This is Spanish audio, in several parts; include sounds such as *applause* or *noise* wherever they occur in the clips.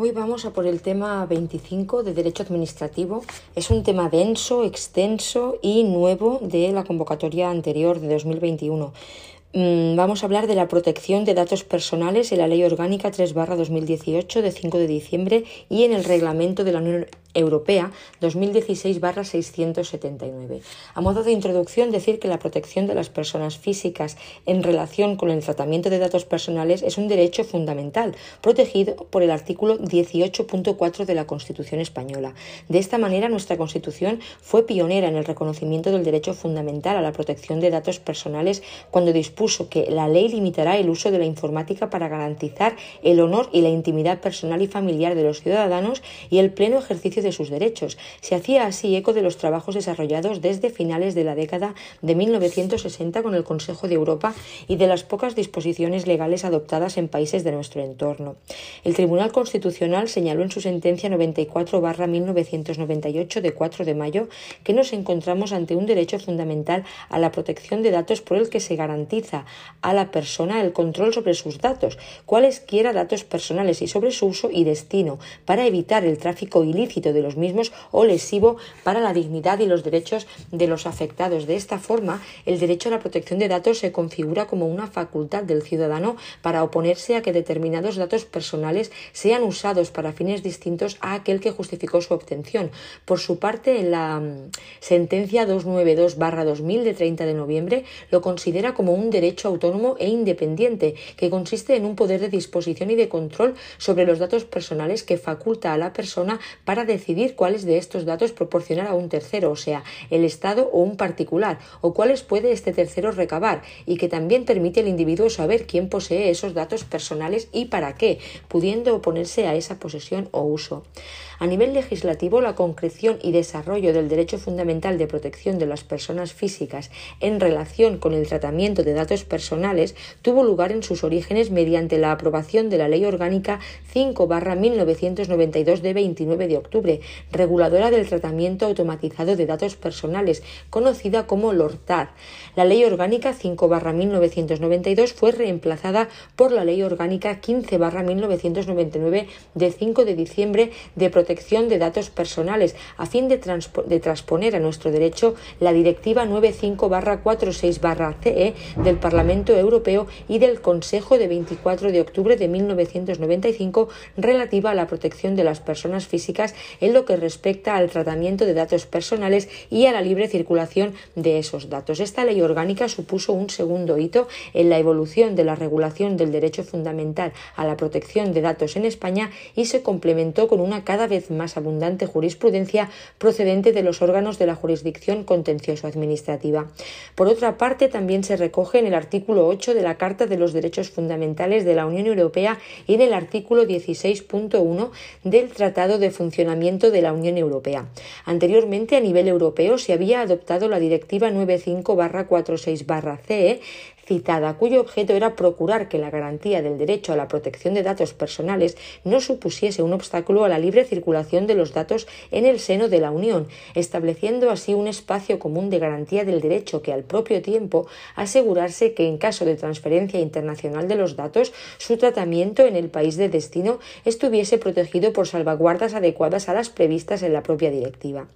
Hoy vamos a por el tema 25 de Derecho Administrativo. Es un tema denso, extenso y nuevo de la convocatoria anterior de 2021. Mm, vamos a hablar de la protección de datos personales en la Ley Orgánica 3-2018 de 5 de diciembre y en el Reglamento de la Unión Europea 2016-679. A modo de introducción, decir que la protección de las personas físicas en relación con el tratamiento de datos personales es un derecho fundamental, protegido por el artículo 18.4 de la Constitución española. De esta manera, nuestra Constitución fue pionera en el reconocimiento del derecho fundamental a la protección de datos personales cuando dispuso que la ley limitará el uso de la informática para garantizar el honor y la intimidad personal y familiar de los ciudadanos y el pleno ejercicio de sus derechos. Se hacía así eco de los trabajos desarrollados desde finales de la década de 1960 con el Consejo de Europa y de las pocas disposiciones legales adoptadas en países de nuestro entorno. El Tribunal Constitucional señaló en su sentencia 94-1998 de 4 de mayo que nos encontramos ante un derecho fundamental a la protección de datos por el que se garantiza a la persona el control sobre sus datos, cualesquiera datos personales y sobre su uso y destino, para evitar el tráfico ilícito de los mismos o lesivo para la dignidad y los derechos de los afectados. De esta forma, el derecho a la protección de datos se configura como una facultad del ciudadano para oponerse a que determinados datos personales sean usados para fines distintos a aquel que justificó su obtención. Por su parte, en la mm, sentencia 292-2000 de 30 de noviembre lo considera como un derecho autónomo e independiente que consiste en un poder de disposición y de control sobre los datos personales que faculta a la persona para decidir cuáles de estos datos proporcionar a un tercero, o sea, el Estado o un particular, o cuáles puede este tercero recabar, y que también permite al individuo saber quién posee esos datos personales y para qué, pudiendo oponerse a esa posesión o uso. A nivel legislativo, la concreción y desarrollo del derecho fundamental de protección de las personas físicas en relación con el tratamiento de datos personales tuvo lugar en sus orígenes mediante la aprobación de la Ley Orgánica 5-1992 de 29 de octubre, reguladora del tratamiento automatizado de datos personales, conocida como LORTAD. La Ley Orgánica 5-1992 fue reemplazada por la Ley Orgánica 15-1999 de 5 de diciembre de protección protección de datos personales a fin de, de transponer a nuestro derecho la Directiva 95-46-CE del Parlamento Europeo y del Consejo de 24 de octubre de 1995 relativa a la protección de las personas físicas en lo que respecta al tratamiento de datos personales y a la libre circulación de esos datos. Esta ley orgánica supuso un segundo hito en la evolución de la regulación del derecho fundamental a la protección de datos en España y se complementó con una cada vez más abundante jurisprudencia procedente de los órganos de la jurisdicción contencioso-administrativa. Por otra parte, también se recoge en el artículo 8 de la Carta de los Derechos Fundamentales de la Unión Europea y en el artículo 16.1 del Tratado de Funcionamiento de la Unión Europea. Anteriormente, a nivel europeo, se había adoptado la Directiva 95-46-CE citada, cuyo objeto era procurar que la garantía del derecho a la protección de datos personales no supusiese un obstáculo a la libre circulación de los datos en el seno de la Unión, estableciendo así un espacio común de garantía del derecho que al propio tiempo asegurarse que en caso de transferencia internacional de los datos, su tratamiento en el país de destino estuviese protegido por salvaguardas adecuadas a las previstas en la propia directiva.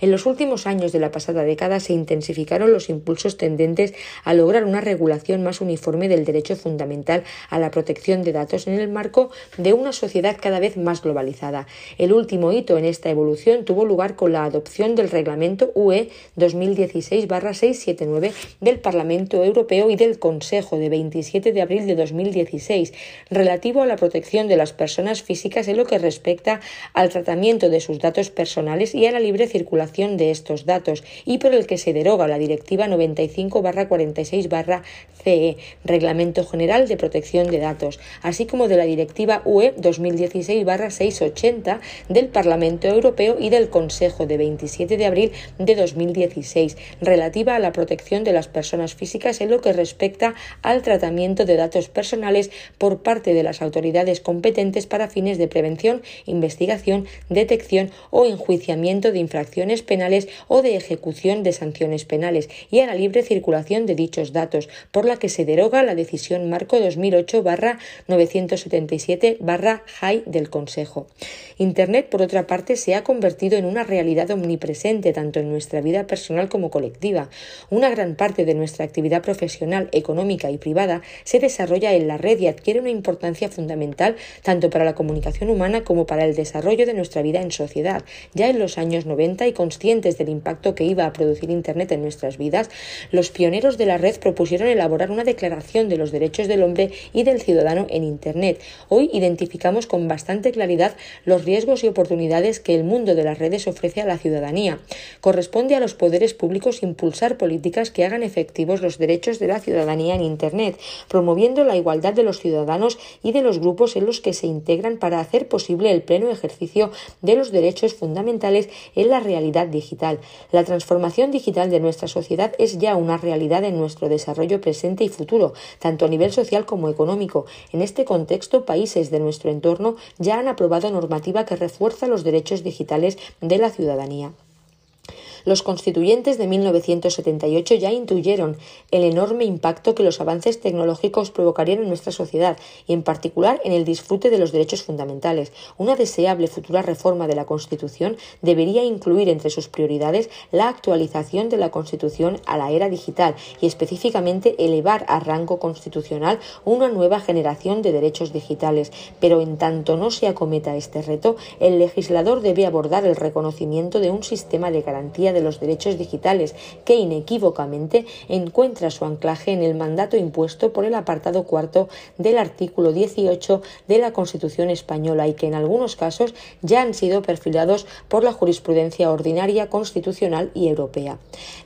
En los últimos años de la pasada década se intensificaron los impulsos tendentes a lograr una regulación más uniforme del derecho fundamental a la protección de datos en el marco de una sociedad cada vez más globalizada. El último hito en esta evolución tuvo lugar con la adopción del Reglamento UE 2016-679 del Parlamento Europeo y del Consejo de 27 de abril de 2016 relativo a la protección de las personas físicas en lo que respecta al tratamiento de sus datos personales y a la libre circulación de estos datos y por el que se deroga la Directiva 95-46 CE, Reglamento General de Protección de Datos, así como de la Directiva UE 2016-680 del Parlamento Europeo y del Consejo de 27 de abril de 2016, relativa a la protección de las personas físicas en lo que respecta al tratamiento de datos personales por parte de las autoridades competentes para fines de prevención, investigación, detección o enjuiciamiento de infracciones penales o de ejecución de sanciones penales y a la libre circulación de dichos datos, la que se deroga la decisión marco 2008-977-JAI del Consejo. Internet, por otra parte, se ha convertido en una realidad omnipresente tanto en nuestra vida personal como colectiva. Una gran parte de nuestra actividad profesional, económica y privada se desarrolla en la red y adquiere una importancia fundamental tanto para la comunicación humana como para el desarrollo de nuestra vida en sociedad. Ya en los años 90 y conscientes del impacto que iba a producir Internet en nuestras vidas, los pioneros de la red propusieron elaborar una declaración de los derechos del hombre y del ciudadano en Internet. Hoy identificamos con bastante claridad los riesgos y oportunidades que el mundo de las redes ofrece a la ciudadanía. Corresponde a los poderes públicos impulsar políticas que hagan efectivos los derechos de la ciudadanía en Internet, promoviendo la igualdad de los ciudadanos y de los grupos en los que se integran para hacer posible el pleno ejercicio de los derechos fundamentales en la realidad digital. La transformación digital de nuestra sociedad es ya una realidad en nuestro desarrollo presente y futuro, tanto a nivel social como económico. En este contexto, países de nuestro entorno ya han aprobado normativa que refuerza los derechos digitales de la ciudadanía. Los constituyentes de 1978 ya intuyeron el enorme impacto que los avances tecnológicos provocarían en nuestra sociedad y en particular en el disfrute de los derechos fundamentales. Una deseable futura reforma de la Constitución debería incluir entre sus prioridades la actualización de la Constitución a la era digital y específicamente elevar a rango constitucional una nueva generación de derechos digitales. Pero en tanto no se acometa este reto, el legislador debe abordar el reconocimiento de un sistema de de los Derechos Digitales, que inequívocamente encuentra su anclaje en el mandato impuesto por el apartado cuarto del artículo 18 de la Constitución española y que en algunos casos ya han sido perfilados por la jurisprudencia ordinaria constitucional y europea.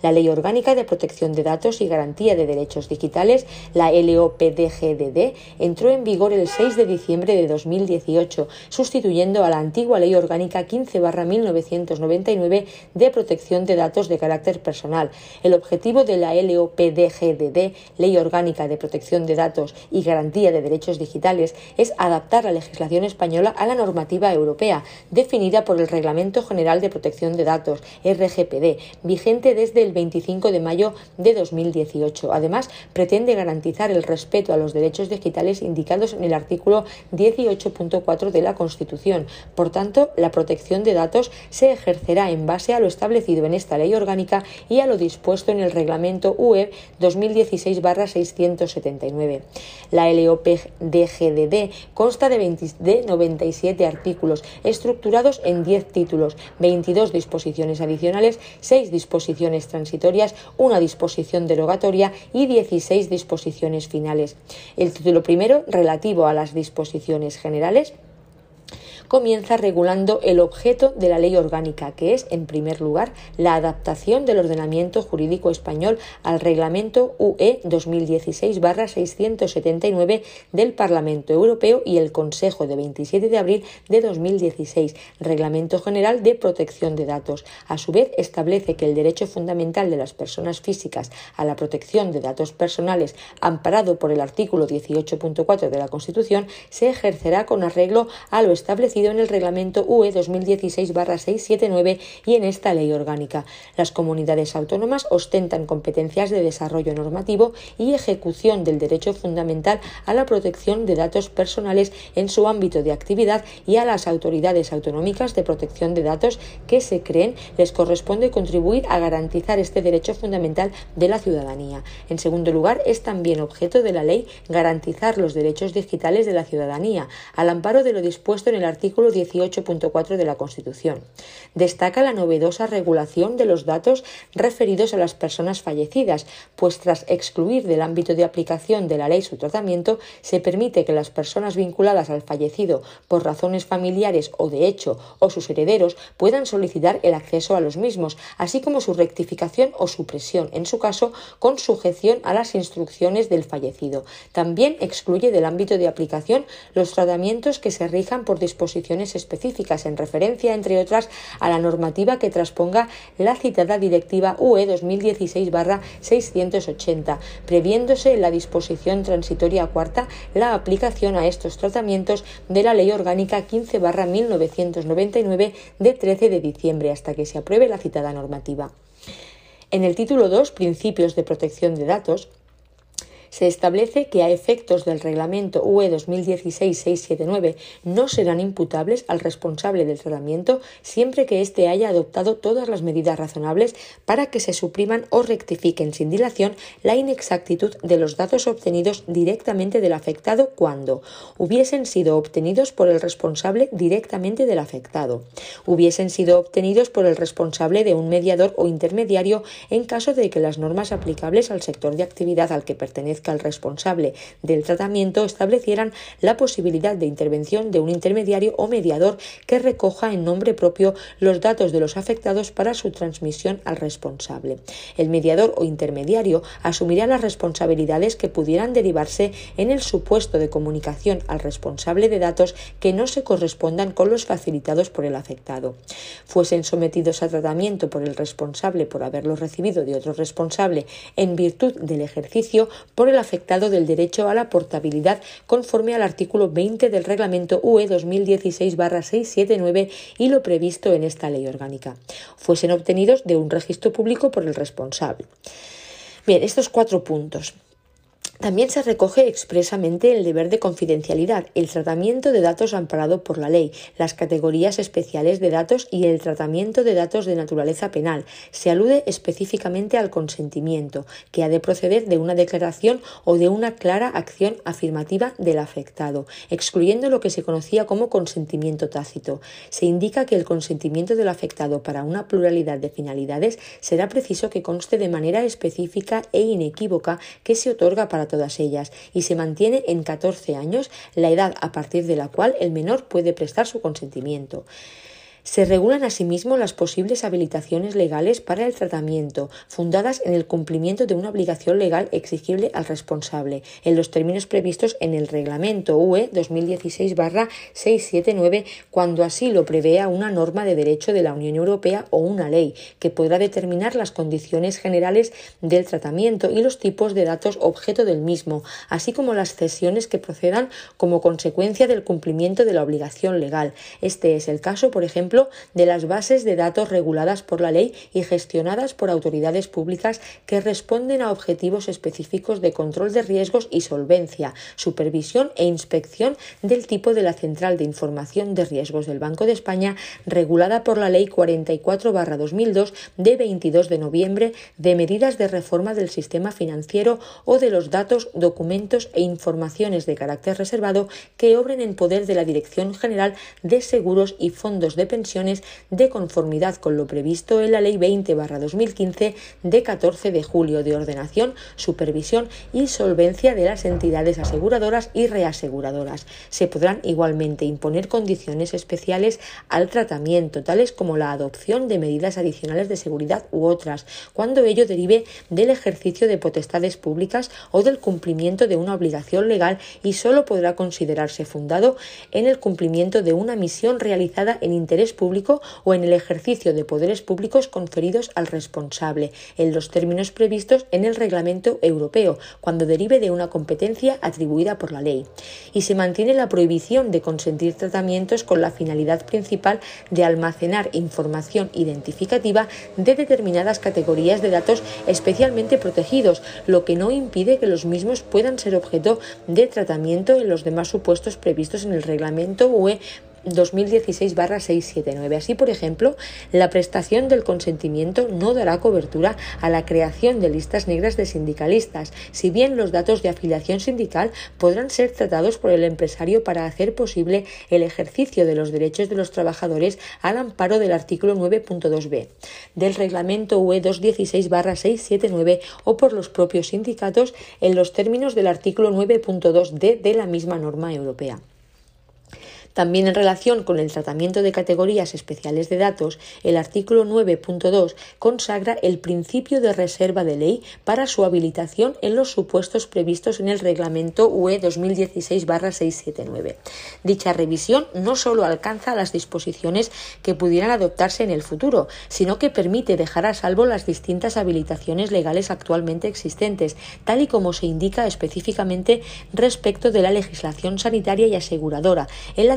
La Ley Orgánica de Protección de Datos y Garantía de Derechos Digitales, la LOPDGDD, entró en vigor el 6 de diciembre de 2018, sustituyendo a la antigua Ley Orgánica 15-1999 de Protección de datos de carácter personal. El objetivo de la LOPDGDD, Ley Orgánica de Protección de Datos y Garantía de Derechos Digitales, es adaptar la legislación española a la normativa europea, definida por el Reglamento General de Protección de Datos, RGPD, vigente desde el 25 de mayo de 2018. Además, pretende garantizar el respeto a los derechos digitales indicados en el artículo 18.4 de la Constitución. Por tanto, la protección de datos se ejercerá en base a lo establecido en esta ley orgánica y a lo dispuesto en el reglamento UE 2016-679. La LOPDGDD consta de, 97 artículos estructurados en 10 títulos, 22 disposiciones adicionales, 6 disposiciones transitorias, una disposición derogatoria y 16 disposiciones finales. El título primero, relativo a las disposiciones generales, comienza regulando el objeto de la ley orgánica, que es, en primer lugar, la adaptación del ordenamiento jurídico español al reglamento UE 2016-679 del Parlamento Europeo y el Consejo de 27 de abril de 2016, Reglamento General de Protección de Datos. A su vez, establece que el derecho fundamental de las personas físicas a la protección de datos personales, amparado por el artículo 18.4 de la Constitución, se ejercerá con arreglo a lo establecido en el Reglamento UE 2016-679 y en esta ley orgánica. Las comunidades autónomas ostentan competencias de desarrollo normativo y ejecución del derecho fundamental a la protección de datos personales en su ámbito de actividad y a las autoridades autonómicas de protección de datos que se creen les corresponde contribuir a garantizar este derecho fundamental de la ciudadanía. En segundo lugar, es también objeto de la ley garantizar los derechos digitales de la ciudadanía, al amparo de lo dispuesto en el artículo artículo 18.4 de la Constitución. Destaca la novedosa regulación de los datos referidos a las personas fallecidas, pues tras excluir del ámbito de aplicación de la ley su tratamiento, se permite que las personas vinculadas al fallecido por razones familiares o de hecho o sus herederos puedan solicitar el acceso a los mismos, así como su rectificación o supresión, en su caso, con sujeción a las instrucciones del fallecido. También excluye del ámbito de aplicación los tratamientos que se rijan por disposiciones específicas en referencia, entre otras, a la normativa que transponga la citada Directiva UE 2016-680, previéndose en la disposición transitoria cuarta la aplicación a estos tratamientos de la Ley Orgánica 15-1999 de 13 de diciembre hasta que se apruebe la citada normativa. En el título 2, Principios de protección de datos, Se establece que a efectos del reglamento UE 2016-679 no serán imputables al responsable del tratamiento siempre que éste haya adoptado todas las medidas razonables para que se supriman o rectifiquen sin dilación la inexactitud de los datos obtenidos directamente del afectado cuando hubiesen sido obtenidos por el responsable directamente del afectado, hubiesen sido obtenidos por el responsable de un mediador o intermediario en caso de que las normas aplicables al sector de actividad al que pertenezca el responsable del tratamiento establecieran la posibilidad de intervención de un intermediario o mediador que recoja en nombre propio los datos de los afectados para su transmisión al responsable. El mediador o intermediario asumirá las responsabilidades que pudieran derivarse en el supuesto de comunicación al responsable de datos que no se correspondan con los facilitados por el afectado. Fuesen sometidos a tratamiento por el responsable por haberlos recibido de otro responsable en virtud del ejercicio por el afectado del derecho a la portabilidad conforme al artículo 20 del reglamento UE 2016-679 y lo previsto en esta ley orgánica. Fuesen obtenidos de un registro público por el responsable. Bien, estos cuatro puntos. También se recoge expresamente el deber de confidencialidad, el tratamiento de datos amparado por la ley, las categorías especiales de datos y el tratamiento de datos de naturaleza penal. Se alude específicamente al consentimiento, que ha de proceder de una declaración o de una clara acción afirmativa del afectado, excluyendo lo que se conocía como consentimiento tácito. Se indica que el consentimiento del afectado para una pluralidad de finalidades será preciso que conste de manera específica e inequívoca que se otorga para todas ellas y se mantiene en 14 años la edad a partir de la cual el menor puede prestar su consentimiento. Se regulan asimismo las posibles habilitaciones legales para el tratamiento, fundadas en el cumplimiento de una obligación legal exigible al responsable, en los términos previstos en el Reglamento UE 2016-679, cuando así lo prevea una norma de derecho de la Unión Europea o una ley, que podrá determinar las condiciones generales del tratamiento y los tipos de datos objeto del mismo, así como las cesiones que procedan como consecuencia del cumplimiento de la obligación legal. Este es el caso, por ejemplo, de las bases de datos reguladas por la ley y gestionadas por autoridades públicas que responden a objetivos específicos de control de riesgos y solvencia, supervisión e inspección del tipo de la Central de Información de Riesgos del Banco de España, regulada por la Ley 44-2002 de 22 de noviembre de medidas de reforma del sistema financiero o de los datos, documentos e informaciones de carácter reservado que obren en poder de la Dirección General de Seguros y Fondos de Pensiones de conformidad con lo previsto en la Ley 20-2015 de 14 de julio de ordenación, supervisión y solvencia de las entidades aseguradoras y reaseguradoras. Se podrán igualmente imponer condiciones especiales al tratamiento, tales como la adopción de medidas adicionales de seguridad u otras, cuando ello derive del ejercicio de potestades públicas o del cumplimiento de una obligación legal y sólo podrá considerarse fundado en el cumplimiento de una misión realizada en interés público o en el ejercicio de poderes públicos conferidos al responsable, en los términos previstos en el Reglamento Europeo, cuando derive de una competencia atribuida por la ley. Y se mantiene la prohibición de consentir tratamientos con la finalidad principal de almacenar información identificativa de determinadas categorías de datos especialmente protegidos, lo que no impide que los mismos puedan ser objeto de tratamiento en los demás supuestos previstos en el Reglamento UE 2016-679. Así, por ejemplo, la prestación del consentimiento no dará cobertura a la creación de listas negras de sindicalistas, si bien los datos de afiliación sindical podrán ser tratados por el empresario para hacer posible el ejercicio de los derechos de los trabajadores al amparo del artículo 9.2b del reglamento UE 216-679 o por los propios sindicatos en los términos del artículo 9.2d de la misma norma europea. También en relación con el tratamiento de categorías especiales de datos, el artículo 9.2 consagra el principio de reserva de ley para su habilitación en los supuestos previstos en el reglamento UE 2016-679. Dicha revisión no solo alcanza las disposiciones que pudieran adoptarse en el futuro, sino que permite dejar a salvo las distintas habilitaciones legales actualmente existentes, tal y como se indica específicamente respecto de la legislación sanitaria y aseguradora,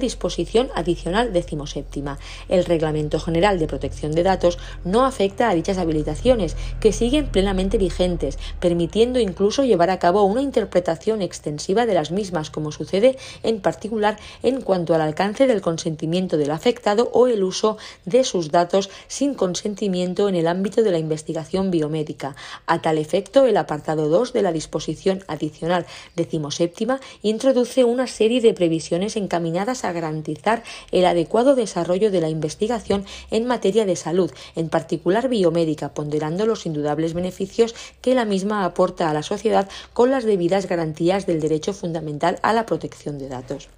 disposición adicional decimoséptima. El Reglamento General de Protección de Datos no afecta a dichas habilitaciones, que siguen plenamente vigentes, permitiendo incluso llevar a cabo una interpretación extensiva de las mismas, como sucede en particular en cuanto al alcance del consentimiento del afectado o el uso de sus datos sin consentimiento en el ámbito de la investigación biomédica. A tal efecto, el apartado 2 de la disposición adicional decimoséptima introduce una serie de previsiones encaminadas a garantizar el adecuado desarrollo de la investigación en materia de salud, en particular biomédica, ponderando los indudables beneficios que la misma aporta a la sociedad con las debidas garantías del derecho fundamental a la protección de datos.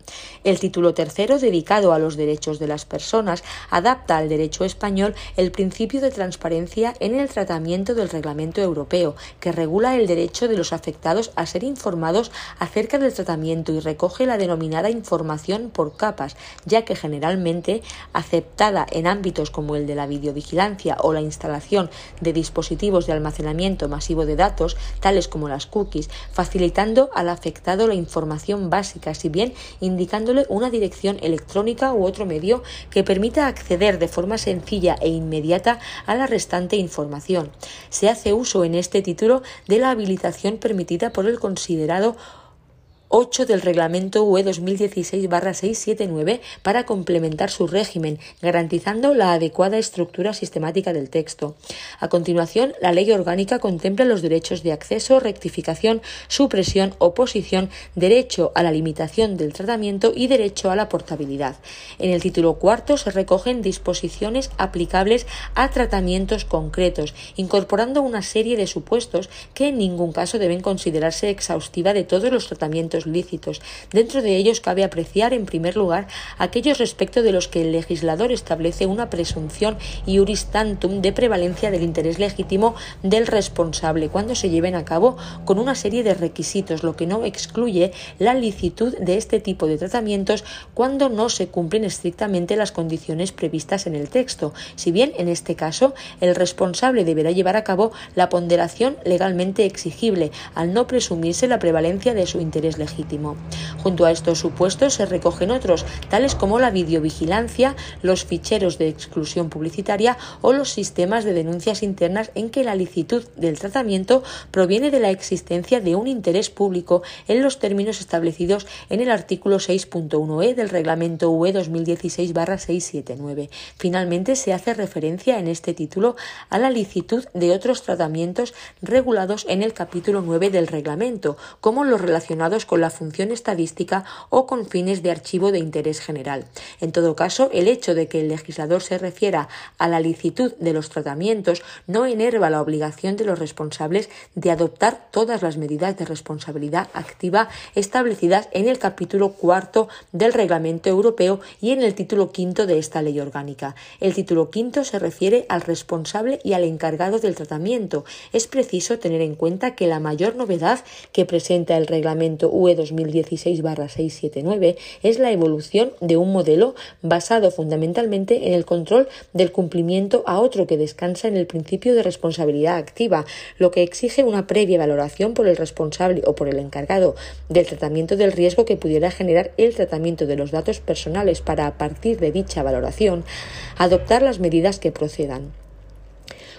El título tercero, dedicado a los derechos de las personas, adapta al derecho español el principio de transparencia en el tratamiento del reglamento europeo, que regula el derecho de los afectados a ser informados acerca del tratamiento y recoge la denominada información por ya que generalmente aceptada en ámbitos como el de la videovigilancia o la instalación de dispositivos de almacenamiento masivo de datos, tales como las cookies, facilitando al afectado la información básica, si bien indicándole una dirección electrónica u otro medio que permita acceder de forma sencilla e inmediata a la restante información. Se hace uso en este título de la habilitación permitida por el considerado 8 del Reglamento UE 2016-679 para complementar su régimen, garantizando la adecuada estructura sistemática del texto. A continuación, la Ley Orgánica contempla los derechos de acceso, rectificación, supresión, oposición, derecho a la limitación del tratamiento y derecho a la portabilidad. En el título cuarto se recogen disposiciones aplicables a tratamientos concretos, incorporando una serie de supuestos que en ningún caso deben considerarse exhaustiva de todos los tratamientos lícitos. Dentro de ellos cabe apreciar, en primer lugar, aquellos respecto de los que el legislador establece una presunción iuris tantum de prevalencia del interés legítimo del responsable cuando se lleven a cabo con una serie de requisitos, lo que no excluye la licitud de este tipo de tratamientos cuando no se cumplen estrictamente las condiciones previstas en el texto, si bien en este caso el responsable deberá llevar a cabo la ponderación legalmente exigible, al no presumirse la prevalencia de su interés legítimo legítimo. Junto a estos supuestos se recogen otros, tales como la videovigilancia, los ficheros de exclusión publicitaria o los sistemas de denuncias internas en que la licitud del tratamiento proviene de la existencia de un interés público en los términos establecidos en el artículo 6.1e del Reglamento UE 2016-679. Finalmente, se hace referencia en este título a la licitud de otros tratamientos regulados en el capítulo 9 del reglamento, como los relacionados con la función estadística o con fines de archivo de interés general. En todo caso, el hecho de que el legislador se refiera a la licitud de los tratamientos no enerva la obligación de los responsables de adoptar todas las medidas de responsabilidad activa establecidas en el capítulo cuarto del Reglamento Europeo y en el título quinto de esta ley orgánica. El título quinto se refiere al responsable y al encargado del tratamiento. Es preciso tener en cuenta que la mayor novedad que presenta el Reglamento UE 2016-679 es la evolución de un modelo basado fundamentalmente en el control del cumplimiento a otro que descansa en el principio de responsabilidad activa, lo que exige una previa valoración por el responsable o por el encargado del tratamiento del riesgo que pudiera generar el tratamiento de los datos personales para, a partir de dicha valoración, adoptar las medidas que procedan.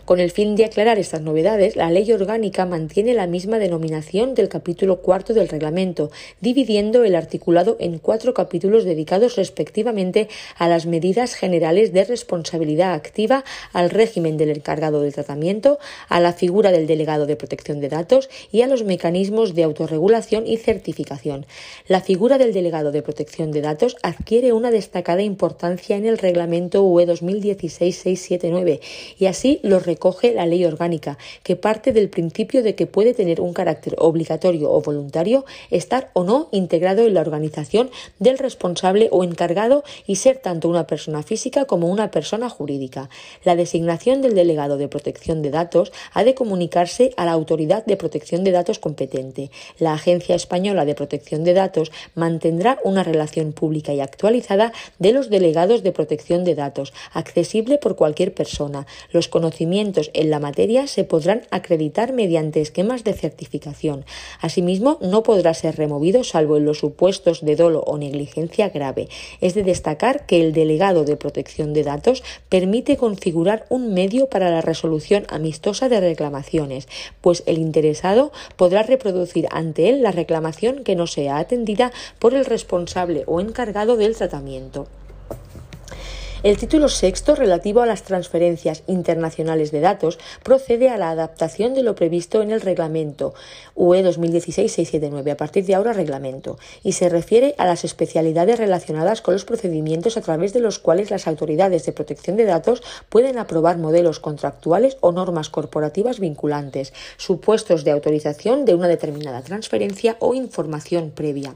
Con el fin de aclarar estas novedades, la ley orgánica mantiene la misma denominación del capítulo cuarto del reglamento, dividiendo el articulado en cuatro capítulos dedicados respectivamente a las medidas generales de responsabilidad activa, al régimen del encargado del tratamiento, a la figura del delegado de protección de datos y a los mecanismos de autorregulación y certificación. La figura del delegado de protección de datos adquiere una destacada importancia en el reglamento UE 2016-679 y así los recoge la ley orgánica, que parte del principio de que puede tener un carácter obligatorio o voluntario estar o no integrado en la organización del responsable o encargado y ser tanto una persona física como una persona jurídica. La designación del delegado de protección de datos ha de comunicarse a la autoridad de protección de datos competente. La Agencia Española de Protección de Datos mantendrá una relación pública y actualizada de los delegados de protección de datos, accesible por cualquier persona. Los conocimientos en la materia se podrán acreditar mediante esquemas de certificación. Asimismo, no podrá ser removido salvo en los supuestos de dolo o negligencia grave. Es de destacar que el delegado de protección de datos permite configurar un medio para la resolución amistosa de reclamaciones, pues el interesado podrá reproducir ante él la reclamación que no sea atendida por el responsable o encargado del tratamiento. El título sexto, relativo a las transferencias internacionales de datos, procede a la adaptación de lo previsto en el reglamento UE 2016-679, a partir de ahora reglamento, y se refiere a las especialidades relacionadas con los procedimientos a través de los cuales las autoridades de protección de datos pueden aprobar modelos contractuales o normas corporativas vinculantes, supuestos de autorización de una determinada transferencia o información previa.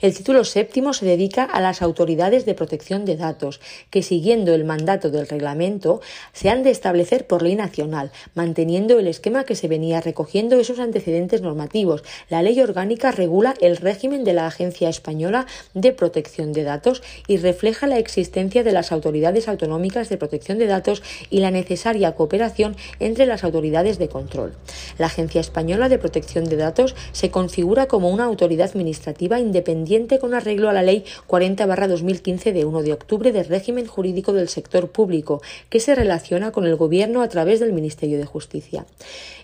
El título séptimo se dedica a las autoridades de protección de datos, que si siguiendo el mandato del reglamento, se han de establecer por ley nacional, manteniendo el esquema que se venía recogiendo esos antecedentes normativos. La ley orgánica regula el régimen de la Agencia Española de Protección de Datos y refleja la existencia de las autoridades autonómicas de protección de datos y la necesaria cooperación entre las autoridades de control. La Agencia Española de Protección de Datos se configura como una autoridad administrativa independiente con arreglo a la Ley 40-2015 de 1 de octubre de régimen jurídico del sector público, que se relaciona con el Gobierno a través del Ministerio de Justicia.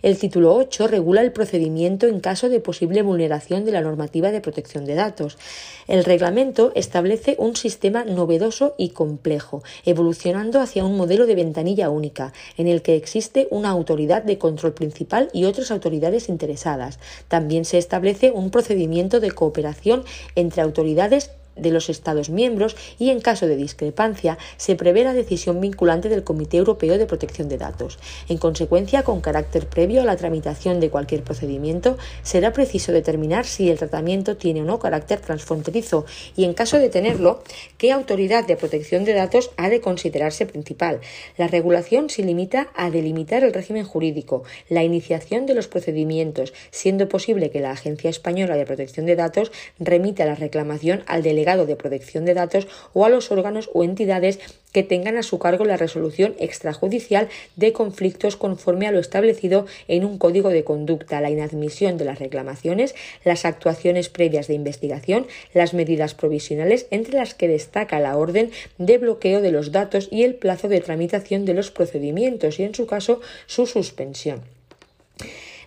El título 8 regula el procedimiento en caso de posible vulneración de la normativa de protección de datos. El reglamento establece un sistema novedoso y complejo, evolucionando hacia un modelo de ventanilla única, en el que existe una autoridad de control principal y otras autoridades interesadas. También se establece un procedimiento de cooperación entre autoridades de los Estados miembros y, en caso de discrepancia, se prevé la decisión vinculante del Comité Europeo de Protección de Datos. En consecuencia, con carácter previo a la tramitación de cualquier procedimiento, será preciso determinar si el tratamiento tiene o no carácter transfronterizo y, en caso de tenerlo, qué autoridad de protección de datos ha de considerarse principal. La regulación se limita a delimitar el régimen jurídico, la iniciación de los procedimientos, siendo posible que la Agencia Española de Protección de Datos remita la reclamación al delegado de protección de datos o a los órganos o entidades que tengan a su cargo la resolución extrajudicial de conflictos conforme a lo establecido en un código de conducta, la inadmisión de las reclamaciones, las actuaciones previas de investigación, las medidas provisionales, entre las que destaca la orden de bloqueo de los datos y el plazo de tramitación de los procedimientos y, en su caso, su suspensión.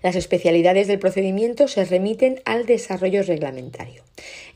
Las especialidades del procedimiento se remiten al desarrollo reglamentario.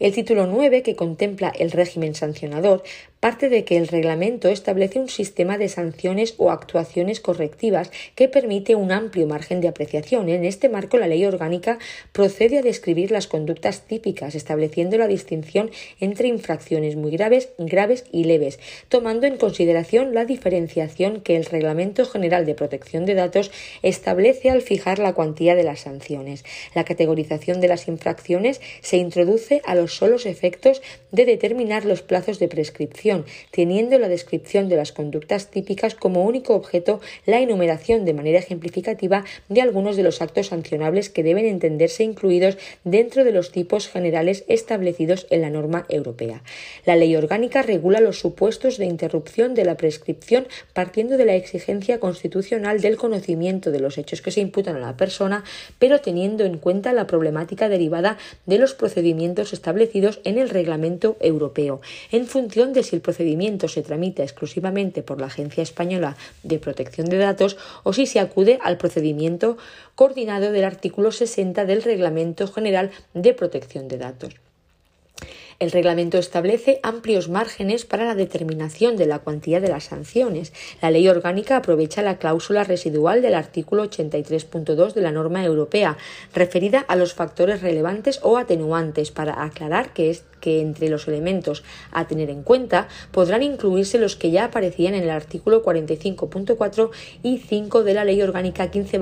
El título 9, que contempla el régimen sancionador, parte de que el reglamento establece un sistema de sanciones o actuaciones correctivas que permite un amplio margen de apreciación. En este marco, la ley orgánica procede a describir las conductas típicas, estableciendo la distinción entre infracciones muy graves, graves y leves, tomando en consideración la diferenciación que el Reglamento General de Protección de Datos establece al fijar la cuantía de las sanciones. La categorización de las infracciones se introduce a los solos efectos de determinar los plazos de prescripción, teniendo la descripción de las conductas típicas como único objeto la enumeración de manera ejemplificativa de algunos de los actos sancionables que deben entenderse incluidos dentro de los tipos generales establecidos en la norma europea. La ley orgánica regula los supuestos de interrupción de la prescripción partiendo de la exigencia constitucional del conocimiento de los hechos que se imputan a la persona, pero teniendo en cuenta la problemática derivada de los procedimientos establecidos en el reglamento europeo, en función de si el procedimiento se tramita exclusivamente por la Agencia Española de Protección de Datos o si se acude al procedimiento coordinado del artículo 60 del Reglamento General de Protección de Datos. El reglamento establece amplios márgenes para la determinación de la cuantía de las sanciones. La ley orgánica aprovecha la cláusula residual del artículo 83.2 de la norma europea, referida a los factores relevantes o atenuantes, para aclarar que es que entre los elementos a tener en cuenta podrán incluirse los que ya aparecían en el artículo 45.4 y 5 de la Ley Orgánica 15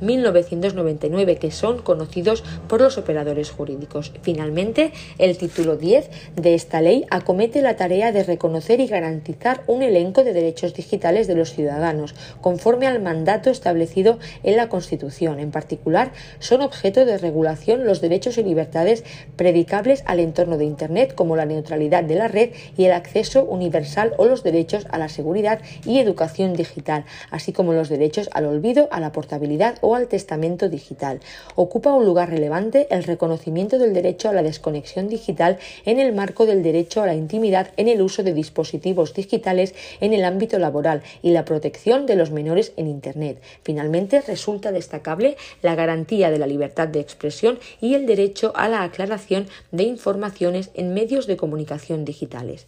1999, que son conocidos por los operadores jurídicos. Finalmente, el título 10 de esta ley acomete la tarea de reconocer y garantizar un elenco de derechos digitales de los ciudadanos, conforme al mandato establecido en la Constitución. En particular, son objeto de regulación los derechos y libertades predicables al entorno de Internet, como la neutralidad de la red y el acceso universal o los derechos a la seguridad y educación digital, así como los derechos al olvido, a la portabilidad o al testamento digital. Ocupa un lugar relevante el reconocimiento del derecho a la desconexión digital en el marco del derecho a la intimidad en el uso de dispositivos digitales en el ámbito laboral y la protección de los menores en Internet. Finalmente, resulta destacable la garantía de la libertad de expresión y el derecho a la aclaración de informaciones en medios de comunicación digitales.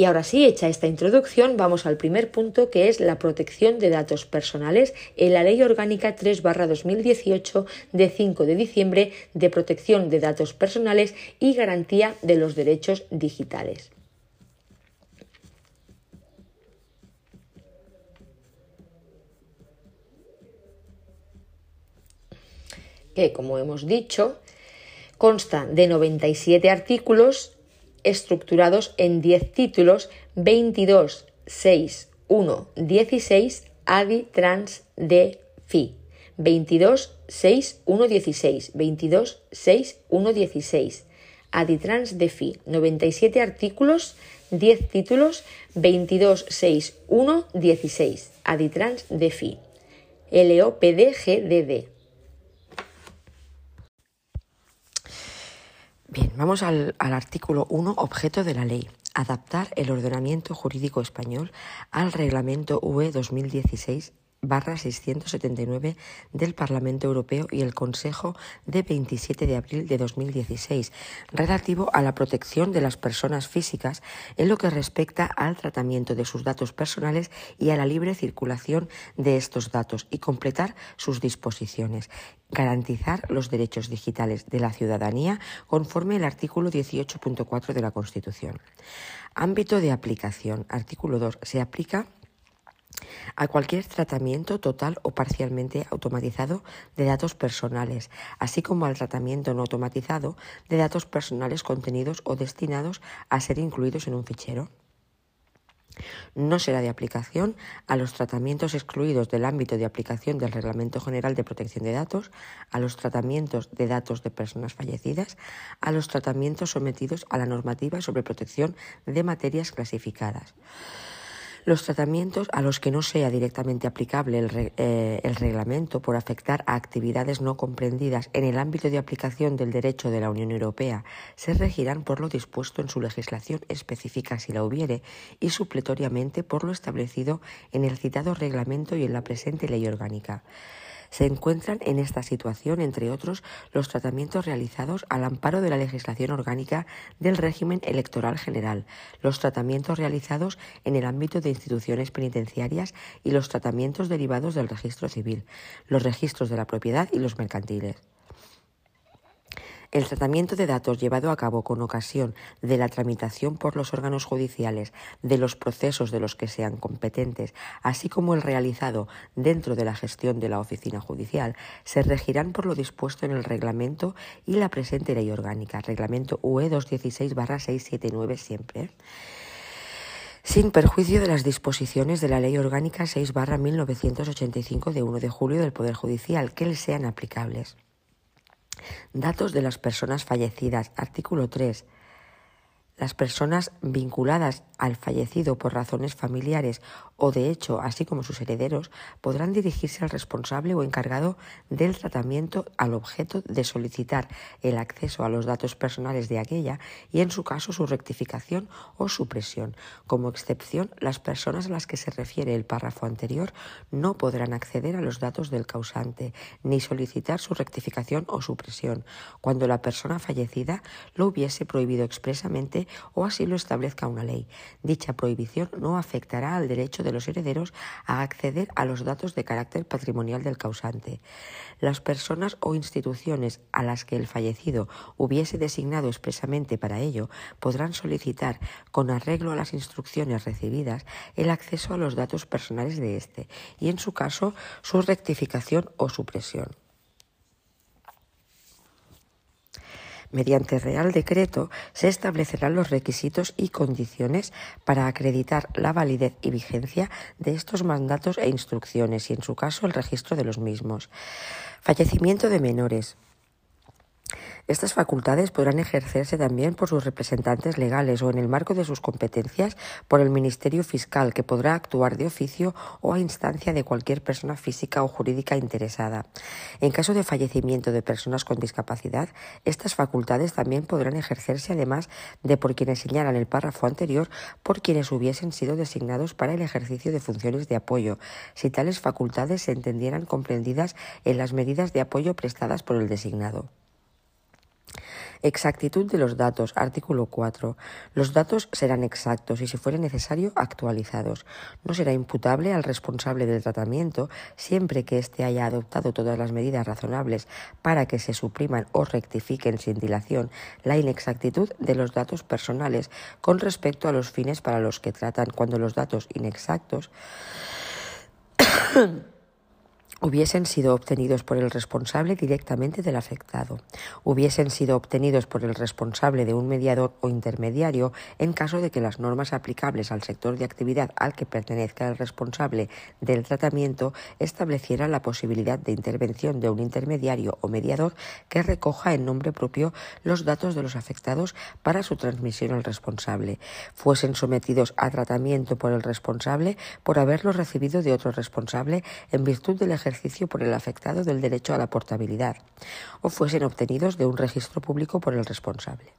Y ahora sí, hecha esta introducción, vamos al primer punto que es la protección de datos personales en la Ley Orgánica 3 2018 de 5 de diciembre de protección de datos personales y garantía de los derechos digitales. que, como hemos dicho, consta de 97 artículos estructurados en 10 títulos 22, 6, 1, 16, ADI, TRANS, D, FI. 22, 6, 1, 16. 22, 6, 1, 16. Aditrans de FI. 97 artículos, 10 títulos, 22, 6, 1, 16. Aditrans de FI. LOPDGDD. Bien, vamos al, al artículo 1, objeto de la ley. Adaptar el ordenamiento jurídico español al reglamento UE 2016 barra 679 del Parlamento Europeo y el Consejo de 27 de abril de 2016 relativo a la protección de las personas físicas en lo que respecta al tratamiento de sus datos personales y a la libre circulación de estos datos y completar sus disposiciones. Garantizar los derechos digitales de la ciudadanía conforme el artículo 18.4 de la Constitución. Ámbito de aplicación. Artículo 2. Se aplica a cualquier tratamiento total o parcialmente automatizado de datos personales, así como al tratamiento no automatizado de datos personales contenidos o destinados a ser incluidos en un fichero. No será de aplicación a los tratamientos excluidos del ámbito de aplicación del Reglamento General de Protección de Datos, a los tratamientos de datos de personas fallecidas, a los tratamientos sometidos a la normativa sobre protección de materias clasificadas los tratamientos a los que no sea directamente aplicable eh, el, reglamento por afectar a actividades no comprendidas en el ámbito de aplicación del derecho de la Unión Europea se regirán por lo dispuesto en su legislación específica si la hubiere y supletoriamente por lo establecido en el citado reglamento y en la presente ley orgánica. Se encuentran en esta situación, entre otros, los tratamientos realizados al amparo de la legislación orgánica del régimen electoral general, los tratamientos realizados en el ámbito de instituciones penitenciarias y los tratamientos derivados del registro civil, los registros de la propiedad y los mercantiles. El tratamiento de datos llevado a cabo con ocasión de la tramitación por los órganos judiciales de los procesos de los que sean competentes, así como el realizado dentro de la gestión de la oficina judicial, se regirán por lo dispuesto en el reglamento y la presente ley orgánica, reglamento UE 216-679 siempre sin perjuicio de las disposiciones de la Ley Orgánica 6-1985 de 1 de julio del Poder Judicial que les sean aplicables. Datos de las personas fallecidas. Artículo 3. Las personas vinculadas al fallecido por razones familiares o de hecho, así como sus herederos, podrán dirigirse al responsable o encargado del tratamiento al objeto de solicitar el acceso a los datos personales de aquella y, en su caso, su rectificación o supresión. Como excepción, las personas a las que se refiere el párrafo anterior no podrán acceder a los datos del causante ni solicitar su rectificación o supresión cuando la persona fallecida lo hubiese prohibido expresamente o así lo establezca una ley. Dicha prohibición no afectará al derecho de los herederos a acceder a los datos de carácter patrimonial del causante. Las personas o instituciones a las que el fallecido hubiese designado expresamente para ello podrán solicitar, con arreglo a las instrucciones recibidas, el acceso a los datos personales de éste y, en su caso, su rectificación o supresión. Mediante Real Decreto se establecerán los requisitos y condiciones para acreditar la validez y vigencia de estos mandatos e instrucciones y, en su caso, el registro de los mismos. Fallecimiento de menores. Estas facultades podrán ejercerse también por sus representantes legales o, en el marco de sus competencias, por el Ministerio Fiscal, que podrá actuar de oficio o a instancia de cualquier persona física o jurídica interesada. En caso de fallecimiento de personas con discapacidad, estas facultades también podrán ejercerse, además de por quienes señalan el párrafo anterior, por quienes hubiesen sido designados para el ejercicio de funciones de apoyo, si tales facultades se entendieran comprendidas en las medidas de apoyo prestadas por el designado. Exactitud de los datos. Artículo 4. Los datos serán exactos y, si fuere necesario, actualizados. No será imputable al responsable del tratamiento siempre que éste haya adoptado todas las medidas razonables para que se supriman o rectifiquen sin dilación la inexactitud de los datos personales con respecto a los fines para los que tratan cuando los datos inexactos hubiesen sido obtenidos por el responsable directamente del afectado, hubiesen sido obtenidos por el responsable de un mediador o intermediario en caso de que las normas aplicables al sector de actividad al que pertenezca el responsable del tratamiento establecieran la posibilidad de intervención de un intermediario o mediador que recoja en nombre propio los datos de los afectados para su transmisión al responsable, fuesen sometidos a tratamiento por el responsable por haberlos recibido de otro responsable en virtud del ejercicio por el afectado del derecho a la portabilidad o fuesen obtenidos de un registro público por el responsable.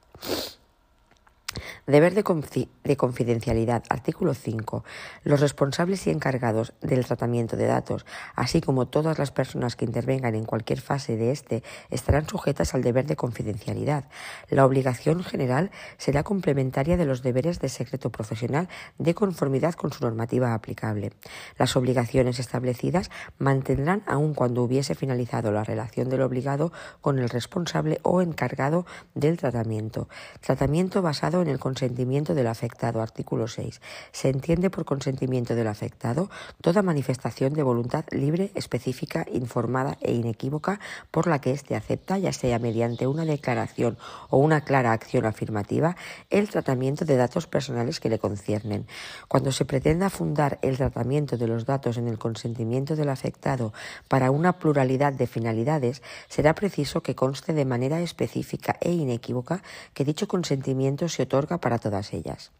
Deber de, confidencialidad. Artículo 5. Los responsables y encargados del tratamiento de datos, así como todas las personas que intervengan en cualquier fase de este, estarán sujetas al deber de confidencialidad. La obligación general será complementaria de los deberes de secreto profesional de conformidad con su normativa aplicable. Las obligaciones establecidas mantendrán aun cuando hubiese finalizado la relación del obligado con el responsable o encargado del tratamiento. Tratamiento basado en el consentimiento del afectado. Artículo 6. Se entiende por consentimiento del afectado toda manifestación de voluntad libre, específica, informada e inequívoca por la que éste acepta, ya sea mediante una declaración o una clara acción afirmativa, el tratamiento de datos personales que le conciernen. Cuando se pretenda fundar el tratamiento de los datos en el consentimiento del afectado para una pluralidad de finalidades, será preciso que conste de manera específica e inequívoca que dicho consentimiento se otorga para todas ellas.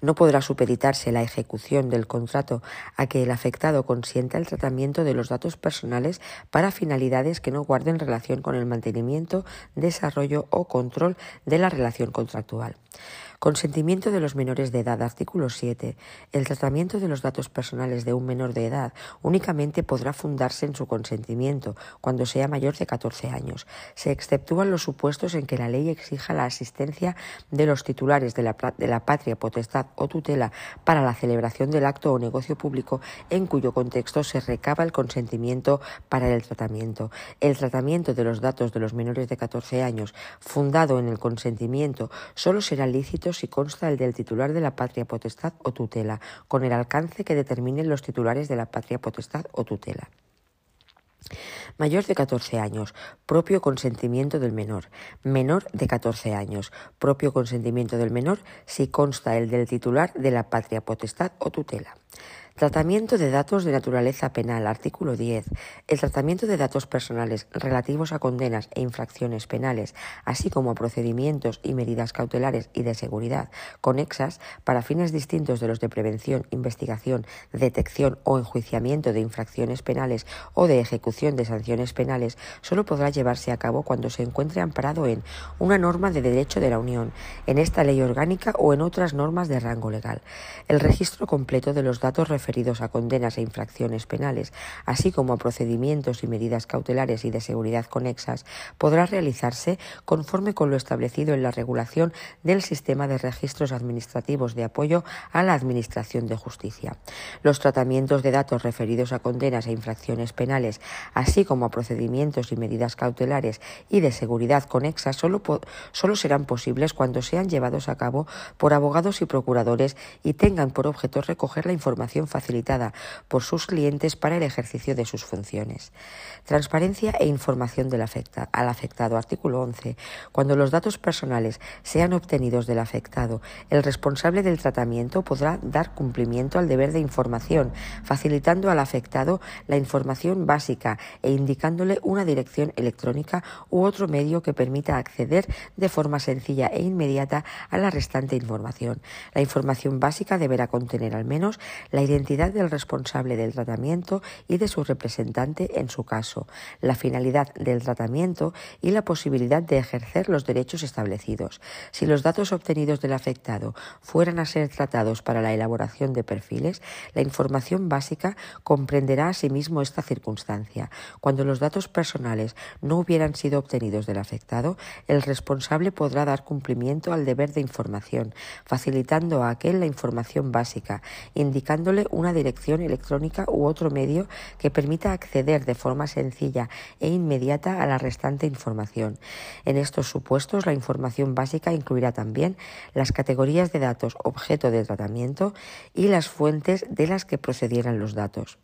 No podrá supeditarse la ejecución del contrato a que el afectado consienta el tratamiento de los datos personales para finalidades que no guarden relación con el mantenimiento, desarrollo o control de la relación contractual. Consentimiento de los menores de edad. Artículo 7. El tratamiento de los datos personales de un menor de edad únicamente podrá fundarse en su consentimiento cuando sea mayor de 14 años. Se exceptúan los supuestos en que la ley exija la asistencia de los titulares de la, de la patria potestad o tutela para la celebración del acto o negocio público en cuyo contexto se recaba el consentimiento para el tratamiento. El tratamiento de los datos de los menores de 14 años fundado en el consentimiento solo será lícito si consta el del titular de la patria potestad o tutela, con el alcance que determinen los titulares de la patria potestad o tutela. Mayor de 14 años, propio consentimiento del menor. Menor de 14 años, propio consentimiento del menor si consta el del titular de la patria potestad o tutela. Tratamiento de datos de naturaleza penal. Artículo 10. El tratamiento de datos personales relativos a condenas e infracciones penales, así como a procedimientos y medidas cautelares y de seguridad conexas para fines distintos de los de prevención, investigación, detección o enjuiciamiento de infracciones penales o de ejecución de sanciones penales, solo podrá llevarse a cabo cuando se encuentre amparado en una norma de derecho de la Unión, en esta ley orgánica o en otras normas de rango legal. El registro completo de los datos referidos a condenas e infracciones penales, así como a procedimientos y medidas cautelares y de seguridad conexas, podrá realizarse conforme con lo establecido en la regulación del sistema de registros administrativos de apoyo a la Administración de Justicia. Los tratamientos de datos referidos a condenas e infracciones penales, así como a procedimientos y medidas cautelares y de seguridad conexas, solo, solo serán posibles cuando sean llevados a cabo por abogados y procuradores y tengan por objeto recoger la información facilitada por sus clientes para el ejercicio de sus funciones. Transparencia e información del al afectado. Artículo 11. Cuando los datos personales sean obtenidos del afectado, el responsable del tratamiento podrá dar cumplimiento al deber de información, facilitando al afectado la información básica e indicándole una dirección electrónica u otro medio que permita acceder de forma sencilla e inmediata a la restante información. La información básica deberá contener al menos la identidad del responsable del tratamiento y de su representante en su caso, la finalidad del tratamiento y la posibilidad de ejercer los derechos establecidos. Si los datos obtenidos del afectado fueran a ser tratados para la elaboración de perfiles, la información básica comprenderá asimismo esta circunstancia. Cuando los datos personales no hubieran sido obtenidos del afectado, el responsable podrá dar cumplimiento al deber de información, facilitando a aquel la información básica, indicándole una dirección electrónica u otro medio que permita acceder de forma sencilla e inmediata a la restante información. En estos supuestos, la información básica incluirá también las categorías de datos objeto de tratamiento y las fuentes de las que procedieran los datos.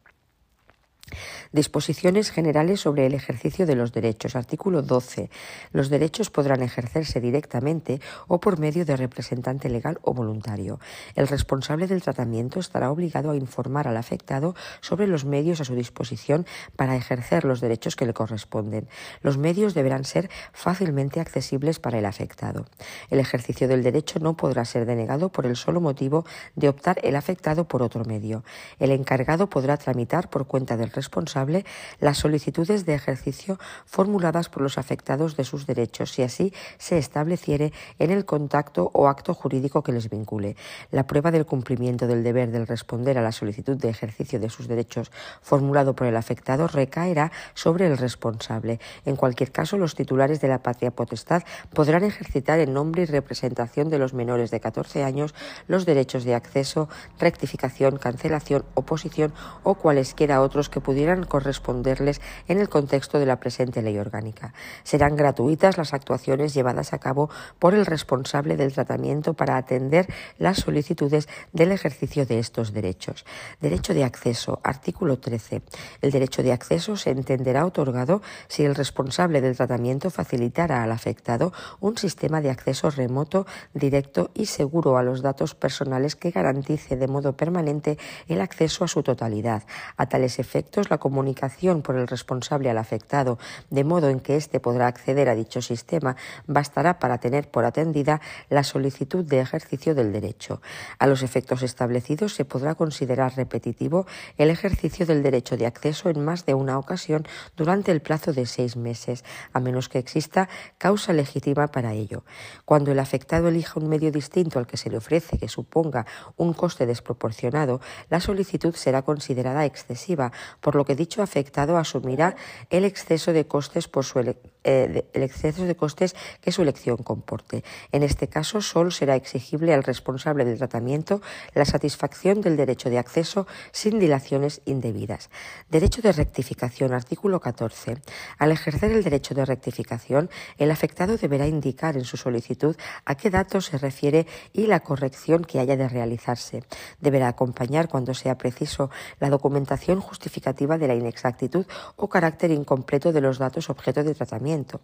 Disposiciones generales sobre el ejercicio de los derechos. Artículo 12. Los derechos podrán ejercerse directamente o por medio de representante legal o voluntario. El responsable del tratamiento estará obligado a informar al afectado sobre los medios a su disposición para ejercer los derechos que le corresponden. Los medios deberán ser fácilmente accesibles para el afectado. El ejercicio del derecho no podrá ser denegado por el solo motivo de optar el afectado por otro medio. El encargado podrá tramitar por cuenta del responsable las solicitudes de ejercicio formuladas por los afectados de sus derechos, si así se estableciere en el contacto o acto jurídico que les vincule. La prueba del cumplimiento del deber del responder a la solicitud de ejercicio de sus derechos formulado por el afectado recaerá sobre el responsable. En cualquier caso, los titulares de la patria potestad podrán ejercitar en nombre y representación de los menores de 14 años los derechos de acceso, rectificación, cancelación, oposición o cualesquiera otros que pudieran corresponderles en el contexto de la presente ley orgánica. Serán gratuitas las actuaciones llevadas a cabo por el responsable del tratamiento para atender las solicitudes del ejercicio de estos derechos. Derecho de acceso. Artículo 13. El derecho de acceso se entenderá otorgado si el responsable del tratamiento facilitara al afectado un sistema de acceso remoto, directo y seguro a los datos personales que garantice de modo permanente el acceso a su totalidad. A tales efectos, la comunicación por el responsable al afectado, de modo en que éste podrá acceder a dicho sistema, bastará para tener por atendida la solicitud de ejercicio del derecho. A los efectos establecidos se podrá considerar repetitivo el ejercicio del derecho de acceso en más de una ocasión durante el plazo de seis meses, a menos que exista causa legítima para ello. Cuando el afectado elija un medio distinto al que se le ofrece que suponga un coste desproporcionado, la solicitud será considerada excesiva por lo que dicho afectado asumirá el exceso de costes por su eh, el exceso de costes que su elección comporte. En este caso, solo será exigible al responsable del tratamiento la satisfacción del derecho de acceso sin dilaciones indebidas. Derecho de rectificación. Artículo 14. Al ejercer el derecho de rectificación, el afectado deberá indicar en su solicitud a qué datos se refiere y la corrección que haya de realizarse. Deberá acompañar, cuando sea preciso, la documentación justificativa de la inexactitud o carácter incompleto de los datos objeto de tratamiento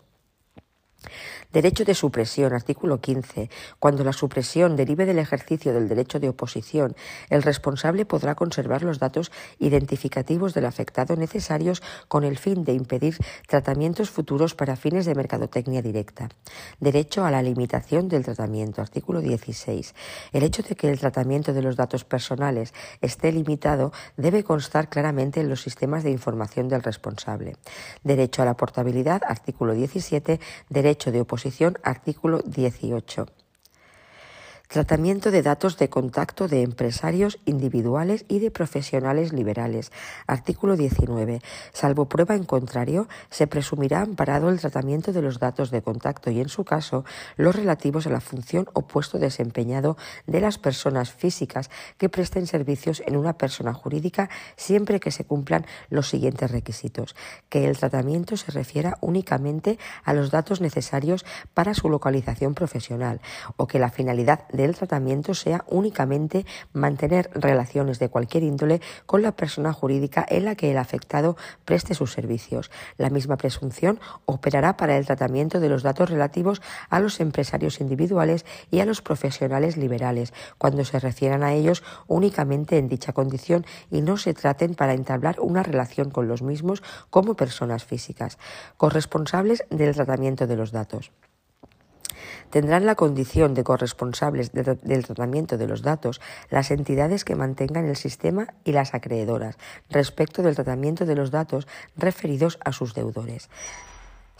Derecho de supresión, artículo 15. Cuando la supresión derive del ejercicio del derecho de oposición, el responsable podrá conservar los datos identificativos del afectado necesarios con el fin de impedir tratamientos futuros para fines de mercadotecnia directa. Derecho a la limitación del tratamiento, artículo 16. El hecho de que el tratamiento de los datos personales esté limitado debe constar claramente en los sistemas de información del responsable. Derecho a la portabilidad, artículo 17. Derecho de oposición artículo 18. Tratamiento de datos de contacto de empresarios individuales y de profesionales liberales. Artículo 19. Salvo prueba en contrario, se presumirá amparado el tratamiento de los datos de contacto y, en su caso, los relativos a la función o puesto desempeñado de las personas físicas que presten servicios en una persona jurídica siempre que se cumplan los siguientes requisitos. Que el tratamiento se refiera únicamente a los datos necesarios para su localización profesional o que la finalidad de del tratamiento sea únicamente mantener relaciones de cualquier índole con la persona jurídica en la que el afectado preste sus servicios. La misma presunción operará para el tratamiento de los datos relativos a los empresarios individuales y a los profesionales liberales, cuando se refieran a ellos únicamente en dicha condición y no se traten para entablar una relación con los mismos como personas físicas, corresponsables del tratamiento de los datos tendrán la condición de corresponsables del tratamiento de los datos las entidades que mantengan el sistema y las acreedoras respecto del tratamiento de los datos referidos a sus deudores.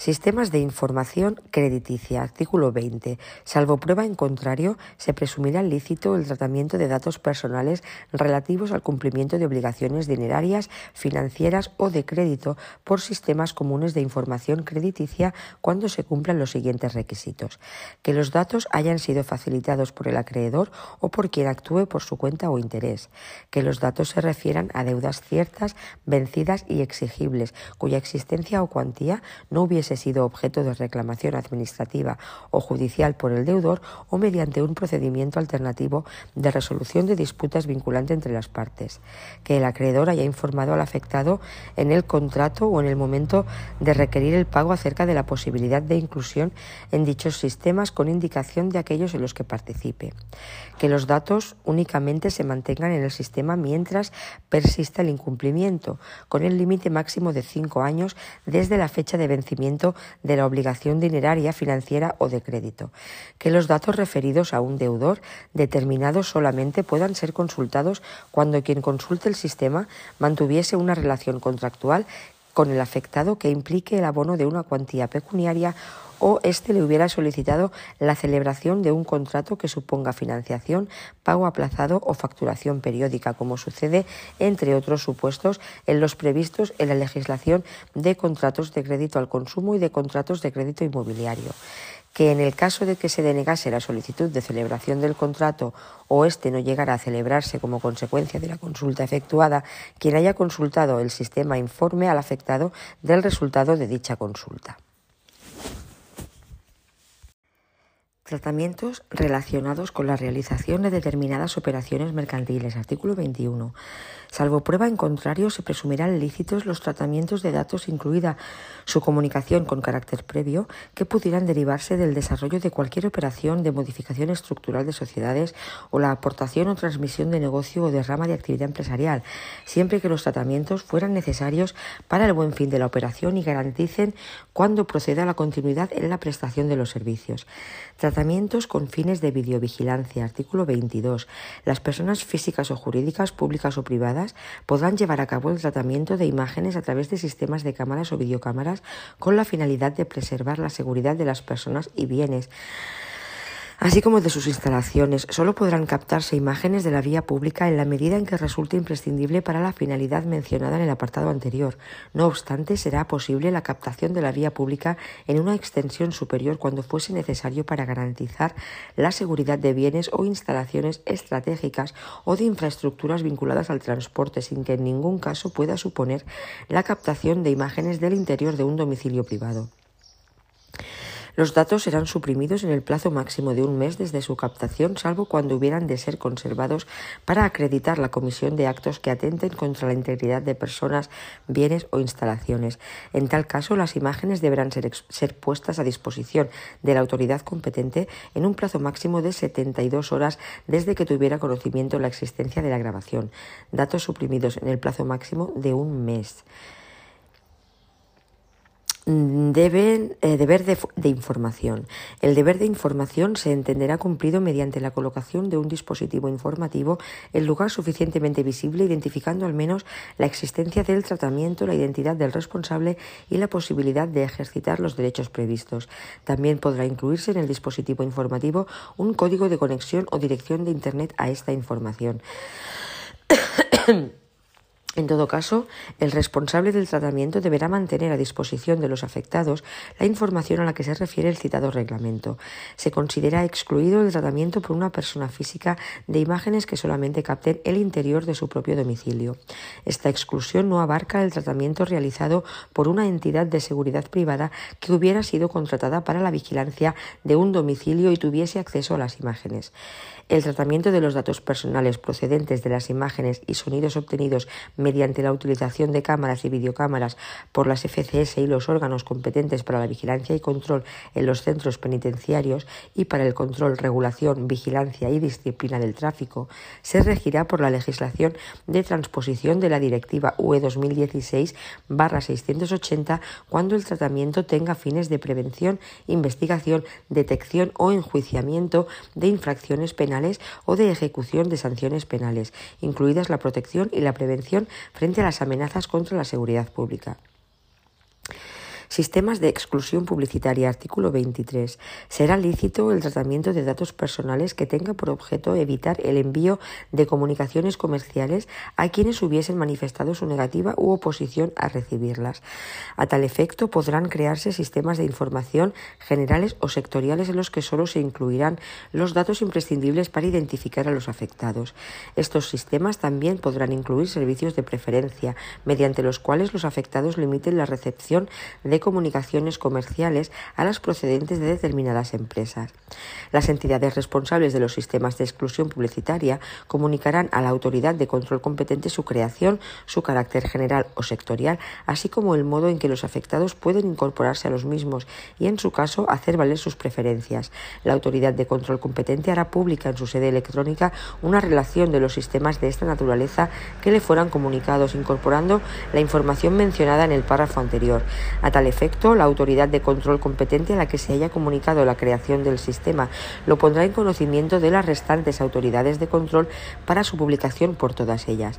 Sistemas de información crediticia. Artículo 20. Salvo prueba en contrario, se presumirá lícito el tratamiento de datos personales relativos al cumplimiento de obligaciones dinerarias, financieras o de crédito por sistemas comunes de información crediticia cuando se cumplan los siguientes requisitos. Que los datos hayan sido facilitados por el acreedor o por quien actúe por su cuenta o interés. Que los datos se refieran a deudas ciertas, vencidas y exigibles, cuya existencia o cuantía no hubiese sido objeto de reclamación administrativa o judicial por el deudor o mediante un procedimiento alternativo de resolución de disputas vinculante entre las partes, que el acreedor haya informado al afectado en el contrato o en el momento de requerir el pago acerca de la posibilidad de inclusión en dichos sistemas con indicación de aquellos en los que participe, que los datos únicamente se mantengan en el sistema mientras persista el incumplimiento, con el límite máximo de cinco años desde la fecha de vencimiento de la obligación dineraria, financiera o de crédito, que los datos referidos a un deudor determinado solamente puedan ser consultados cuando quien consulte el sistema mantuviese una relación contractual con el afectado que implique el abono de una cuantía pecuniaria o éste le hubiera solicitado la celebración de un contrato que suponga financiación, pago aplazado o facturación periódica, como sucede, entre otros supuestos, en los previstos en la legislación de contratos de crédito al consumo y de contratos de crédito inmobiliario que en el caso de que se denegase la solicitud de celebración del contrato o éste no llegara a celebrarse como consecuencia de la consulta efectuada, quien haya consultado el sistema informe al afectado del resultado de dicha consulta. Tratamientos relacionados con la realización de determinadas operaciones mercantiles. Artículo 21. Salvo prueba en contrario, se presumirán lícitos los tratamientos de datos, incluida su comunicación con carácter previo, que pudieran derivarse del desarrollo de cualquier operación de modificación estructural de sociedades o la aportación o transmisión de negocio o de rama de actividad empresarial, siempre que los tratamientos fueran necesarios para el buen fin de la operación y garanticen cuando proceda la continuidad en la prestación de los servicios. Tratamientos con fines de videovigilancia. Artículo 22. Las personas físicas o jurídicas, públicas o privadas, podrán llevar a cabo el tratamiento de imágenes a través de sistemas de cámaras o videocámaras con la finalidad de preservar la seguridad de las personas y bienes así como de sus instalaciones. Solo podrán captarse imágenes de la vía pública en la medida en que resulte imprescindible para la finalidad mencionada en el apartado anterior. No obstante, será posible la captación de la vía pública en una extensión superior cuando fuese necesario para garantizar la seguridad de bienes o instalaciones estratégicas o de infraestructuras vinculadas al transporte, sin que en ningún caso pueda suponer la captación de imágenes del interior de un domicilio privado. Los datos serán suprimidos en el plazo máximo de un mes desde su captación, salvo cuando hubieran de ser conservados para acreditar la comisión de actos que atenten contra la integridad de personas, bienes o instalaciones. En tal caso, las imágenes deberán ser, ser puestas a disposición de la autoridad competente en un plazo máximo de 72 horas desde que tuviera conocimiento la existencia de la grabación. Datos suprimidos en el plazo máximo de un mes. Eh, deber de, de, información. El deber de información se entenderá cumplido mediante la colocación de un dispositivo informativo en lugar suficientemente visible, identificando al menos la existencia del tratamiento, la identidad del responsable y la posibilidad de ejercitar los derechos previstos. También podrá incluirse en el dispositivo informativo un código de conexión o dirección de Internet a esta información. *coughs* En todo caso, el responsable del tratamiento deberá mantener a disposición de los afectados la información a la que se refiere el citado reglamento. Se considera excluido el tratamiento por una persona física de imágenes que solamente capten el interior de su propio domicilio. Esta exclusión no abarca el tratamiento realizado por una entidad de seguridad privada que hubiera sido contratada para la vigilancia de un domicilio y tuviese acceso a las imágenes. El tratamiento de los datos personales procedentes de las imágenes y sonidos obtenidos mediante la utilización de cámaras y videocámaras por las FCS y los órganos competentes para la vigilancia y control en los centros penitenciarios y para el control, regulación, vigilancia y disciplina del tráfico, se regirá por la legislación de transposición de la Directiva UE 2016-680 cuando el tratamiento tenga fines de prevención, investigación, detección o enjuiciamiento de infracciones penales o de ejecución de sanciones penales, incluidas la protección y la prevención frente a las amenazas contra la seguridad pública. Sistemas de exclusión publicitaria. Artículo 23. Será lícito el tratamiento de datos personales que tenga por objeto evitar el envío de comunicaciones comerciales a quienes hubiesen manifestado su negativa u oposición a recibirlas. A tal efecto, podrán crearse sistemas de información generales o sectoriales en los que solo se incluirán los datos imprescindibles para identificar a los afectados. Estos sistemas también podrán incluir servicios de preferencia, mediante los cuales los afectados limiten la recepción de comunicaciones comerciales a las procedentes de determinadas empresas. Las entidades responsables de los sistemas de exclusión publicitaria comunicarán a la autoridad de control competente su creación, su carácter general o sectorial, así como el modo en que los afectados pueden incorporarse a los mismos y, en su caso, hacer valer sus preferencias. La autoridad de control competente hará pública en su sede electrónica una relación de los sistemas de esta naturaleza que le fueran comunicados, incorporando la información mencionada en el párrafo anterior. A tal efecto, la autoridad de control competente a la que se haya comunicado la creación del sistema lo pondrá en conocimiento de las restantes autoridades de control para su publicación por todas ellas.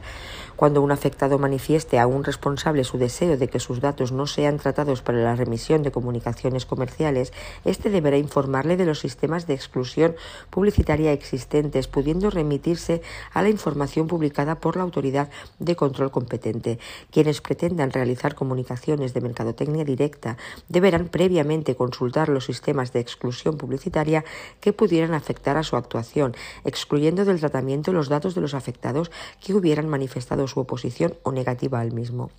Cuando un afectado manifieste a un responsable su deseo de que sus datos no sean tratados para la remisión de comunicaciones comerciales, éste deberá informarle de los sistemas de exclusión publicitaria existentes, pudiendo remitirse a la información publicada por la autoridad de control competente. Quienes pretendan realizar comunicaciones de mercadotecnia directa deberán previamente consultar los sistemas de exclusión publicitaria que pudieran afectar a su actuación, excluyendo del tratamiento los datos de los afectados que hubieran manifestado su oposición o negativa al mismo.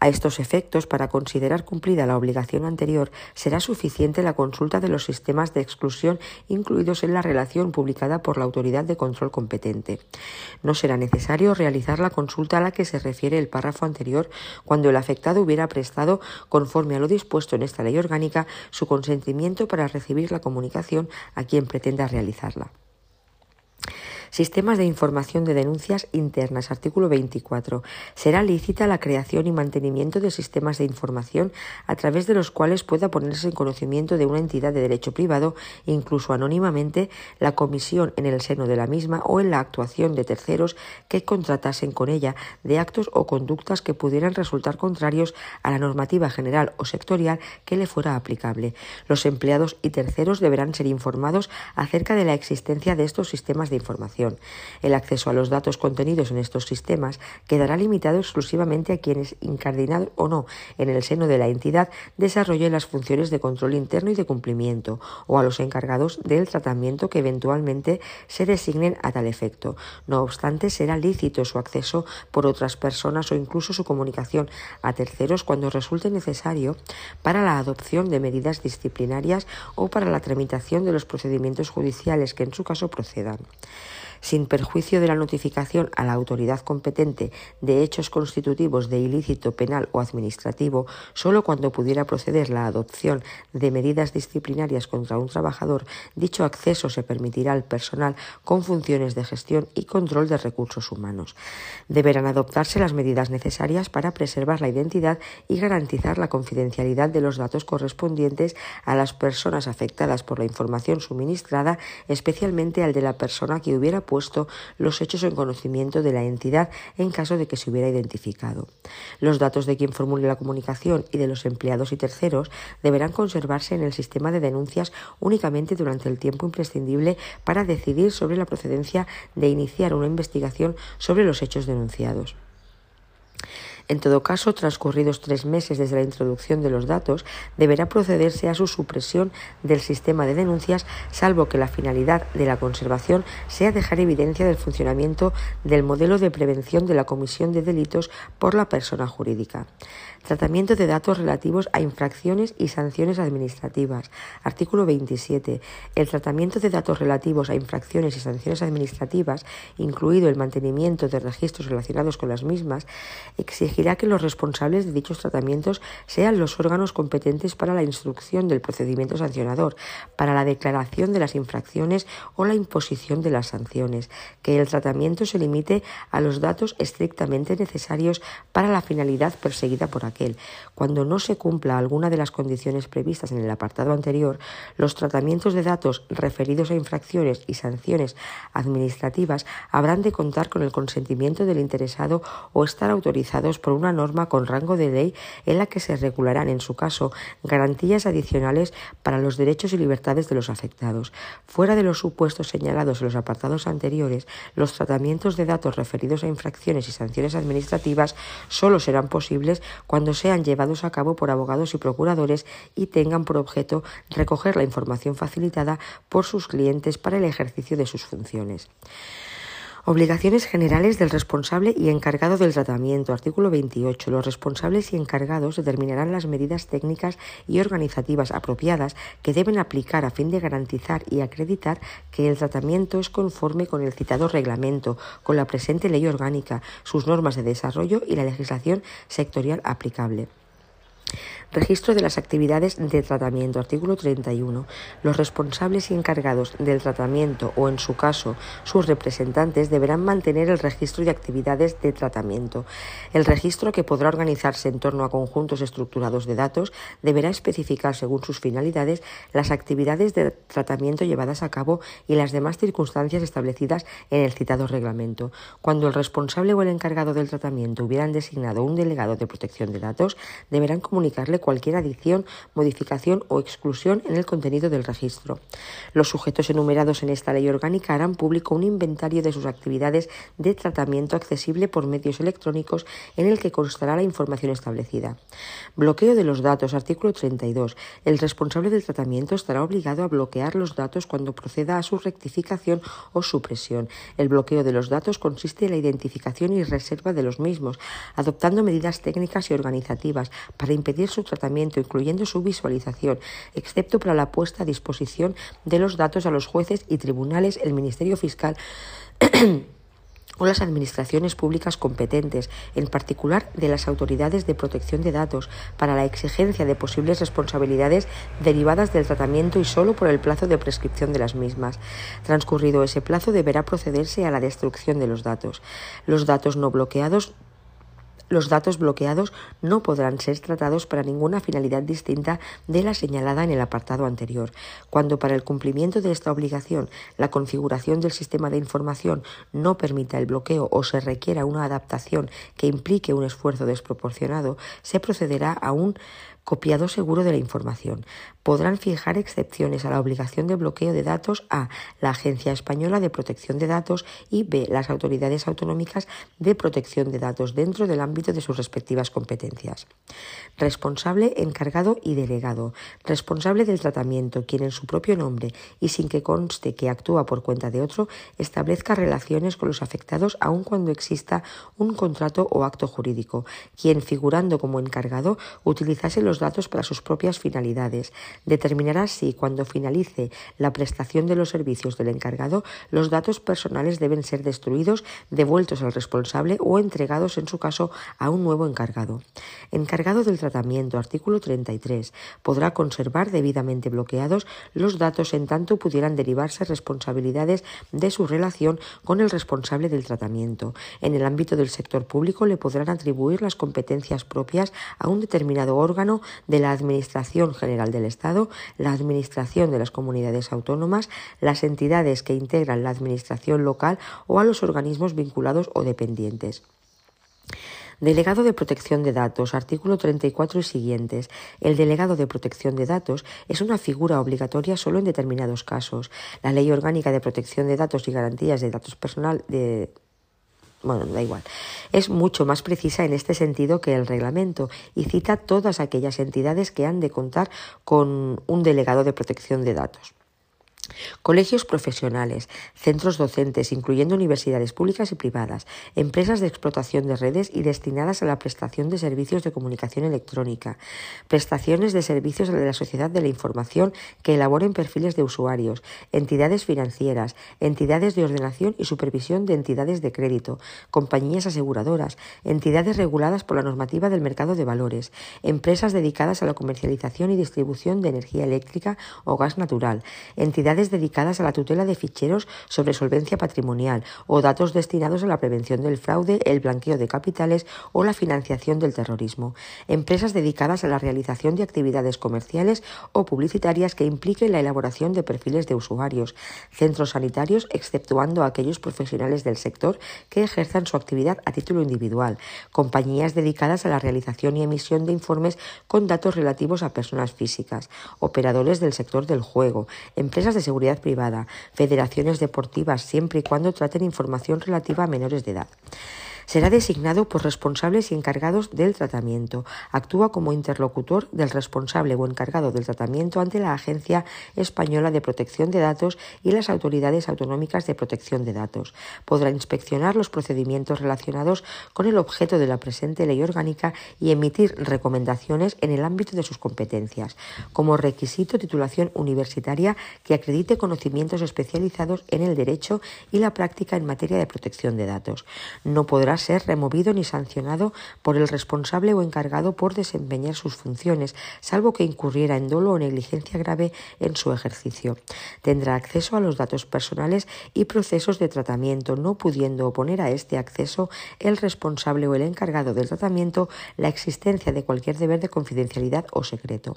A estos efectos, para considerar cumplida la obligación anterior, será suficiente la consulta de los sistemas de exclusión incluidos en la relación publicada por la autoridad de control competente. No será necesario realizar la consulta a la que se refiere el párrafo anterior cuando el afectado hubiera prestado, conforme a lo dispuesto en esta ley orgánica, su consentimiento para recibir la comunicación a quien pretenda realizarla. Sistemas de información de denuncias internas. Artículo 24. Será lícita la creación y mantenimiento de sistemas de información a través de los cuales pueda ponerse en conocimiento de una entidad de derecho privado, incluso anónimamente, la comisión en el seno de la misma o en la actuación de terceros que contratasen con ella de actos o conductas que pudieran resultar contrarios a la normativa general o sectorial que le fuera aplicable. Los empleados y terceros deberán ser informados acerca de la existencia de estos sistemas de información. El acceso a los datos contenidos en estos sistemas quedará limitado exclusivamente a quienes, incardinados o no en el seno de la entidad, desarrollen las funciones de control interno y de cumplimiento, o a los encargados del tratamiento que eventualmente se designen a tal efecto. No obstante, será lícito su acceso por otras personas o incluso su comunicación a terceros cuando resulte necesario para la adopción de medidas disciplinarias o para la tramitación de los procedimientos judiciales que en su caso procedan sin perjuicio de la notificación a la autoridad competente de hechos constitutivos de ilícito penal o administrativo, solo cuando pudiera proceder la adopción de medidas disciplinarias contra un trabajador, dicho acceso se permitirá al personal con funciones de gestión y control de recursos humanos. Deberán adoptarse las medidas necesarias para preservar la identidad y garantizar la confidencialidad de los datos correspondientes a las personas afectadas por la información suministrada, especialmente al de la persona que hubiera puesto los hechos en conocimiento de la entidad en caso de que se hubiera identificado. Los datos de quien formule la comunicación y de los empleados y terceros deberán conservarse en el sistema de denuncias únicamente durante el tiempo imprescindible para decidir sobre la procedencia de iniciar una investigación sobre los hechos denunciados. En todo caso, transcurridos tres meses desde la introducción de los datos, deberá procederse a su supresión del sistema de denuncias, salvo que la finalidad de la conservación sea dejar evidencia del funcionamiento del modelo de prevención de la comisión de delitos por la persona jurídica. Tratamiento de datos relativos a infracciones y sanciones administrativas. Artículo 27. El tratamiento de datos relativos a infracciones y sanciones administrativas, incluido el mantenimiento de registros relacionados con las mismas, exigirá que los responsables de dichos tratamientos sean los órganos competentes para la instrucción del procedimiento sancionador, para la declaración de las infracciones o la imposición de las sanciones, que el tratamiento se limite a los datos estrictamente necesarios para la finalidad perseguida por aquel. Cuando no se cumpla alguna de las condiciones previstas en el apartado anterior, los tratamientos de datos referidos a infracciones y sanciones administrativas habrán de contar con el consentimiento del interesado o estar autorizados por una norma con rango de ley en la que se regularán, en su caso, garantías adicionales para los derechos y libertades de los afectados. Fuera de los supuestos señalados en los apartados anteriores, los tratamientos de datos referidos a infracciones y sanciones administrativas solo serán posibles cuando cuando sean llevados a cabo por abogados y procuradores y tengan por objeto recoger la información facilitada por sus clientes para el ejercicio de sus funciones. Obligaciones generales del responsable y encargado del tratamiento. Artículo 28. Los responsables y encargados determinarán las medidas técnicas y organizativas apropiadas que deben aplicar a fin de garantizar y acreditar que el tratamiento es conforme con el citado reglamento, con la presente ley orgánica, sus normas de desarrollo y la legislación sectorial aplicable. Registro de las actividades de tratamiento. Artículo 31. Los responsables y encargados del tratamiento o, en su caso, sus representantes deberán mantener el registro de actividades de tratamiento. El registro, que podrá organizarse en torno a conjuntos estructurados de datos, deberá especificar, según sus finalidades, las actividades de tratamiento llevadas a cabo y las demás circunstancias establecidas en el citado reglamento. Cuando el responsable o el encargado del tratamiento hubieran designado un delegado de protección de datos, deberán comunicarle cualquier adición, modificación o exclusión en el contenido del registro. Los sujetos enumerados en esta ley orgánica harán público un inventario de sus actividades de tratamiento accesible por medios electrónicos en el que constará la información establecida. Bloqueo de los datos. Artículo 32. El responsable del tratamiento estará obligado a bloquear los datos cuando proceda a su rectificación o supresión. El bloqueo de los datos consiste en la identificación y reserva de los mismos, adoptando medidas técnicas y organizativas para impedir su tratamiento, incluyendo su visualización, excepto para la puesta a disposición de los datos a los jueces y tribunales, el Ministerio Fiscal *clears throat* o las administraciones públicas competentes, en particular de las autoridades de protección de datos, para la exigencia de posibles responsabilidades derivadas del tratamiento y solo por el plazo de prescripción de las mismas. Transcurrido ese plazo deberá procederse a la destrucción de los datos. Los datos no bloqueados los datos bloqueados no podrán ser tratados para ninguna finalidad distinta de la señalada en el apartado anterior. Cuando para el cumplimiento de esta obligación la configuración del sistema de información no permita el bloqueo o se requiera una adaptación que implique un esfuerzo desproporcionado, se procederá a un copiado seguro de la información. Podrán fijar excepciones a la obligación de bloqueo de datos a la Agencia Española de Protección de Datos y b las autoridades autonómicas de protección de datos dentro del ámbito de sus respectivas competencias. Responsable, encargado y delegado. Responsable del tratamiento, quien en su propio nombre y sin que conste que actúa por cuenta de otro, establezca relaciones con los afectados aun cuando exista un contrato o acto jurídico, quien figurando como encargado utilizase los datos para sus propias finalidades. Determinará si, cuando finalice la prestación de los servicios del encargado, los datos personales deben ser destruidos, devueltos al responsable o entregados, en su caso, a un nuevo encargado. Encargado del tratamiento, artículo 33, podrá conservar debidamente bloqueados los datos en tanto pudieran derivarse responsabilidades de su relación con el responsable del tratamiento. En el ámbito del sector público le podrán atribuir las competencias propias a un determinado órgano de la Administración General del Estado, la Administración de las Comunidades Autónomas, las entidades que integran la Administración local o a los organismos vinculados o dependientes. Delegado de Protección de Datos, artículo 34 y siguientes. El delegado de protección de datos es una figura obligatoria solo en determinados casos. La Ley Orgánica de Protección de Datos y Garantías de Datos Personal de bueno, da igual. es mucho más precisa en este sentido que el reglamento y cita todas aquellas entidades que han de contar con un delegado de protección de datos. Colegios profesionales, centros docentes, incluyendo universidades públicas y privadas, empresas de explotación de redes y destinadas a la prestación de servicios de comunicación electrónica, prestaciones de servicios de la sociedad de la información que elaboren perfiles de usuarios, entidades financieras, entidades de ordenación y supervisión de entidades de crédito, compañías aseguradoras, entidades reguladas por la normativa del mercado de valores, empresas dedicadas a la comercialización y distribución de energía eléctrica o gas natural, entidades dedicadas a la tutela de ficheros sobre solvencia patrimonial o datos destinados a la prevención del fraude, el blanqueo de capitales o la financiación del terrorismo, empresas dedicadas a la realización de actividades comerciales o publicitarias que impliquen la elaboración de perfiles de usuarios, centros sanitarios, exceptuando aquellos profesionales del sector que ejerzan su actividad a título individual, compañías dedicadas a la realización y emisión de informes con datos relativos a personas físicas, operadores del sector del juego, empresas de seguridad privada, federaciones deportivas, siempre y cuando traten información relativa a menores de edad. Será designado por responsables y encargados del tratamiento. Actúa como interlocutor del responsable o encargado del tratamiento ante la Agencia Española de Protección de Datos y las autoridades autonómicas de protección de datos. Podrá inspeccionar los procedimientos relacionados con el objeto de la presente ley orgánica y emitir recomendaciones en el ámbito de sus competencias. Como requisito, titulación universitaria que acredite conocimientos especializados en el derecho y la práctica en materia de protección de datos. No podrá ser removido ni sancionado por el responsable o encargado por desempeñar sus funciones, salvo que incurriera en dolo o negligencia grave en su ejercicio. Tendrá acceso a los datos personales y procesos de tratamiento, no pudiendo oponer a este acceso el responsable o el encargado del tratamiento la existencia de cualquier deber de confidencialidad o secreto.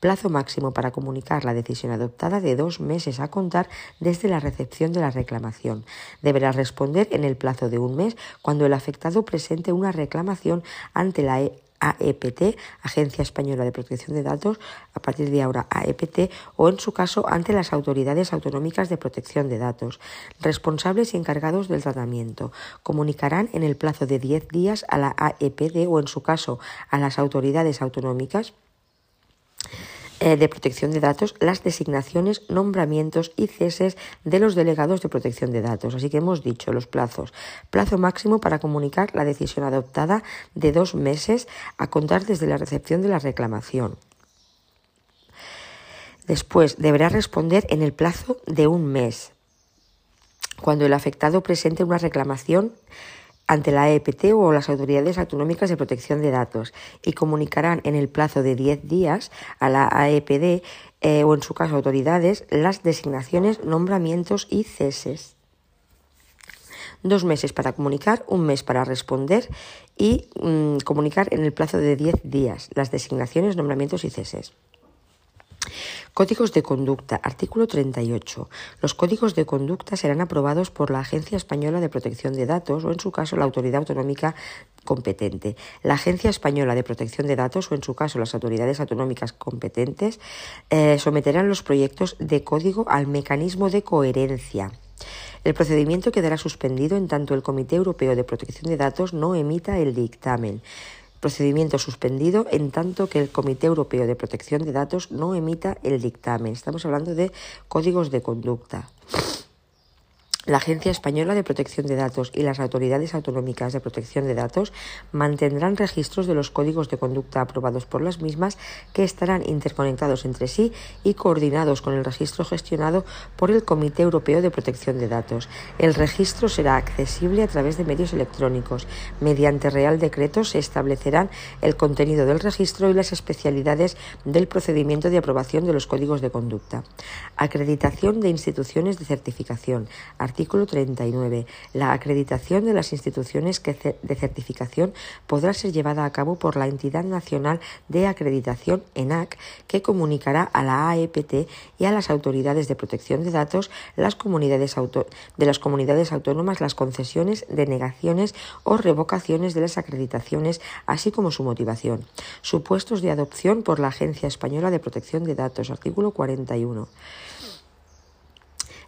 Plazo máximo para comunicar la decisión adoptada de dos meses a contar desde la recepción de la reclamación. Deberá responder en el plazo de un mes cuando el afectado presente una reclamación ante la AEPT, Agencia Española de Protección de Datos, a partir de ahora AEPT, o en su caso ante las autoridades autonómicas de protección de datos, responsables y encargados del tratamiento. Comunicarán en el plazo de 10 días a la AEPD o en su caso a las autoridades autonómicas de protección de datos las designaciones, nombramientos y ceses de los delegados de protección de datos. Así que hemos dicho los plazos. Plazo máximo para comunicar la decisión adoptada de dos meses a contar desde la recepción de la reclamación. Después deberá responder en el plazo de un mes. Cuando el afectado presente una reclamación ante la EPT o las autoridades autonómicas de protección de datos y comunicarán en el plazo de 10 días a la AEPD eh, o en su caso autoridades las designaciones, nombramientos y ceses. Dos meses para comunicar, un mes para responder y mm, comunicar en el plazo de 10 días las designaciones, nombramientos y ceses. Códigos de conducta. Artículo 38. Los códigos de conducta serán aprobados por la Agencia Española de Protección de Datos o, en su caso, la autoridad autonómica competente. La Agencia Española de Protección de Datos o, en su caso, las autoridades autonómicas competentes eh, someterán los proyectos de código al mecanismo de coherencia. El procedimiento quedará suspendido en tanto el Comité Europeo de Protección de Datos no emita el dictamen procedimiento suspendido en tanto que el Comité Europeo de Protección de Datos no emita el dictamen. Estamos hablando de códigos de conducta. La Agencia Española de Protección de Datos y las autoridades autonómicas de protección de datos mantendrán registros de los códigos de conducta aprobados por las mismas que estarán interconectados entre sí y coordinados con el registro gestionado por el Comité Europeo de Protección de Datos. El registro será accesible a través de medios electrónicos. Mediante Real Decreto se establecerán el contenido del registro y las especialidades del procedimiento de aprobación de los códigos de conducta. Acreditación de instituciones de certificación. Artículo 39. La acreditación de las instituciones de certificación podrá ser llevada a cabo por la Entidad Nacional de Acreditación, ENAC, que comunicará a la AEPT y a las autoridades de protección de datos las comunidades de las comunidades autónomas las concesiones, denegaciones o revocaciones de las acreditaciones, así como su motivación. Supuestos de adopción por la Agencia Española de Protección de Datos. Artículo 41.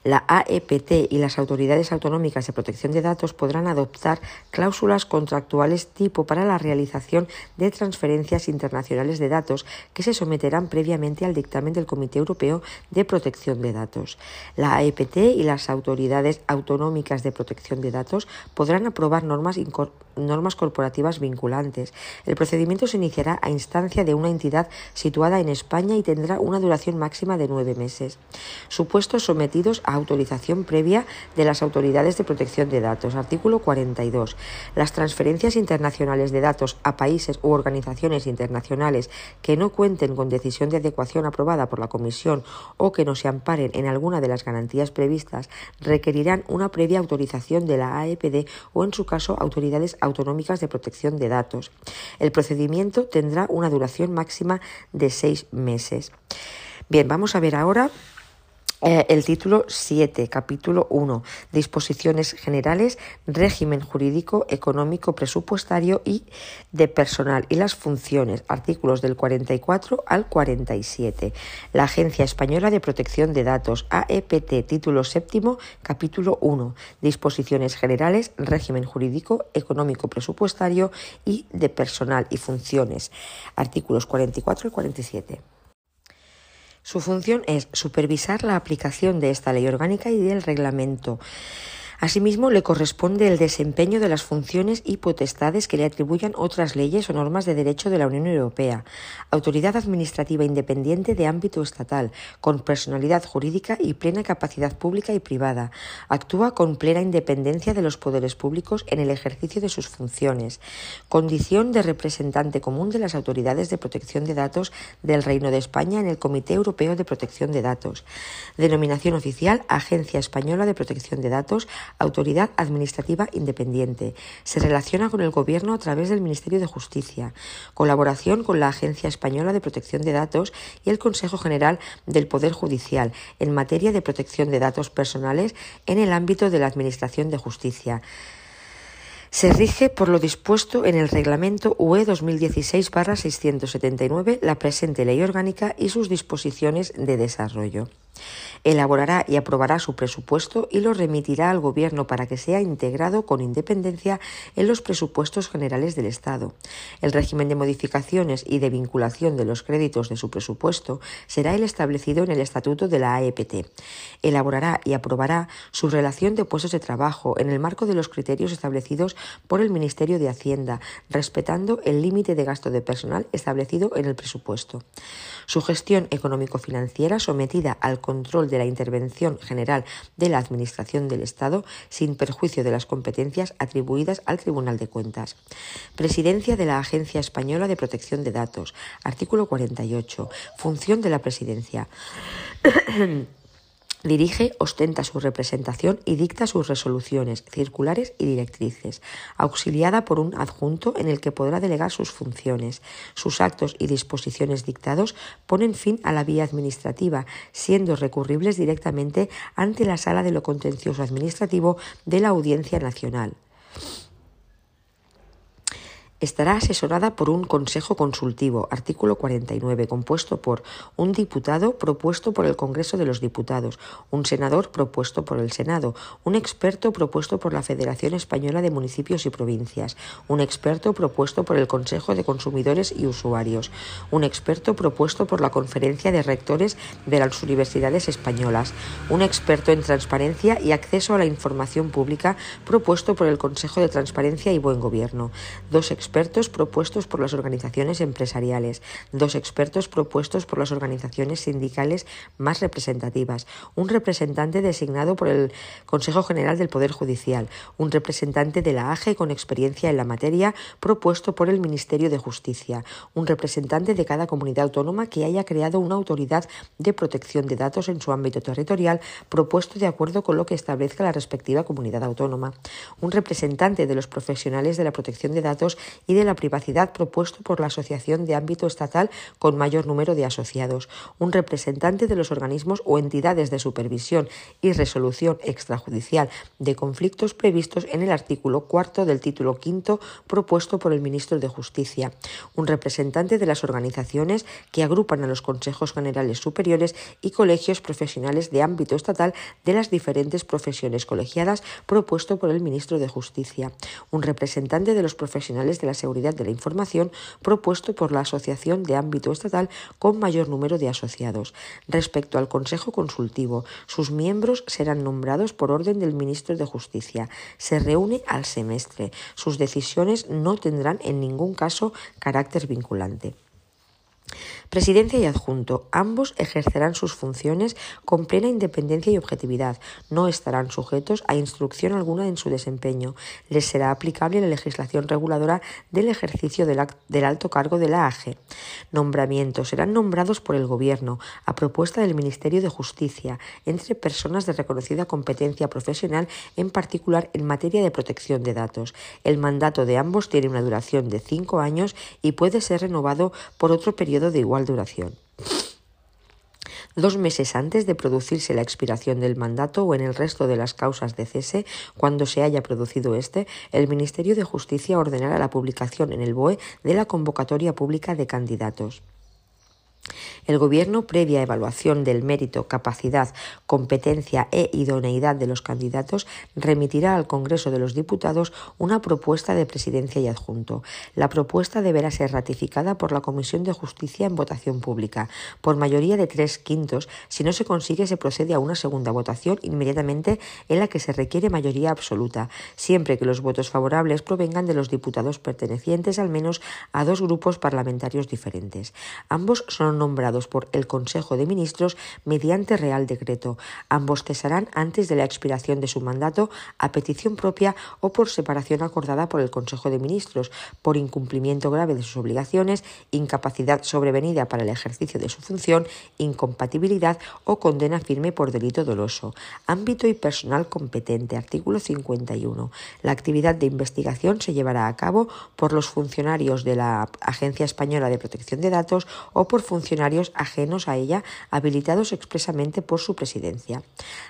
La AEPT y las autoridades autonómicas de protección de datos podrán adoptar cláusulas contractuales tipo para la realización de transferencias internacionales de datos que se someterán previamente al dictamen del Comité Europeo de Protección de Datos. La AEPT y las autoridades autonómicas de protección de datos podrán aprobar normas, normas corporativas vinculantes. El procedimiento se iniciará a instancia de una entidad situada en España y tendrá una duración máxima de nueve meses. Supuestos sometidos a autorización previa de las autoridades de protección de datos. Artículo 42. Las transferencias internacionales de datos a países u organizaciones internacionales que no cuenten con decisión de adecuación aprobada por la Comisión o que no se amparen en alguna de las garantías previstas requerirán una previa autorización de la AEPD o, en su caso, autoridades autonómicas de protección de datos. El procedimiento tendrá una duración máxima de seis meses. Bien, vamos a ver ahora eh, el título 7, capítulo 1, disposiciones generales, régimen jurídico, económico, presupuestario y de personal. Y las funciones, artículos del 44 al 47. La Agencia Española de Protección de Datos, AEPT, título 7, capítulo 1, disposiciones generales, régimen jurídico, económico, presupuestario y de personal y funciones, artículos 44 y 47. Su función es supervisar la aplicación de esta ley orgánica y del reglamento Asimismo, le corresponde el desempeño de las funciones y potestades que le atribuyan otras leyes o normas de derecho de la Unión Europea. Autoridad administrativa independiente de ámbito estatal, con personalidad jurídica y plena capacidad pública y privada. Actúa con plena independencia de los poderes públicos en el ejercicio de sus funciones. Condición de representante común de las autoridades de protección de datos del Reino de España en el Comité Europeo de Protección de Datos. Denominación oficial Agencia Española de Protección de Datos Autoridad Administrativa Independiente. Se relaciona con el Gobierno a través del Ministerio de Justicia. Colaboración con la Agencia Española de Protección de Datos y el Consejo General del Poder Judicial en materia de protección de datos personales en el ámbito de la Administración de Justicia. Se rige por lo dispuesto en el Reglamento UE 2016-679, la presente Ley Orgánica y sus disposiciones de desarrollo elaborará y aprobará su presupuesto y lo remitirá al Gobierno para que sea integrado con independencia en los presupuestos generales del Estado. El régimen de modificaciones y de vinculación de los créditos de su presupuesto será el establecido en el Estatuto de la AEPT. Elaborará y aprobará su relación de puestos de trabajo en el marco de los criterios establecidos por el Ministerio de Hacienda, respetando el límite de gasto de personal establecido en el presupuesto. Su gestión económico-financiera sometida al control de la intervención general de la Administración del Estado sin perjuicio de las competencias atribuidas al Tribunal de Cuentas. Presidencia de la Agencia Española de Protección de Datos. Artículo 48. Función de la Presidencia. *clears throat* Dirige, ostenta su representación y dicta sus resoluciones, circulares y directrices, auxiliada por un adjunto en el que podrá delegar sus funciones. Sus actos y disposiciones dictados ponen fin a la vía administrativa, siendo recurribles directamente ante la Sala de lo Contencioso Administrativo de la Audiencia Nacional. Estará asesorada por un Consejo Consultivo, artículo 49, compuesto por un diputado propuesto por el Congreso de los Diputados, un senador propuesto por el Senado, un experto propuesto por la Federación Española de Municipios y Provincias, un experto propuesto por el Consejo de Consumidores y Usuarios, un experto propuesto por la Conferencia de Rectores de las Universidades Españolas, un experto en transparencia y acceso a la información pública propuesto por el Consejo de Transparencia y Buen Gobierno, dos expertos propuestos por las organizaciones empresariales, dos expertos propuestos por las organizaciones sindicales más representativas, un representante designado por el Consejo General del Poder Judicial, un representante de la AGE con experiencia en la materia propuesto por el Ministerio de Justicia, un representante de cada comunidad autónoma que haya creado una autoridad de protección de datos en su ámbito territorial propuesto de acuerdo con lo que establezca la respectiva comunidad autónoma, un representante de los profesionales de la protección de datos y de la privacidad propuesto por la Asociación de Ámbito Estatal con mayor número de asociados, un representante de los organismos o entidades de supervisión y resolución extrajudicial de conflictos previstos en el artículo cuarto del título quinto propuesto por el ministro de Justicia, un representante de las organizaciones que agrupan a los consejos generales superiores y colegios profesionales de ámbito estatal de las diferentes profesiones colegiadas propuesto por el ministro de Justicia, un representante de los profesionales de la seguridad de la información propuesto por la Asociación de ámbito estatal con mayor número de asociados. Respecto al Consejo Consultivo, sus miembros serán nombrados por orden del ministro de Justicia. Se reúne al semestre. Sus decisiones no tendrán en ningún caso carácter vinculante. Presidencia y adjunto. Ambos ejercerán sus funciones con plena independencia y objetividad. No estarán sujetos a instrucción alguna en su desempeño. Les será aplicable la legislación reguladora del ejercicio del, alto cargo de la AGE. Nombramientos. Serán nombrados por el Gobierno a propuesta del Ministerio de Justicia entre personas de reconocida competencia profesional, en particular en materia de protección de datos. El mandato de ambos tiene una duración de cinco años y puede ser renovado por otro periodo de igual duración. Dos meses antes de producirse la expiración del mandato o en el resto de las causas de cese, cuando se haya producido este, el Ministerio de Justicia ordenará la publicación en el BOE de la convocatoria pública de candidatos. El Gobierno, previa evaluación del mérito, capacidad, competencia e idoneidad de los candidatos, remitirá al Congreso de los Diputados una propuesta de presidencia y adjunto. La propuesta deberá ser ratificada por la Comisión de Justicia en votación pública. Por mayoría de tres quintos, si no se consigue, se procede a una segunda votación inmediatamente en la que se requiere mayoría absoluta, siempre que los votos favorables provengan de los diputados pertenecientes al menos a dos grupos parlamentarios diferentes. Ambos son nombrados por el Consejo de Ministros mediante Real Decreto. Ambos cesarán antes de la expiración de su mandato a petición propia o por separación acordada por el Consejo de Ministros, por incumplimiento grave de sus obligaciones, incapacidad sobrevenida para el ejercicio de su función, incompatibilidad o condena firme por delito doloso. Ámbito y personal competente. Artículo 51. La actividad de investigación se llevará a cabo por los funcionarios de la Agencia Española de Protección de Datos o por funcionarios ajenos a ella habilitados expresamente por su presidencia.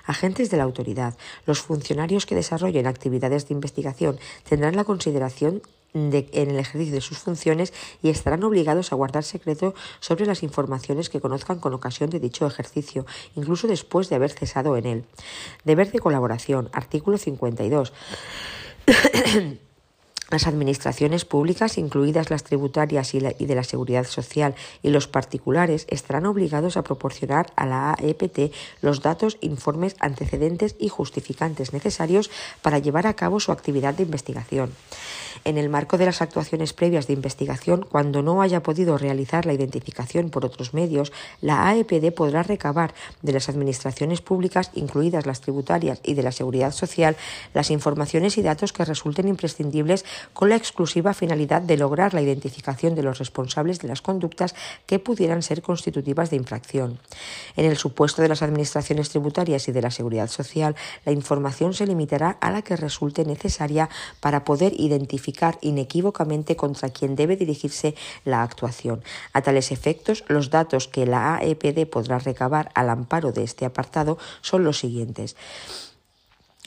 Agentes de la autoridad. Los funcionarios que desarrollen actividades de investigación tendrán la consideración de, en el ejercicio de sus funciones y estarán obligados a guardar secreto sobre las informaciones que conozcan con ocasión de dicho ejercicio, incluso después de haber cesado en él. Deber de colaboración. Artículo 52. Las administraciones públicas, incluidas las tributarias y, de la seguridad social, y los particulares estarán obligados a proporcionar a la AEPT los datos, informes, antecedentes y justificantes necesarios para llevar a cabo su actividad de investigación. En el marco de las actuaciones previas de investigación, cuando no haya podido realizar la identificación por otros medios, la AEPD podrá recabar de las administraciones públicas, incluidas las tributarias y de la seguridad social, las informaciones y datos que resulten imprescindibles con la exclusiva finalidad de lograr la identificación de los responsables de las conductas que pudieran ser constitutivas de infracción. En el supuesto de las administraciones tributarias y de la seguridad social, la información se limitará a la que resulte necesaria para poder identificar inequívocamente contra quien debe dirigirse la actuación. A tales efectos, los datos que la AEPD podrá recabar al amparo de este apartado son los siguientes.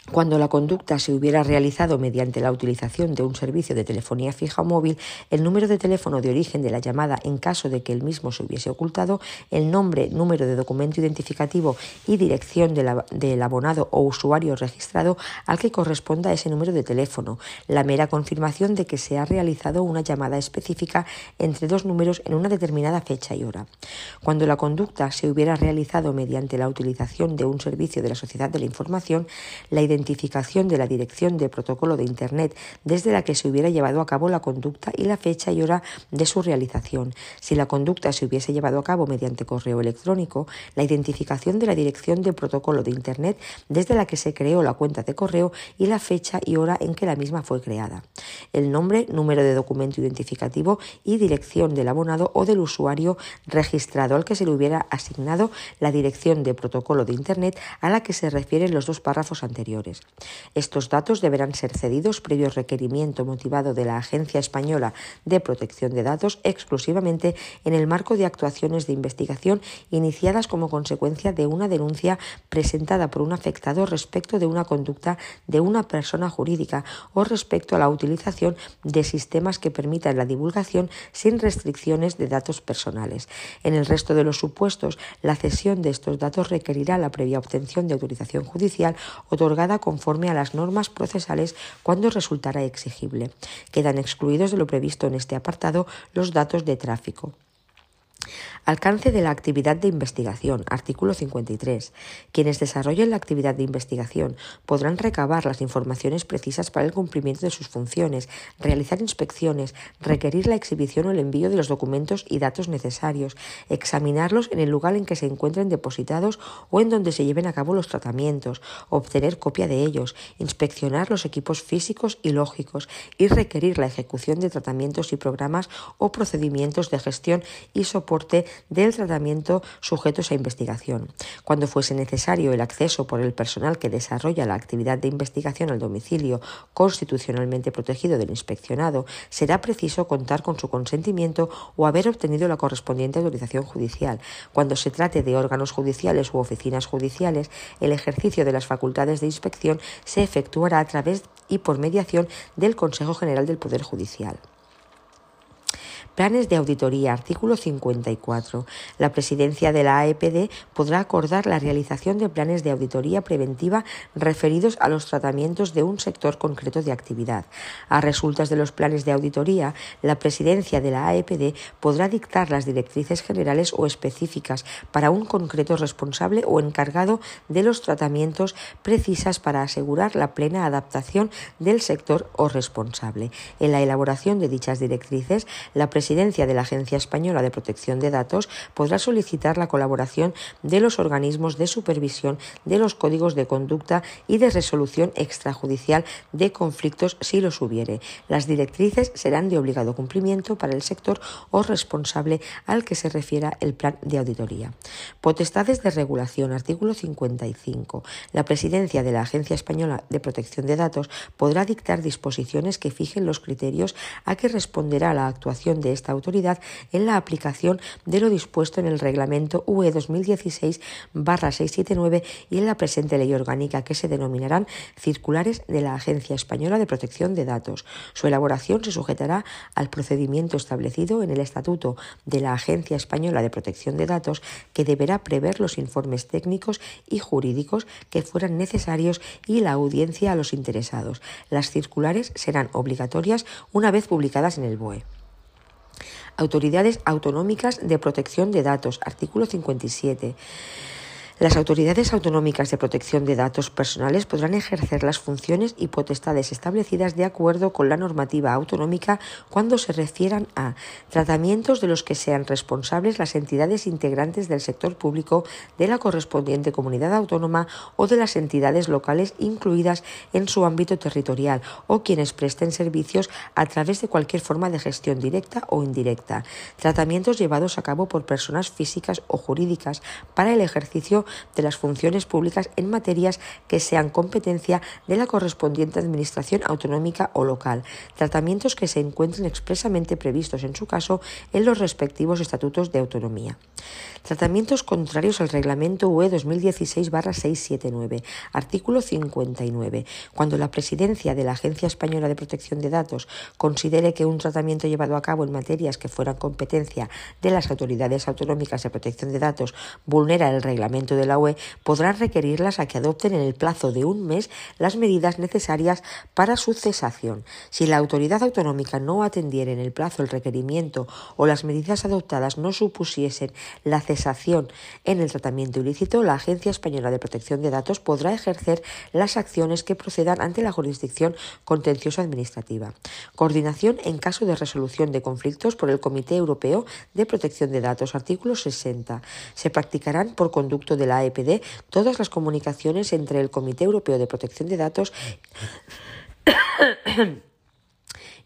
Cuando la conducta se hubiera realizado mediante la utilización de un servicio de telefonía fija o móvil, el número de teléfono de origen de la llamada en caso de que el mismo se hubiese ocultado, el nombre, número de documento identificativo y dirección del abonado o usuario registrado al que corresponda ese número de teléfono, la mera confirmación de que se ha realizado una llamada específica entre dos números en una determinada fecha y hora. Cuando la conducta se hubiera realizado mediante la utilización de un servicio de la sociedad de la información, la identificación de la dirección de protocolo de Internet desde la que se hubiera llevado a cabo la conducta y la fecha y hora de su realización. Si la conducta se hubiese llevado a cabo mediante correo electrónico, la identificación de la dirección de protocolo de Internet desde la que se creó la cuenta de correo y la fecha y hora en que la misma fue creada. el nombre, número de documento identificativo y dirección del abonado o del usuario registrado al que se le hubiera asignado la dirección de protocolo de Internet a la que se refieren los dos párrafos anteriores. Estos datos deberán ser cedidos previo requerimiento motivado de la Agencia Española de Protección de Datos exclusivamente en el marco de actuaciones de investigación iniciadas como consecuencia de una denuncia presentada por un afectado respecto de una conducta de una persona jurídica o respecto a la utilización de sistemas que permitan la divulgación sin restricciones de datos personales. En el resto de los supuestos, la cesión de estos datos requerirá la previa obtención de autorización judicial otorgada conforme a las normas procesales cuando resultará exigible. Quedan excluidos de lo previsto en este apartado los datos de tráfico. Alcance de la actividad de investigación. Artículo 53. Quienes desarrollen la actividad de investigación podrán recabar las informaciones precisas para el cumplimiento de sus funciones, realizar inspecciones, requerir la exhibición o el envío de los documentos y datos necesarios, examinarlos en el lugar en que se encuentren depositados o en donde se lleven a cabo los tratamientos, obtener copia de ellos, inspeccionar los equipos físicos y lógicos y requerir la ejecución de tratamientos y programas o procedimientos de gestión y soporte del tratamiento sujetos a investigación. Cuando fuese necesario el acceso por el personal que desarrolla la actividad de investigación al domicilio constitucionalmente protegido del inspeccionado, será preciso contar con su consentimiento o haber obtenido la correspondiente autorización judicial. Cuando se trate de órganos judiciales u oficinas judiciales, el ejercicio de las facultades de inspección se efectuará a través y por mediación del Consejo General del Poder Judicial. Planes de auditoría. Artículo 54. La presidencia de la AEPD podrá acordar la realización de planes de auditoría preventiva referidos a los tratamientos de un sector concreto de actividad. A resultas de los planes de auditoría, la presidencia de la AEPD podrá dictar las directrices generales o específicas para un concreto responsable o encargado de los tratamientos precisas para asegurar la plena adaptación del sector o responsable. En la elaboración de dichas directrices, la presidencia de la Agencia Española de Protección de Datos podrá solicitar la colaboración de los organismos de supervisión de los códigos de conducta y de resolución extrajudicial de conflictos si los hubiere. Las directrices serán de obligado cumplimiento para el sector o responsable al que se refiera el plan de auditoría. Potestades de regulación. Artículo 55. La presidencia de la Agencia Española de Protección de Datos podrá dictar disposiciones que fijen los criterios a que responderá la actuación de esta autoridad en la aplicación de lo dispuesto en el Reglamento UE 2016-679 y en la presente ley orgánica que se denominarán circulares de la Agencia Española de Protección de Datos. Su elaboración se sujetará al procedimiento establecido en el Estatuto de la Agencia Española de Protección de Datos que deberá prever los informes técnicos y jurídicos que fueran necesarios y la audiencia a los interesados. Las circulares serán obligatorias una vez publicadas en el BOE. Autoridades Autonómicas de Protección de Datos, artículo 57. Las autoridades autonómicas de protección de datos personales podrán ejercer las funciones y potestades establecidas de acuerdo con la normativa autonómica cuando se refieran a tratamientos de los que sean responsables las entidades integrantes del sector público de la correspondiente comunidad autónoma o de las entidades locales incluidas en su ámbito territorial o quienes presten servicios a través de cualquier forma de gestión directa o indirecta. Tratamientos llevados a cabo por personas físicas o jurídicas para el ejercicio de las funciones públicas en materias que sean competencia de la correspondiente Administración autonómica o local, tratamientos que se encuentren expresamente previstos en su caso en los respectivos estatutos de autonomía. Tratamientos contrarios al Reglamento UE 2016-679, artículo 59. Cuando la Presidencia de la Agencia Española de Protección de Datos considere que un tratamiento llevado a cabo en materias que fueran competencia de las autoridades autonómicas de protección de datos vulnera el reglamento de la UE, podrá requerirlas a que adopten en el plazo de un mes las medidas necesarias para su cesación. Si la autoridad autonómica no atendiera en el plazo el requerimiento o las medidas adoptadas no supusiesen la cesación en el tratamiento ilícito, la Agencia Española de Protección de Datos podrá ejercer las acciones que procedan ante la jurisdicción contenciosa administrativa. Coordinación en caso de resolución de conflictos por el Comité Europeo de Protección de Datos, artículo 60. Se practicarán por conducto de la AEPD todas las comunicaciones entre el Comité Europeo de Protección de Datos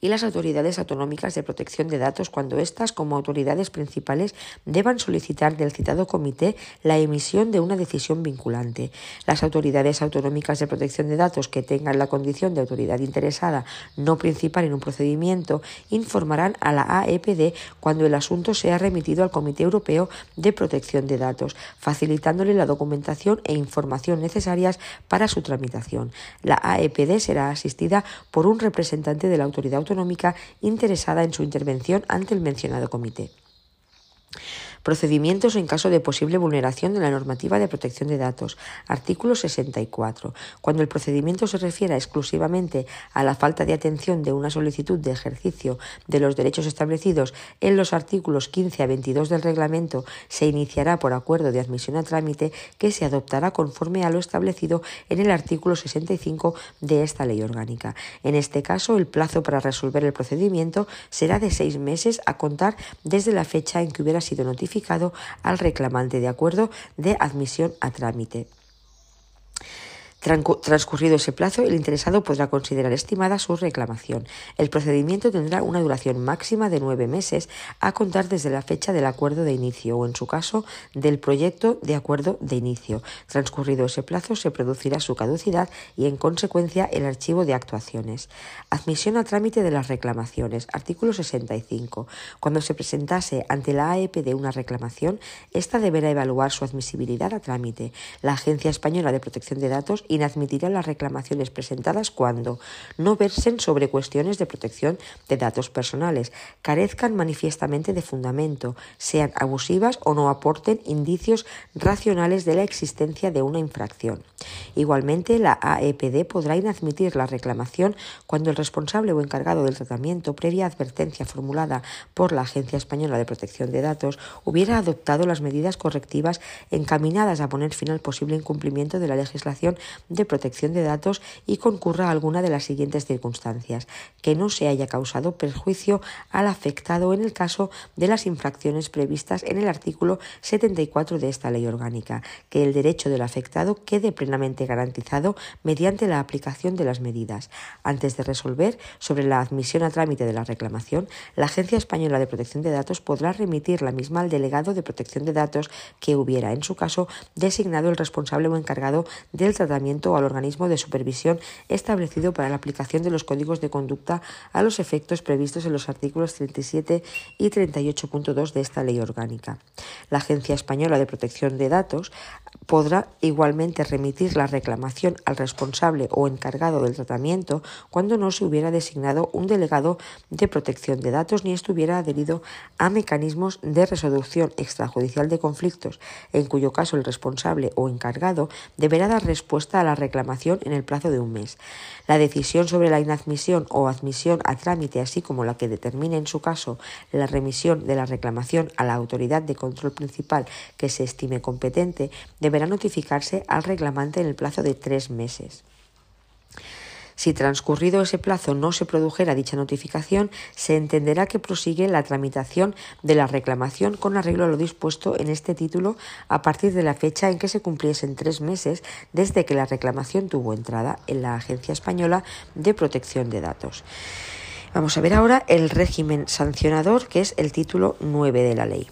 y las autoridades autonómicas de protección de datos cuando éstas, como autoridades principales, deban solicitar del citado comité la emisión de una decisión vinculante. Las autoridades autonómicas de protección de datos que tengan la condición de autoridad interesada no principal en un procedimiento informarán a la AEPD cuando el asunto sea remitido al Comité Europeo de Protección de Datos, facilitándole la documentación e información necesarias para su tramitación. La AEPD será asistida por un representante de la autoridad autonómica interesada en su intervención ante el mencionado comité. Procedimientos en caso de posible vulneración de la normativa de protección de datos. Artículo 64. Cuando el procedimiento se refiera exclusivamente a la falta de atención de una solicitud de ejercicio de los derechos establecidos en los artículos 15 a 22 del reglamento, se iniciará por acuerdo de admisión a trámite que se adoptará conforme a lo establecido en el artículo 65 de esta ley orgánica. En este caso, el plazo para resolver el procedimiento será de seis meses a contar desde la fecha en que hubiera sido notificado al reclamante de acuerdo de admisión a trámite. Transcurrido ese plazo, el interesado podrá considerar estimada su reclamación. El procedimiento tendrá una duración máxima de nueve meses a contar desde la fecha del acuerdo de inicio o, en su caso, del proyecto de acuerdo de inicio. Transcurrido ese plazo, se producirá su caducidad y, en consecuencia, el archivo de actuaciones. Admisión a trámite de las reclamaciones. Artículo 65. Cuando se presentase ante la AEP de una reclamación, ésta deberá evaluar su admisibilidad a trámite. La Agencia Española de Protección de Datos inadmitirá las reclamaciones presentadas cuando no versen sobre cuestiones de protección de datos personales, carezcan manifiestamente de fundamento, sean abusivas o no aporten indicios racionales de la existencia de una infracción. Igualmente, la AEPD podrá inadmitir la reclamación cuando el responsable o encargado del tratamiento, previa advertencia formulada por la Agencia Española de Protección de Datos, hubiera adoptado las medidas correctivas encaminadas a poner fin al posible incumplimiento de la legislación de protección de datos y concurra alguna de las siguientes circunstancias, que no se haya causado perjuicio al afectado en el caso de las infracciones previstas en el artículo 74 de esta ley orgánica, que el derecho del afectado quede plenamente garantizado mediante la aplicación de las medidas. Antes de resolver sobre la admisión a trámite de la reclamación, la Agencia Española de Protección de Datos podrá remitir la misma al delegado de protección de datos que hubiera, en su caso, designado el responsable o encargado del tratamiento o al organismo de supervisión establecido para la aplicación de los códigos de conducta a los efectos previstos en los artículos 37 y 38.2 de esta ley orgánica. La Agencia Española de Protección de Datos podrá igualmente remitir la reclamación al responsable o encargado del tratamiento cuando no se hubiera designado un delegado de protección de datos ni estuviera adherido a mecanismos de resolución extrajudicial de conflictos, en cuyo caso el responsable o encargado deberá dar respuesta a la reclamación en el plazo de un mes. La decisión sobre la inadmisión o admisión a trámite, así como la que determine en su caso la remisión de la reclamación a la autoridad de control principal que se estime competente, deberá notificarse al reclamante en el plazo de tres meses. Si transcurrido ese plazo no se produjera dicha notificación, se entenderá que prosigue la tramitación de la reclamación con arreglo a lo dispuesto en este título a partir de la fecha en que se cumpliesen tres meses desde que la reclamación tuvo entrada en la Agencia Española de Protección de Datos. Vamos a ver ahora el régimen sancionador, que es el título 9 de la ley.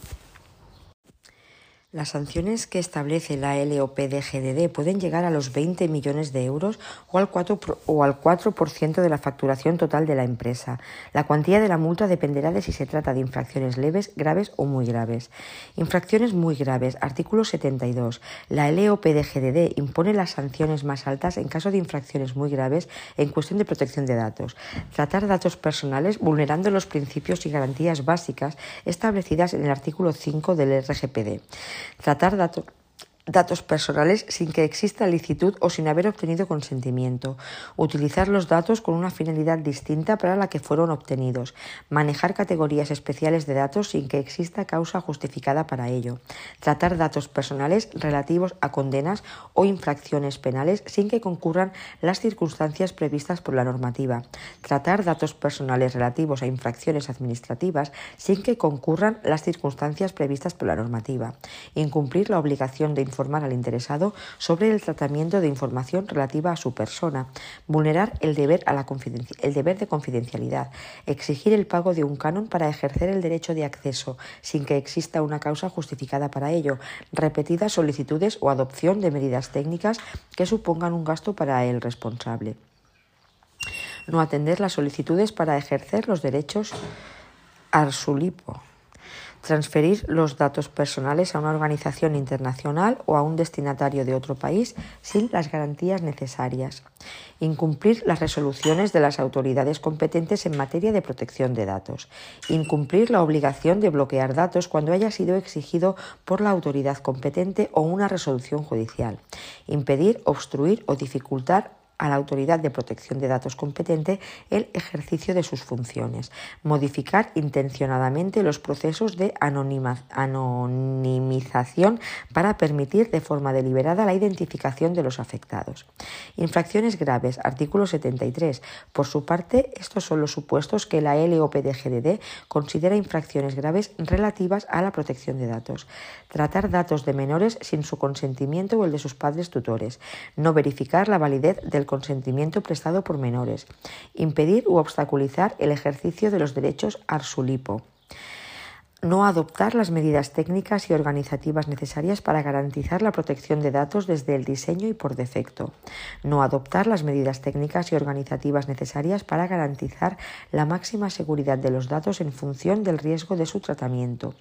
Las sanciones que establece la LOPD-GDD pueden llegar a los 20 millones de euros o al 4%, o al 4 de la facturación total de la empresa. La cuantía de la multa dependerá de si se trata de infracciones leves, graves o muy graves. Infracciones muy graves. Artículo 72. La LOPD-GDD impone las sanciones más altas en caso de infracciones muy graves en cuestión de protección de datos. Tratar datos personales vulnerando los principios y garantías básicas establecidas en el artículo 5 del RGPD tratar datos personales sin que exista licitud o sin haber obtenido consentimiento, utilizar los datos con una finalidad distinta para la que fueron obtenidos, manejar categorías especiales de datos sin que exista causa justificada para ello, tratar datos personales relativos a condenas o infracciones penales sin que concurran las circunstancias previstas por la normativa, tratar datos personales relativos a infracciones administrativas sin que concurran las circunstancias previstas por la normativa, incumplir la obligación de informar al interesado sobre el tratamiento de información relativa a su persona, vulnerar el deber, a la el deber de confidencialidad, exigir el pago de un canon para ejercer el derecho de acceso sin que exista una causa justificada para ello, repetidas solicitudes o adopción de medidas técnicas que supongan un gasto para el responsable. No atender las solicitudes para ejercer los derechos arsulipo transferir los datos personales a una organización internacional o a un destinatario de otro país sin las garantías necesarias, incumplir las resoluciones de las autoridades competentes en materia de protección de datos, incumplir la obligación de bloquear datos cuando haya sido exigido por la autoridad competente o una resolución judicial, impedir, obstruir o dificultar a la Autoridad de Protección de Datos competente el ejercicio de sus funciones, modificar intencionadamente los procesos de anonimización para permitir de forma deliberada la identificación de los afectados. Infracciones graves, artículo 73. Por su parte, estos son los supuestos que la LOPDGDD considera infracciones graves relativas a la protección de datos. Tratar datos de menores sin su consentimiento o el de sus padres tutores. No verificar la validez del consentimiento prestado por menores, impedir u obstaculizar el ejercicio de los derechos arsulipo no adoptar las medidas técnicas y organizativas necesarias para garantizar la protección de datos desde el diseño y por defecto, no adoptar las medidas técnicas y organizativas necesarias para garantizar la máxima seguridad de los datos en función del riesgo de su tratamiento,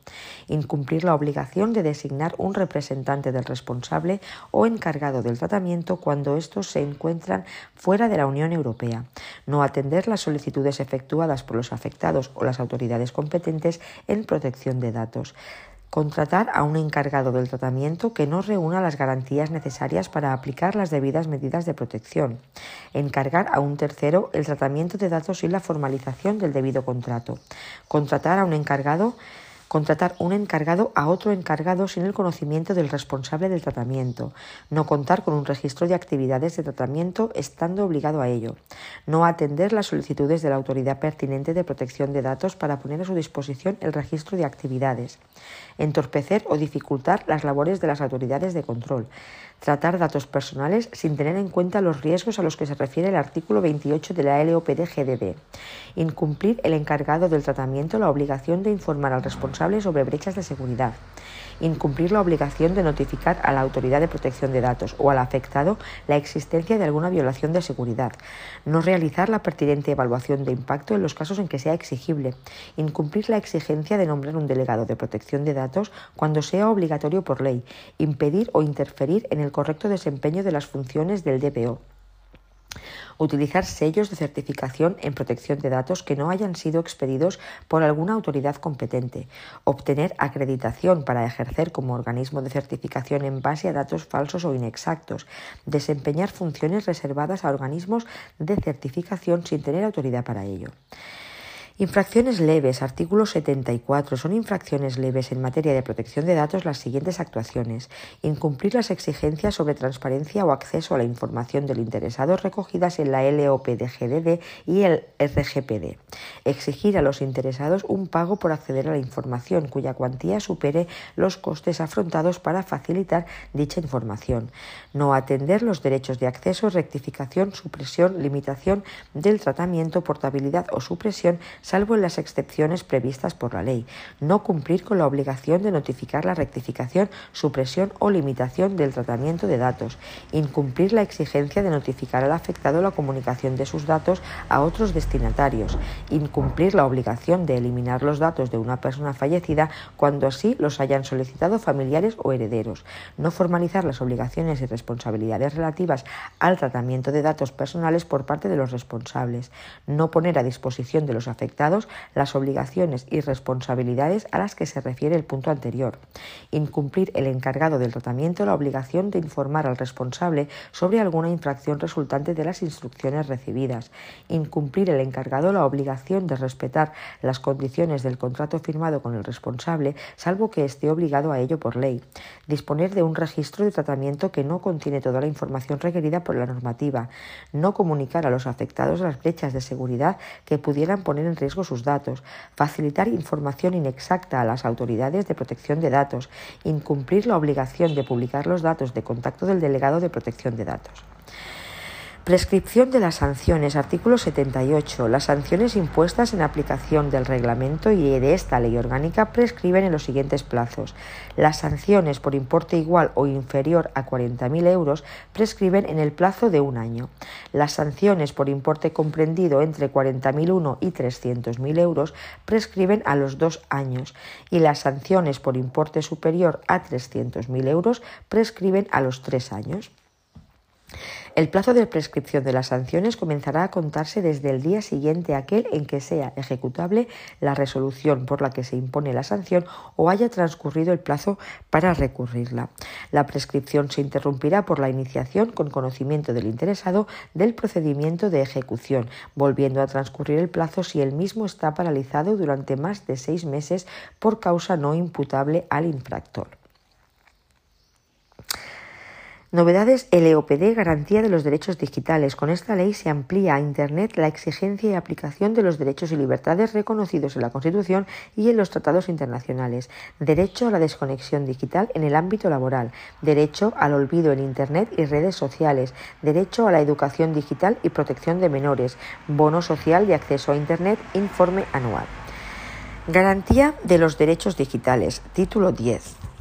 incumplir la obligación de designar un representante del responsable o encargado del tratamiento cuando estos se encuentran fuera de la Unión Europea, no atender las solicitudes efectuadas por los afectados o las autoridades competentes en protección de datos. Contratar a un encargado del tratamiento que no reúna las garantías necesarias para aplicar las debidas medidas de protección. Encargar a un tercero el tratamiento de datos sin la formalización del debido contrato. Contratar a un encargado contratar un encargado a otro encargado sin el conocimiento del responsable del tratamiento, no contar con un registro de actividades de tratamiento estando obligado a ello, no atender las solicitudes de la autoridad pertinente de protección de datos para poner a su disposición el registro de actividades, entorpecer o dificultar las labores de las autoridades de control, tratar datos personales sin tener en cuenta los riesgos a los que se refiere el artículo 28 de la LOPD-GDB, incumplir el encargado del tratamiento la obligación de informar al responsable sobre brechas de seguridad, incumplir la obligación de notificar a la autoridad de protección de datos o al afectado la existencia de alguna violación de seguridad, no realizar la pertinente evaluación de impacto en los casos en que sea exigible, incumplir la exigencia de nombrar un delegado de protección de datos cuando sea obligatorio por ley, impedir o interferir en el correcto desempeño de las funciones del DPO utilizar sellos de certificación en protección de datos que no hayan sido expedidos por alguna autoridad competente, obtener acreditación para ejercer como organismo de certificación en base a datos falsos o inexactos, desempeñar funciones reservadas a organismos de certificación sin tener autoridad para ello. Infracciones leves, artículo 74. Son infracciones leves en materia de protección de datos las siguientes actuaciones. Incumplir las exigencias sobre transparencia o acceso a la información del interesado recogidas en la LOPD-GDD y el RGPD. Exigir a los interesados un pago por acceder a la información cuya cuantía supere los costes afrontados para facilitar dicha información. No atender los derechos de acceso, rectificación, supresión, limitación del tratamiento, portabilidad o supresión salvo en las excepciones previstas por la ley, no cumplir con la obligación de notificar la rectificación, supresión o limitación del tratamiento de datos, incumplir la exigencia de notificar al afectado la comunicación de sus datos a otros destinatarios, incumplir la obligación de eliminar los datos de una persona fallecida cuando así los hayan solicitado familiares o herederos, no formalizar las obligaciones y responsabilidades relativas al tratamiento de datos personales por parte de los responsables, no poner a disposición de los afectados las obligaciones y responsabilidades a las que se refiere el punto anterior. Incumplir el encargado del tratamiento la obligación de informar al responsable sobre alguna infracción resultante de las instrucciones recibidas. Incumplir el encargado la obligación de respetar las condiciones del contrato firmado con el responsable, salvo que esté obligado a ello por ley. Disponer de un registro de tratamiento que no contiene toda la información requerida por la normativa. No comunicar a los afectados las brechas de seguridad que pudieran poner en riesgo sus datos, facilitar información inexacta a las autoridades de protección de datos, incumplir la obligación de publicar los datos de contacto del delegado de protección de datos. Prescripción de las sanciones. Artículo 78. Las sanciones impuestas en aplicación del reglamento y de esta ley orgánica prescriben en los siguientes plazos. Las sanciones por importe igual o inferior a 40.000 euros prescriben en el plazo de un año. Las sanciones por importe comprendido entre 40.001 y 300.000 euros prescriben a los dos años y las sanciones por importe superior a 300.000 euros prescriben a los tres años. El plazo de prescripción de las sanciones comenzará a contarse desde el día siguiente a aquel en que sea ejecutable la resolución por la que se impone la sanción o haya transcurrido el plazo para recurrirla. La prescripción se interrumpirá por la iniciación con conocimiento del interesado del procedimiento de ejecución, volviendo a transcurrir el plazo si el mismo está paralizado durante más de seis meses por causa no imputable al infractor. Novedades LOPD Garantía de los Derechos Digitales. Con esta ley se amplía a Internet la exigencia y aplicación de los derechos y libertades reconocidos en la Constitución y en los tratados internacionales. Derecho a la desconexión digital en el ámbito laboral. Derecho al olvido en Internet y redes sociales. Derecho a la educación digital y protección de menores. Bono social de acceso a Internet. Informe anual. Garantía de los derechos digitales. Título 10.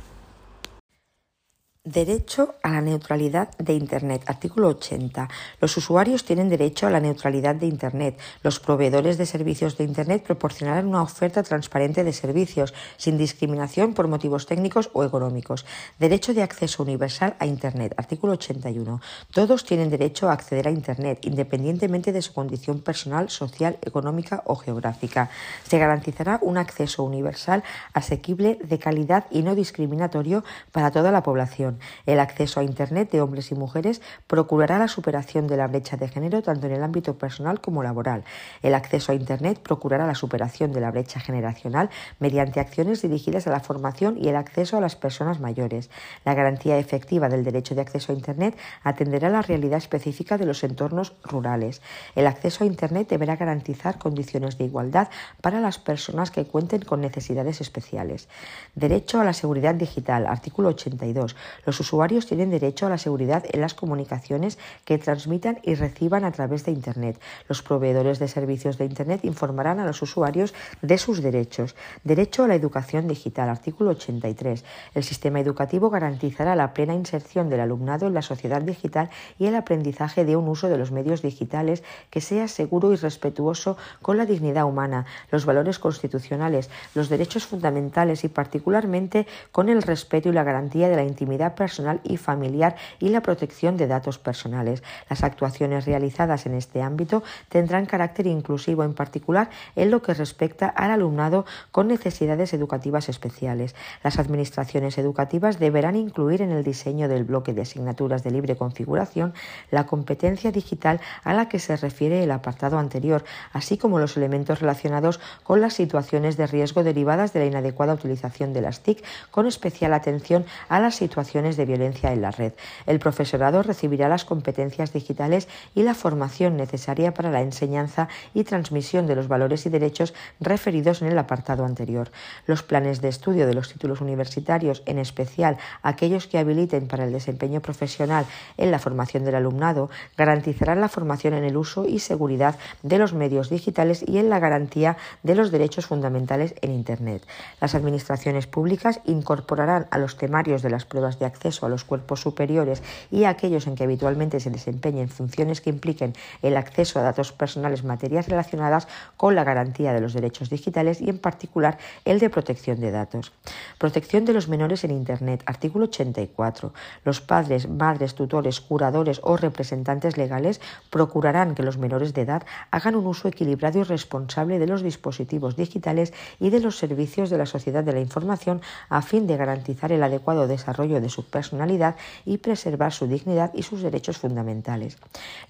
Derecho a la neutralidad de Internet. Artículo 80. Los usuarios tienen derecho a la neutralidad de Internet. Los proveedores de servicios de Internet proporcionarán una oferta transparente de servicios, sin discriminación por motivos técnicos o económicos. Derecho de acceso universal a Internet. Artículo 81. Todos tienen derecho a acceder a Internet, independientemente de su condición personal, social, económica o geográfica. Se garantizará un acceso universal, asequible, de calidad y no discriminatorio para toda la población el acceso a Internet de hombres y mujeres procurará la superación de la brecha de género tanto en el ámbito personal como laboral. El acceso a Internet procurará la superación de la brecha generacional mediante acciones dirigidas a la formación y el acceso a las personas mayores. La garantía efectiva del derecho de acceso a Internet atenderá la realidad específica de los entornos rurales. El acceso a Internet deberá garantizar condiciones de igualdad para las personas que cuenten con necesidades especiales. Derecho a la seguridad digital. Artículo 82. Los usuarios tienen derecho a la seguridad en las comunicaciones que transmitan y reciban a través de Internet. Los proveedores de servicios de Internet informarán a los usuarios de sus derechos. Derecho a la educación digital. Artículo 83. El sistema educativo garantizará la plena inserción del alumnado en la sociedad digital y el aprendizaje de un uso de los medios digitales que sea seguro y respetuoso con la dignidad humana, los valores constitucionales, los derechos fundamentales y particularmente con el respeto y la garantía de la intimidad personal y familiar y la protección de datos personales. Las actuaciones realizadas en este ámbito tendrán carácter inclusivo, en particular en lo que respecta al alumnado con necesidades educativas especiales. Las administraciones educativas deberán incluir en el diseño del bloque de asignaturas de libre configuración la competencia digital a la que se refiere el apartado anterior, así como los elementos relacionados con las situaciones de riesgo derivadas de la inadecuada utilización de las TIC, con especial atención a las situaciones de violencia en la red. El profesorado recibirá las competencias digitales y la formación necesaria para la enseñanza y transmisión de los valores y derechos referidos en el apartado anterior. Los planes de estudio de los títulos universitarios, en especial aquellos que habiliten para el desempeño profesional en la formación del alumnado, garantizarán la formación en el uso y seguridad de los medios digitales y en la garantía de los derechos fundamentales en Internet. Las administraciones públicas incorporarán a los temarios de las pruebas de acceso a los cuerpos superiores y a aquellos en que habitualmente se desempeñen funciones que impliquen el acceso a datos personales materias relacionadas con la garantía de los derechos digitales y en particular el de protección de datos. Protección de los menores en Internet. Artículo 84. Los padres, madres, tutores, curadores o representantes legales procurarán que los menores de edad hagan un uso equilibrado y responsable de los dispositivos digitales y de los servicios de la sociedad de la información a fin de garantizar el adecuado desarrollo de su su personalidad y preservar su dignidad y sus derechos fundamentales.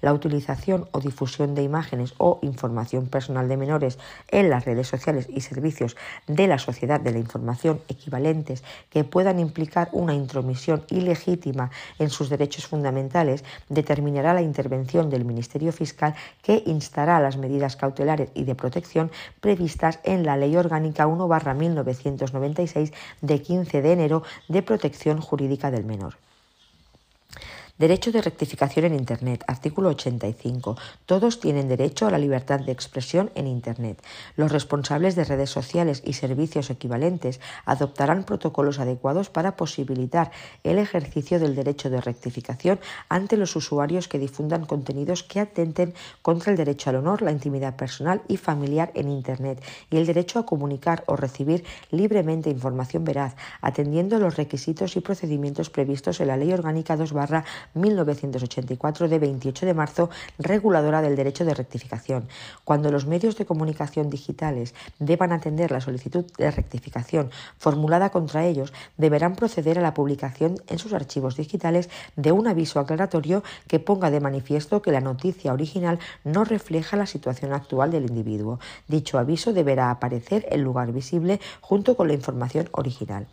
La utilización o difusión de imágenes o información personal de menores en las redes sociales y servicios de la sociedad de la información equivalentes que puedan implicar una intromisión ilegítima en sus derechos fundamentales determinará la intervención del Ministerio Fiscal que instará las medidas cautelares y de protección previstas en la Ley Orgánica 1-1996 de 15 de enero de protección jurídica del menor. Derecho de rectificación en Internet. Artículo 85. Todos tienen derecho a la libertad de expresión en Internet. Los responsables de redes sociales y servicios equivalentes adoptarán protocolos adecuados para posibilitar el ejercicio del derecho de rectificación ante los usuarios que difundan contenidos que atenten contra el derecho al honor, la intimidad personal y familiar en Internet y el derecho a comunicar o recibir libremente información veraz, atendiendo los requisitos y procedimientos previstos en la Ley Orgánica 2 1984 de 28 de marzo, reguladora del derecho de rectificación. Cuando los medios de comunicación digitales deban atender la solicitud de rectificación formulada contra ellos, deberán proceder a la publicación en sus archivos digitales de un aviso aclaratorio que ponga de manifiesto que la noticia original no refleja la situación actual del individuo. Dicho aviso deberá aparecer en lugar visible junto con la información original.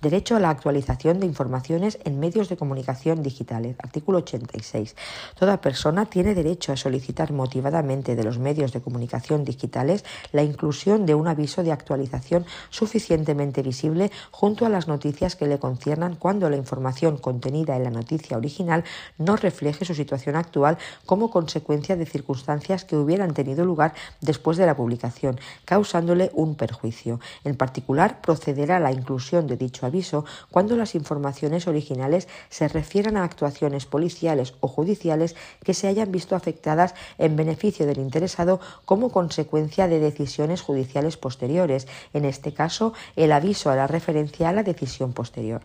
Derecho a la actualización de informaciones en medios de comunicación digitales. Artículo 86. Toda persona tiene derecho a solicitar motivadamente de los medios de comunicación digitales la inclusión de un aviso de actualización suficientemente visible junto a las noticias que le conciernan cuando la información contenida en la noticia original no refleje su situación actual como consecuencia de circunstancias que hubieran tenido lugar después de la publicación, causándole un perjuicio. En particular, procederá la inclusión de dicho aviso cuando las informaciones originales se refieran a actuaciones policiales o judiciales que se hayan visto afectadas en beneficio del interesado como consecuencia de decisiones judiciales posteriores, en este caso el aviso a la referencia a la decisión posterior.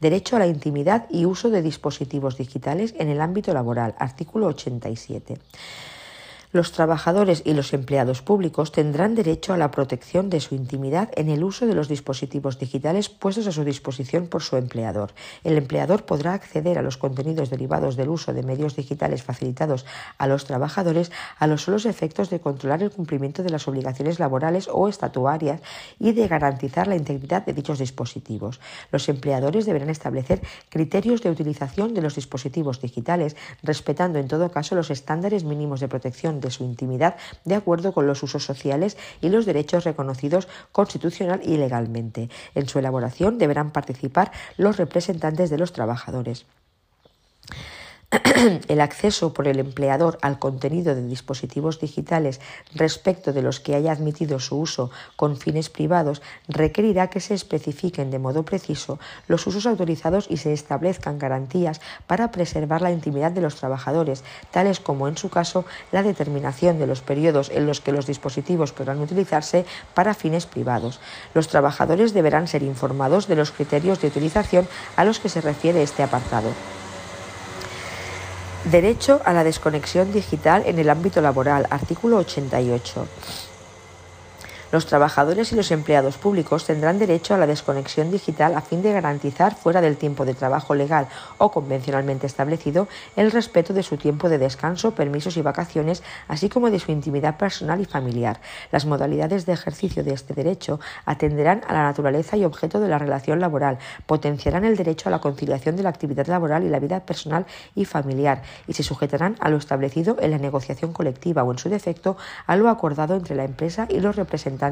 Derecho a la intimidad y uso de dispositivos digitales en el ámbito laboral, artículo 87. Los trabajadores y los empleados públicos tendrán derecho a la protección de su intimidad en el uso de los dispositivos digitales puestos a su disposición por su empleador. El empleador podrá acceder a los contenidos derivados del uso de medios digitales facilitados a los trabajadores a los solos efectos de controlar el cumplimiento de las obligaciones laborales o estatuarias y de garantizar la integridad de dichos dispositivos. Los empleadores deberán establecer criterios de utilización de los dispositivos digitales, respetando en todo caso los estándares mínimos de protección de su intimidad de acuerdo con los usos sociales y los derechos reconocidos constitucional y legalmente. En su elaboración deberán participar los representantes de los trabajadores. *clears throat* el acceso por el empleador al contenido de dispositivos digitales respecto de los que haya admitido su uso con fines privados requerirá que se especifiquen de modo preciso los usos autorizados y se establezcan garantías para preservar la intimidad de los trabajadores, tales como en su caso la determinación de los periodos en los que los dispositivos podrán utilizarse para fines privados. Los trabajadores deberán ser informados de los criterios de utilización a los que se refiere este apartado. Derecho a la desconexión digital en el ámbito laboral, artículo 88. Los trabajadores y los empleados públicos tendrán derecho a la desconexión digital a fin de garantizar, fuera del tiempo de trabajo legal o convencionalmente establecido, el respeto de su tiempo de descanso, permisos y vacaciones, así como de su intimidad personal y familiar. Las modalidades de ejercicio de este derecho atenderán a la naturaleza y objeto de la relación laboral, potenciarán el derecho a la conciliación de la actividad laboral y la vida personal y familiar, y se sujetarán a lo establecido en la negociación colectiva o, en su defecto, a lo acordado entre la empresa y los representantes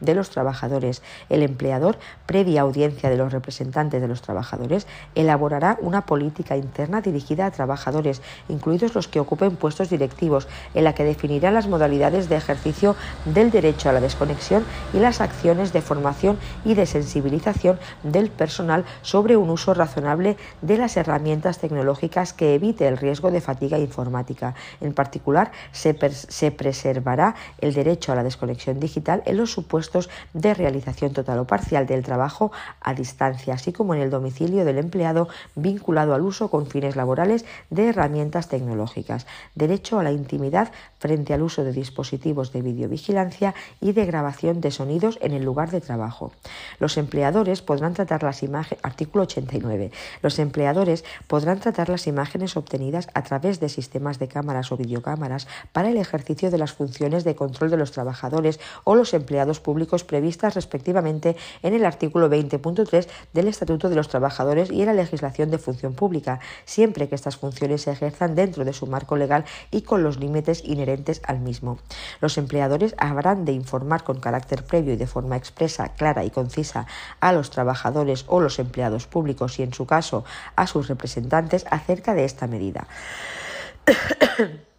de los trabajadores. El empleador, previa audiencia de los representantes de los trabajadores, elaborará una política interna dirigida a trabajadores, incluidos los que ocupen puestos directivos, en la que definirá las modalidades de ejercicio del derecho a la desconexión y las acciones de formación y de sensibilización del personal sobre un uso razonable de las herramientas tecnológicas que evite el riesgo de fatiga informática. En particular, se, se preservará el derecho a la desconexión digital los supuestos de realización total o parcial del trabajo a distancia, así como en el domicilio del empleado vinculado al uso con fines laborales de herramientas tecnológicas. Derecho a la intimidad frente al uso de dispositivos de videovigilancia y de grabación de sonidos en el lugar de trabajo. Los empleadores podrán tratar las imágenes, artículo 89. Los empleadores podrán tratar las imágenes obtenidas a través de sistemas de cámaras o videocámaras para el ejercicio de las funciones de control de los trabajadores o los empleados públicos previstas respectivamente en el artículo 20.3 del Estatuto de los Trabajadores y en la legislación de función pública, siempre que estas funciones se ejerzan dentro de su marco legal y con los límites inherentes al mismo. Los empleadores habrán de informar con carácter previo y de forma expresa, clara y concisa a los trabajadores o los empleados públicos y, en su caso, a sus representantes acerca de esta medida. *coughs*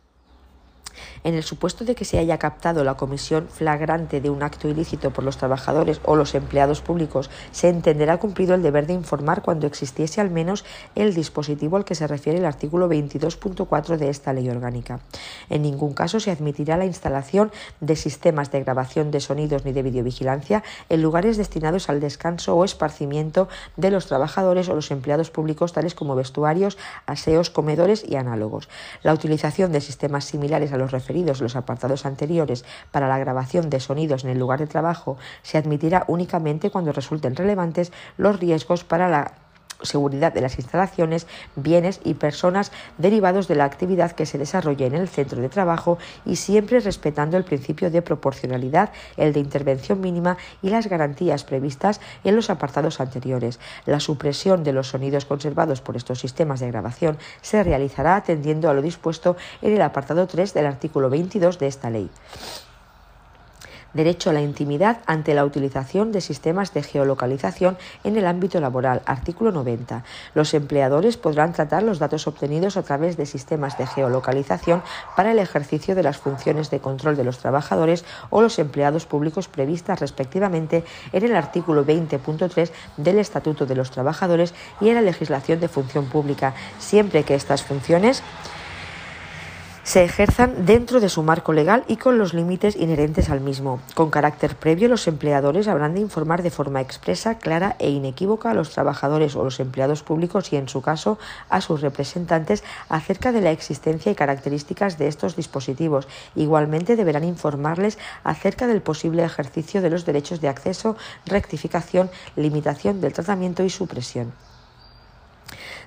En el supuesto de que se haya captado la comisión flagrante de un acto ilícito por los trabajadores o los empleados públicos, se entenderá cumplido el deber de informar cuando existiese al menos el dispositivo al que se refiere el artículo 22.4 de esta ley orgánica. En ningún caso se admitirá la instalación de sistemas de grabación de sonidos ni de videovigilancia en lugares destinados al descanso o esparcimiento de los trabajadores o los empleados públicos, tales como vestuarios, aseos, comedores y análogos. La utilización de sistemas similares a los referidos los apartados anteriores para la grabación de sonidos en el lugar de trabajo se admitirá únicamente cuando resulten relevantes los riesgos para la seguridad de las instalaciones, bienes y personas derivados de la actividad que se desarrolle en el centro de trabajo y siempre respetando el principio de proporcionalidad, el de intervención mínima y las garantías previstas en los apartados anteriores. La supresión de los sonidos conservados por estos sistemas de grabación se realizará atendiendo a lo dispuesto en el apartado 3 del artículo 22 de esta ley derecho a la intimidad ante la utilización de sistemas de geolocalización en el ámbito laboral. Artículo 90. Los empleadores podrán tratar los datos obtenidos a través de sistemas de geolocalización para el ejercicio de las funciones de control de los trabajadores o los empleados públicos previstas respectivamente en el artículo 20.3 del Estatuto de los Trabajadores y en la legislación de función pública, siempre que estas funciones se ejerzan dentro de su marco legal y con los límites inherentes al mismo. Con carácter previo, los empleadores habrán de informar de forma expresa, clara e inequívoca a los trabajadores o los empleados públicos y, en su caso, a sus representantes acerca de la existencia y características de estos dispositivos. Igualmente, deberán informarles acerca del posible ejercicio de los derechos de acceso, rectificación, limitación del tratamiento y supresión.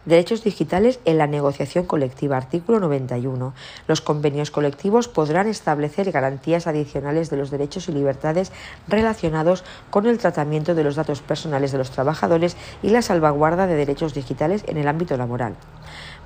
Derechos digitales en la negociación colectiva. Artículo 91. Los convenios colectivos podrán establecer garantías adicionales de los derechos y libertades relacionados con el tratamiento de los datos personales de los trabajadores y la salvaguarda de derechos digitales en el ámbito laboral.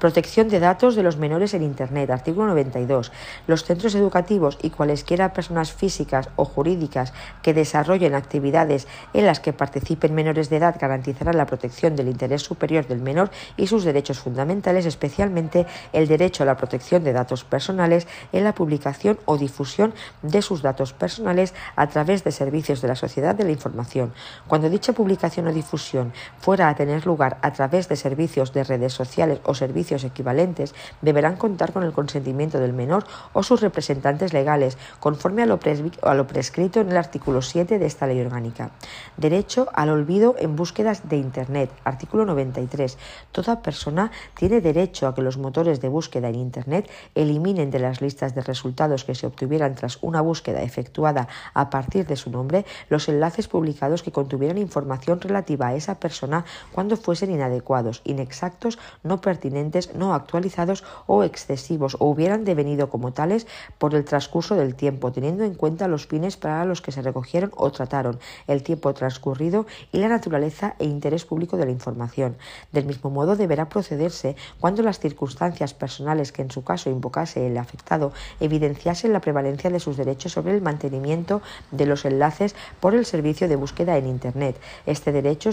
Protección de datos de los menores en Internet. Artículo 92. Los centros educativos y cualesquiera personas físicas o jurídicas que desarrollen actividades en las que participen menores de edad garantizarán la protección del interés superior del menor y sus derechos fundamentales, especialmente el derecho a la protección de datos personales en la publicación o difusión de sus datos personales a través de servicios de la sociedad de la información. Cuando dicha publicación o difusión fuera a tener lugar a través de servicios de redes sociales o servicios equivalentes deberán contar con el consentimiento del menor o sus representantes legales, conforme a lo, a lo prescrito en el artículo 7 de esta ley orgánica. Derecho al olvido en búsquedas de Internet. Artículo 93. Toda persona tiene derecho a que los motores de búsqueda en Internet eliminen de las listas de resultados que se obtuvieran tras una búsqueda efectuada a partir de su nombre los enlaces publicados que contuvieran información relativa a esa persona cuando fuesen inadecuados, inexactos, no pertinentes no actualizados o excesivos o hubieran devenido como tales por el transcurso del tiempo, teniendo en cuenta los fines para los que se recogieron o trataron, el tiempo transcurrido y la naturaleza e interés público de la información. Del mismo modo, deberá procederse cuando las circunstancias personales que en su caso invocase el afectado evidenciasen la prevalencia de sus derechos sobre el mantenimiento de los enlaces por el servicio de búsqueda en Internet. Este derecho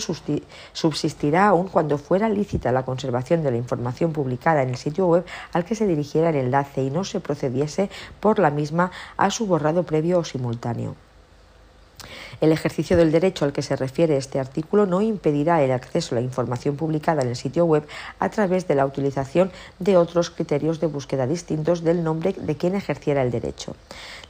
subsistirá aún cuando fuera lícita la conservación de la información publicada en el sitio web al que se dirigiera el enlace y no se procediese por la misma a su borrado previo o simultáneo. El ejercicio del derecho al que se refiere este artículo no impedirá el acceso a la información publicada en el sitio web a través de la utilización de otros criterios de búsqueda distintos del nombre de quien ejerciera el derecho.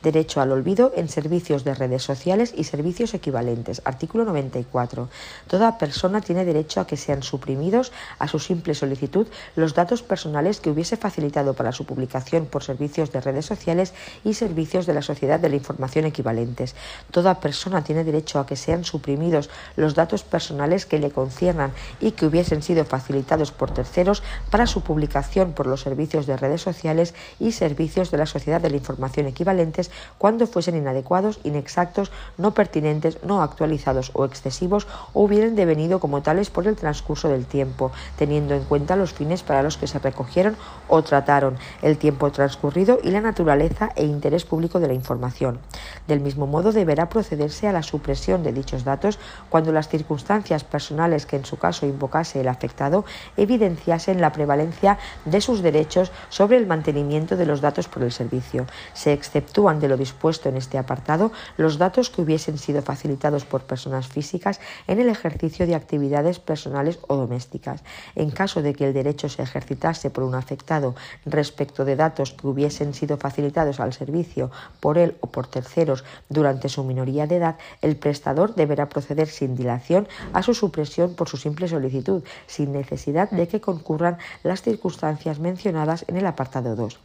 Derecho al olvido en servicios de redes sociales y servicios equivalentes. Artículo 94. Toda persona tiene derecho a que sean suprimidos a su simple solicitud los datos personales que hubiese facilitado para su publicación por servicios de redes sociales y servicios de la sociedad de la información equivalentes. Toda persona tiene derecho a que sean suprimidos los datos personales que le conciernan y que hubiesen sido facilitados por terceros para su publicación por los servicios de redes sociales y servicios de la sociedad de la información equivalentes cuando fuesen inadecuados, inexactos, no pertinentes, no actualizados o excesivos o hubieran devenido como tales por el transcurso del tiempo, teniendo en cuenta los fines para los que se recogieron o trataron, el tiempo transcurrido y la naturaleza e interés público de la información. Del mismo modo, deberá procederse a la supresión de dichos datos cuando las circunstancias personales que en su caso invocase el afectado evidenciasen la prevalencia de sus derechos sobre el mantenimiento de los datos por el servicio. Se exceptúan de lo dispuesto en este apartado los datos que hubiesen sido facilitados por personas físicas en el ejercicio de actividades personales o domésticas. En caso de que el derecho se ejercitase por un afectado respecto de datos que hubiesen sido facilitados al servicio por él o por terceros durante su minoría de edad, el prestador deberá proceder sin dilación a su supresión por su simple solicitud, sin necesidad de que concurran las circunstancias mencionadas en el apartado 2.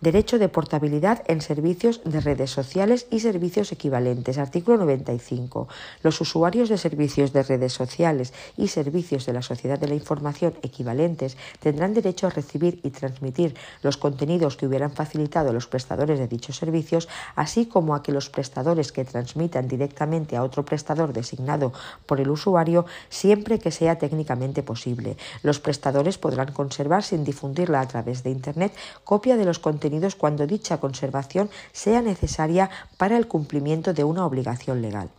Derecho de portabilidad en servicios de redes sociales y servicios equivalentes. Artículo 95. Los usuarios de servicios de redes sociales y servicios de la sociedad de la información equivalentes tendrán derecho a recibir y transmitir los contenidos que hubieran facilitado los prestadores de dichos servicios, así como a que los prestadores que transmitan directamente a otro prestador designado por el usuario, siempre que sea técnicamente posible. Los prestadores podrán conservar sin difundirla a través de Internet copia de los contenidos cuando dicha conservación sea necesaria para el cumplimiento de una obligación legal.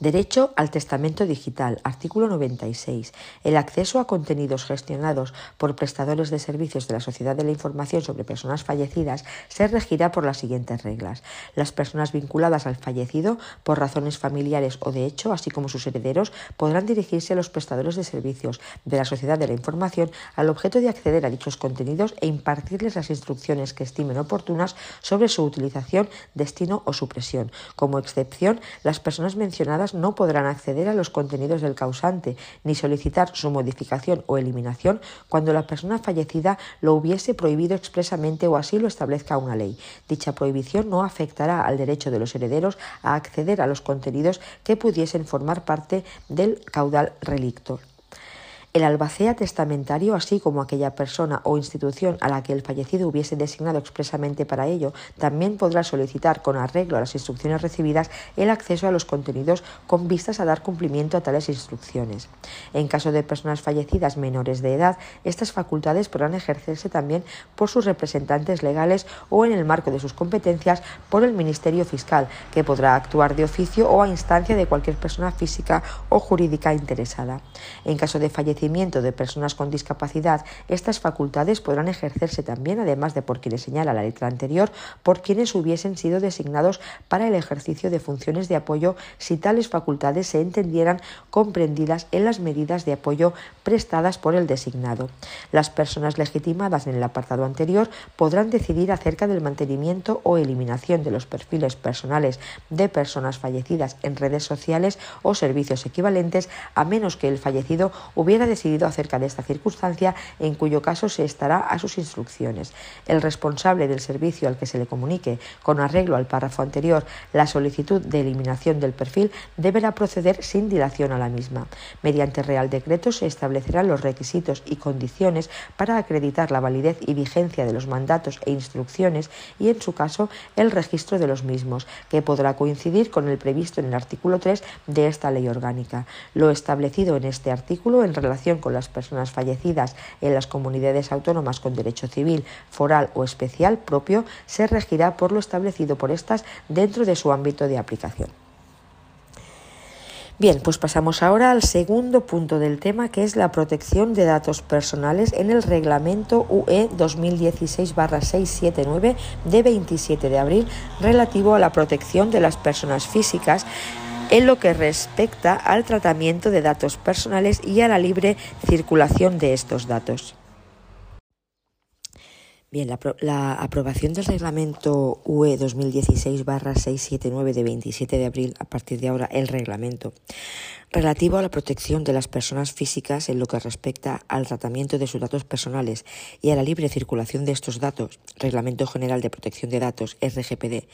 Derecho al testamento digital. Artículo 96. El acceso a contenidos gestionados por prestadores de servicios de la Sociedad de la Información sobre Personas Fallecidas se regirá por las siguientes reglas. Las personas vinculadas al fallecido por razones familiares o de hecho, así como sus herederos, podrán dirigirse a los prestadores de servicios de la Sociedad de la Información al objeto de acceder a dichos contenidos e impartirles las instrucciones que estimen oportunas sobre su utilización, destino o supresión. Como excepción, las personas mencionadas no podrán acceder a los contenidos del causante ni solicitar su modificación o eliminación cuando la persona fallecida lo hubiese prohibido expresamente o así lo establezca una ley. Dicha prohibición no afectará al derecho de los herederos a acceder a los contenidos que pudiesen formar parte del caudal relicto. El albacea testamentario, así como aquella persona o institución a la que el fallecido hubiese designado expresamente para ello, también podrá solicitar, con arreglo a las instrucciones recibidas, el acceso a los contenidos con vistas a dar cumplimiento a tales instrucciones. En caso de personas fallecidas menores de edad, estas facultades podrán ejercerse también por sus representantes legales o, en el marco de sus competencias, por el Ministerio Fiscal, que podrá actuar de oficio o a instancia de cualquier persona física o jurídica interesada. En caso de de personas con discapacidad, estas facultades podrán ejercerse también, además de por quienes señala la letra anterior, por quienes hubiesen sido designados para el ejercicio de funciones de apoyo si tales facultades se entendieran comprendidas en las medidas de apoyo prestadas por el designado. Las personas legitimadas en el apartado anterior podrán decidir acerca del mantenimiento o eliminación de los perfiles personales de personas fallecidas en redes sociales o servicios equivalentes, a menos que el fallecido hubiera decidido acerca de esta circunstancia, en cuyo caso se estará a sus instrucciones. El responsable del servicio al que se le comunique, con arreglo al párrafo anterior, la solicitud de eliminación del perfil deberá proceder sin dilación a la misma. Mediante Real Decreto se establecerán los requisitos y condiciones para acreditar la validez y vigencia de los mandatos e instrucciones y, en su caso, el registro de los mismos, que podrá coincidir con el previsto en el artículo 3 de esta ley orgánica. Lo establecido en este artículo en relación con las personas fallecidas en las comunidades autónomas con derecho civil, foral o especial propio se regirá por lo establecido por estas dentro de su ámbito de aplicación. Bien, pues pasamos ahora al segundo punto del tema, que es la protección de datos personales en el reglamento UE 2016-679 de 27 de abril relativo a la protección de las personas físicas en lo que respecta al tratamiento de datos personales y a la libre circulación de estos datos. Bien, la, aprobación del reglamento UE 2016-679 de 27 de abril, a partir de ahora el reglamento, relativo a la protección de las personas físicas en lo que respecta al tratamiento de sus datos personales y a la libre circulación de estos datos, Reglamento General de Protección de Datos, RGPD,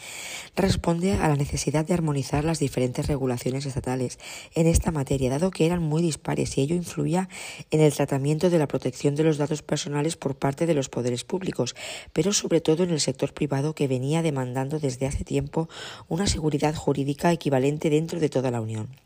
responde a la necesidad de armonizar las diferentes regulaciones estatales en esta materia, dado que eran muy dispares y ello influía en el tratamiento de la protección de los datos personales por parte de los poderes públicos, pero sobre todo en el sector privado que venía demandando desde hace tiempo una seguridad jurídica equivalente dentro de toda la Unión.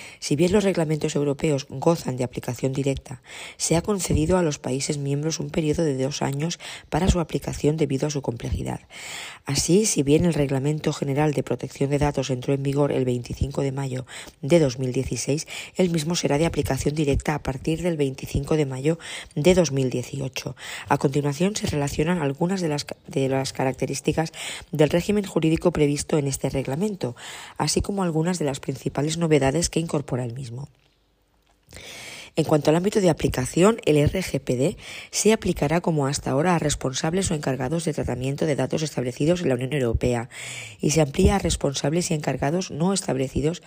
Si bien los reglamentos europeos gozan de aplicación directa, se ha concedido a los países miembros un periodo de dos años para su aplicación debido a su complejidad. Así, si bien el Reglamento General de Protección de Datos entró en vigor el 25 de mayo de 2016, el mismo será de aplicación directa a partir del 25 de mayo de 2018. A continuación se relacionan algunas de las, de las características del régimen jurídico previsto en este reglamento, así como algunas de las principales novedades que incorpora En cuanto al ámbito de aplicación, el RGPD se aplicará como hasta ahora a responsables o encargados de tratamiento de datos establecidos en la Unión Europea y se amplía a responsables y encargados no establecidos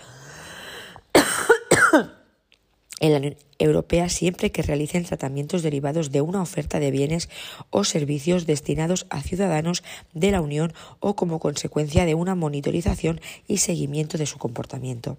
*coughs* en la Unión Europea siempre que realicen tratamientos derivados de una oferta de bienes o servicios destinados a ciudadanos de la Unión o como consecuencia de una monitorización y seguimiento de su comportamiento.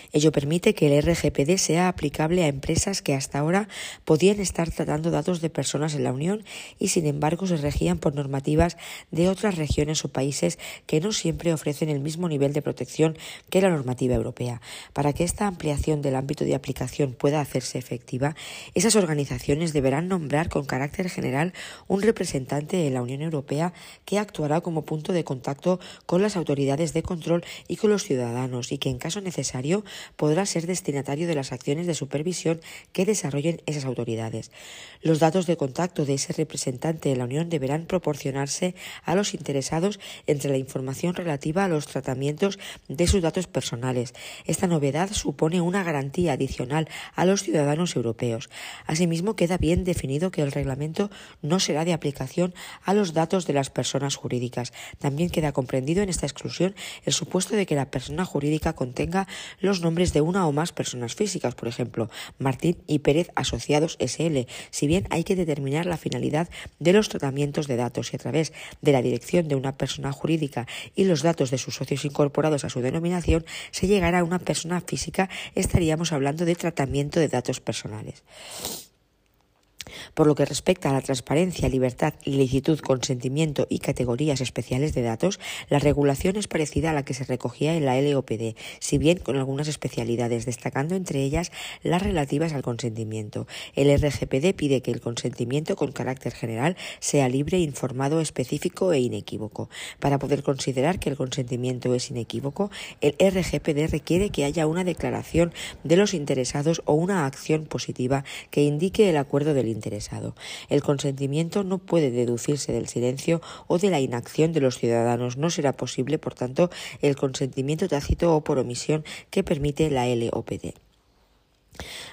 Ello permite que el RGPD sea aplicable a empresas que hasta ahora podían estar tratando datos de personas en la Unión y sin embargo se regían por normativas de otras regiones o países que no siempre ofrecen el mismo nivel de protección que la normativa europea. Para que esta ampliación del ámbito de aplicación pueda hacerse efectiva, esas organizaciones deberán nombrar con carácter general un representante de la Unión Europea que actuará como punto de contacto con las autoridades de control y con los ciudadanos y que en caso necesario podrá ser destinatario de las acciones de supervisión que desarrollen esas autoridades. Los datos de contacto de ese representante de la Unión deberán proporcionarse a los interesados entre la información relativa a los tratamientos de sus datos personales. Esta novedad supone una garantía adicional a los ciudadanos europeos. Asimismo, queda bien definido que el reglamento no será de aplicación a los datos de las personas jurídicas. También queda comprendido en esta exclusión el supuesto de que la persona jurídica contenga los nombres de una o más personas físicas, por ejemplo, Martín y Pérez Asociados SL, si bien hay que determinar la finalidad de los tratamientos de datos y a través de la dirección de una persona jurídica y los datos de sus socios incorporados a su denominación se llegará a una persona física, estaríamos hablando de tratamiento de datos personales. Por lo que respecta a la transparencia, libertad, licitud, consentimiento y categorías especiales de datos, la regulación es parecida a la que se recogía en la LOPD, si bien con algunas especialidades, destacando entre ellas las relativas al consentimiento. El RGPD pide que el consentimiento con carácter general sea libre, informado, específico e inequívoco. Para poder considerar que el consentimiento es inequívoco, el RGPD requiere que haya una declaración de los interesados o una acción positiva que indique el acuerdo del interesado. El consentimiento no puede deducirse del silencio o de la inacción de los ciudadanos. No será posible, por tanto, el consentimiento tácito o por omisión que permite la LOPD.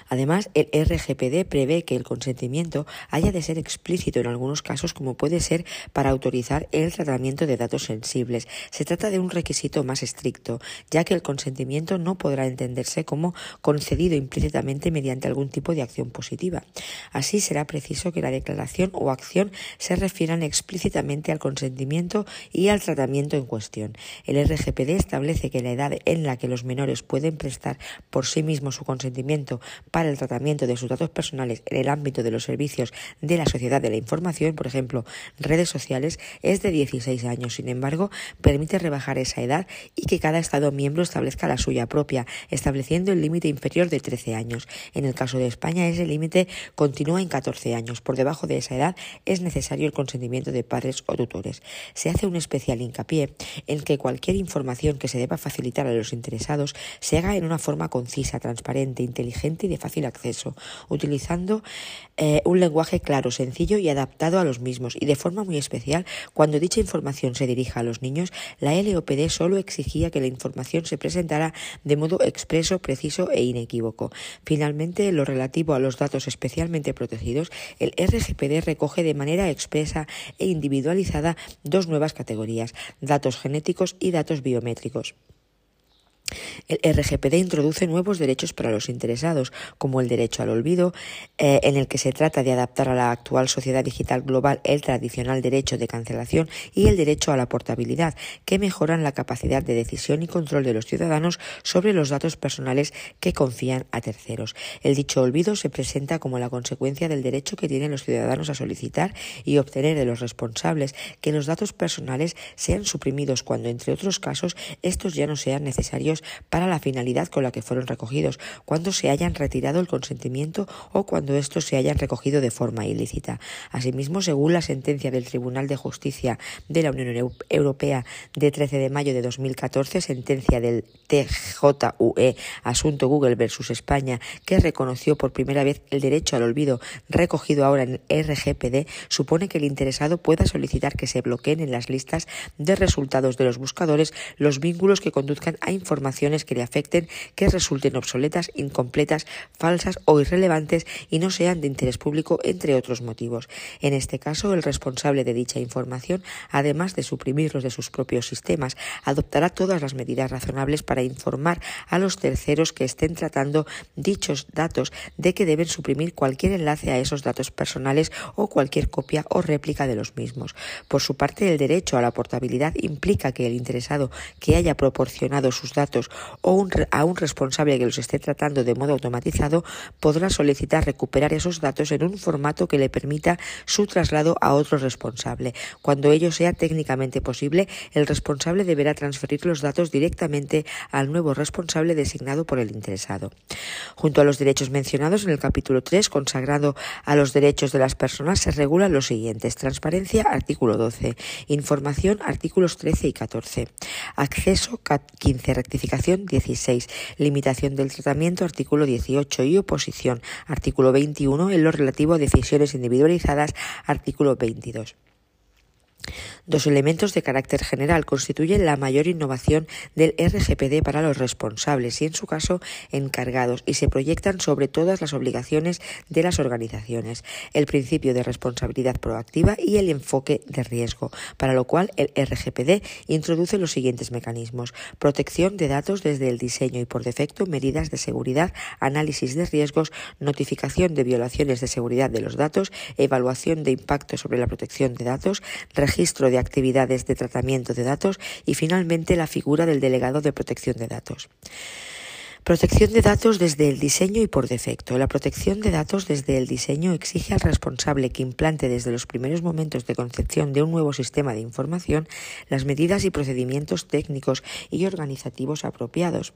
Además, el RGPD prevé que el consentimiento haya de ser explícito en algunos casos, como puede ser para autorizar el tratamiento de datos sensibles. Se trata de un requisito más estricto, ya que el consentimiento no podrá entenderse como concedido implícitamente mediante algún tipo de acción positiva. Así será preciso que la declaración o acción se refieran explícitamente al consentimiento y al tratamiento en cuestión. El RGPD establece que la edad en la que los menores pueden prestar por sí mismos su consentimiento utilizado para el tratamiento de sus datos personales en el ámbito de los servicios de la sociedad de la información, por ejemplo, redes sociales, es de 16 años. Sin embargo, permite rebajar esa edad y que cada Estado miembro establezca la suya propia, estableciendo el límite inferior de 13 años. En el caso de España, ese límite continúa en 14 años. Por debajo de esa edad es necesario el consentimiento de padres o tutores. Se hace un especial hincapié en que cualquier información que se deba facilitar a los interesados se haga en una forma concisa, transparente, inteligente y de fácil acceso, utilizando eh, un lenguaje claro, sencillo y adaptado a los mismos, y de forma muy especial, cuando dicha información se dirija a los niños, la LOPD solo exigía que la información se presentara de modo expreso, preciso e inequívoco. Finalmente, en lo relativo a los datos especialmente protegidos, el RGPD recoge de manera expresa e individualizada dos nuevas categorías, datos genéticos y datos biométricos. El RGPD introduce nuevos derechos para los interesados, como el derecho al olvido, eh, en el que se trata de adaptar a la actual sociedad digital global el tradicional derecho de cancelación y el derecho a la portabilidad, que mejoran la capacidad de decisión y control de los ciudadanos sobre los datos personales que confían a terceros. El dicho olvido se presenta como la consecuencia del derecho que tienen los ciudadanos a solicitar y obtener de los responsables que los datos personales sean suprimidos cuando, entre otros casos, estos ya no sean necesarios para la finalidad con la que fueron recogidos, cuando se hayan retirado el consentimiento o cuando estos se hayan recogido de forma ilícita. Asimismo, según la sentencia del Tribunal de Justicia de la Unión Europea de 13 de mayo de 2014, sentencia del TJUE, asunto Google versus España, que reconoció por primera vez el derecho al olvido recogido ahora en RGPD, supone que el interesado pueda solicitar que se bloqueen en las listas de resultados de los buscadores los vínculos que conduzcan a información que le afecten que resulten obsoletas, incompletas, falsas o irrelevantes y no sean de interés público, entre otros motivos. En este caso, el responsable de dicha información, además de suprimirlos de sus propios sistemas, adoptará todas las medidas razonables para informar a los terceros que estén tratando dichos datos de que deben suprimir cualquier enlace a esos datos personales o cualquier copia o réplica de los mismos. Por su parte, el derecho a la portabilidad implica que el interesado que haya proporcionado sus datos o a un responsable que los esté tratando de modo automatizado podrá solicitar recuperar esos datos en un formato que le permita su traslado a otro responsable. Cuando ello sea técnicamente posible, el responsable deberá transferir los datos directamente al nuevo responsable designado por el interesado. Junto a los derechos mencionados en el capítulo 3, consagrado a los derechos de las personas, se regulan los siguientes. Transparencia, artículo 12. Información, artículos 13 y 14. Acceso, 15. Rectificación 16. Limitación del tratamiento, artículo 18. Y oposición, artículo 21. En lo relativo a decisiones individualizadas, artículo 22. Dos elementos de carácter general constituyen la mayor innovación del RGPD para los responsables y, en su caso, encargados, y se proyectan sobre todas las obligaciones de las organizaciones, el principio de responsabilidad proactiva y el enfoque de riesgo, para lo cual el RGPD introduce los siguientes mecanismos. Protección de datos desde el diseño y por defecto, medidas de seguridad, análisis de riesgos, notificación de violaciones de seguridad de los datos, evaluación de impacto sobre la protección de datos, registro de actividades de tratamiento de datos y finalmente la figura del delegado de protección de datos. Protección de datos desde el diseño y por defecto. La protección de datos desde el diseño exige al responsable que implante desde los primeros momentos de concepción de un nuevo sistema de información las medidas y procedimientos técnicos y organizativos apropiados.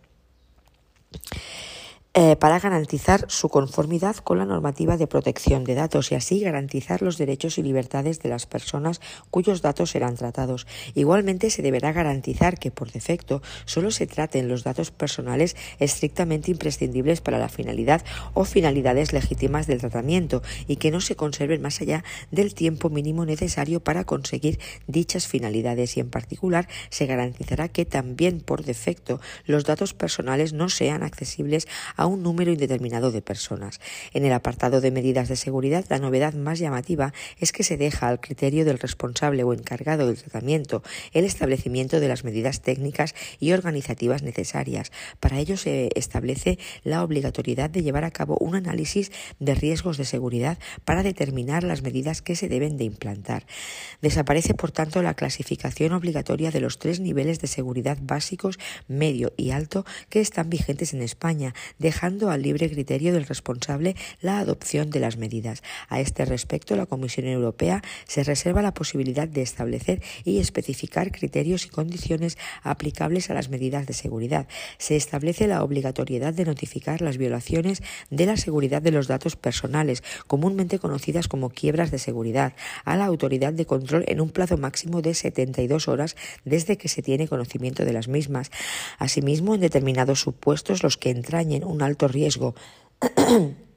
Eh, para garantizar su conformidad con la normativa de protección de datos y así garantizar los derechos y libertades de las personas cuyos datos serán tratados. Igualmente se deberá garantizar que por defecto solo se traten los datos personales estrictamente imprescindibles para la finalidad o finalidades legítimas del tratamiento y que no se conserven más allá del tiempo mínimo necesario para conseguir dichas finalidades y en particular se garantizará que también por defecto los datos personales no sean accesibles a a un número indeterminado de personas. En el apartado de medidas de seguridad, la novedad más llamativa es que se deja al criterio del responsable o encargado del tratamiento el establecimiento de las medidas técnicas y organizativas necesarias. Para ello se establece la obligatoriedad de llevar a cabo un análisis de riesgos de seguridad para determinar las medidas que se deben de implantar. Desaparece, por tanto, la clasificación obligatoria de los tres niveles de seguridad básicos, medio y alto que están vigentes en España, dejando al libre criterio del responsable la adopción de las medidas. A este respecto, la Comisión Europea se reserva la posibilidad de establecer y especificar criterios y condiciones aplicables a las medidas de seguridad. Se establece la obligatoriedad de notificar las violaciones de la seguridad de los datos personales, comúnmente conocidas como quiebras de seguridad, a la autoridad de control en un plazo máximo de 72 horas desde que se tiene conocimiento de las mismas. Asimismo, en determinados supuestos, los que entrañen un alto riesgo *clears throat*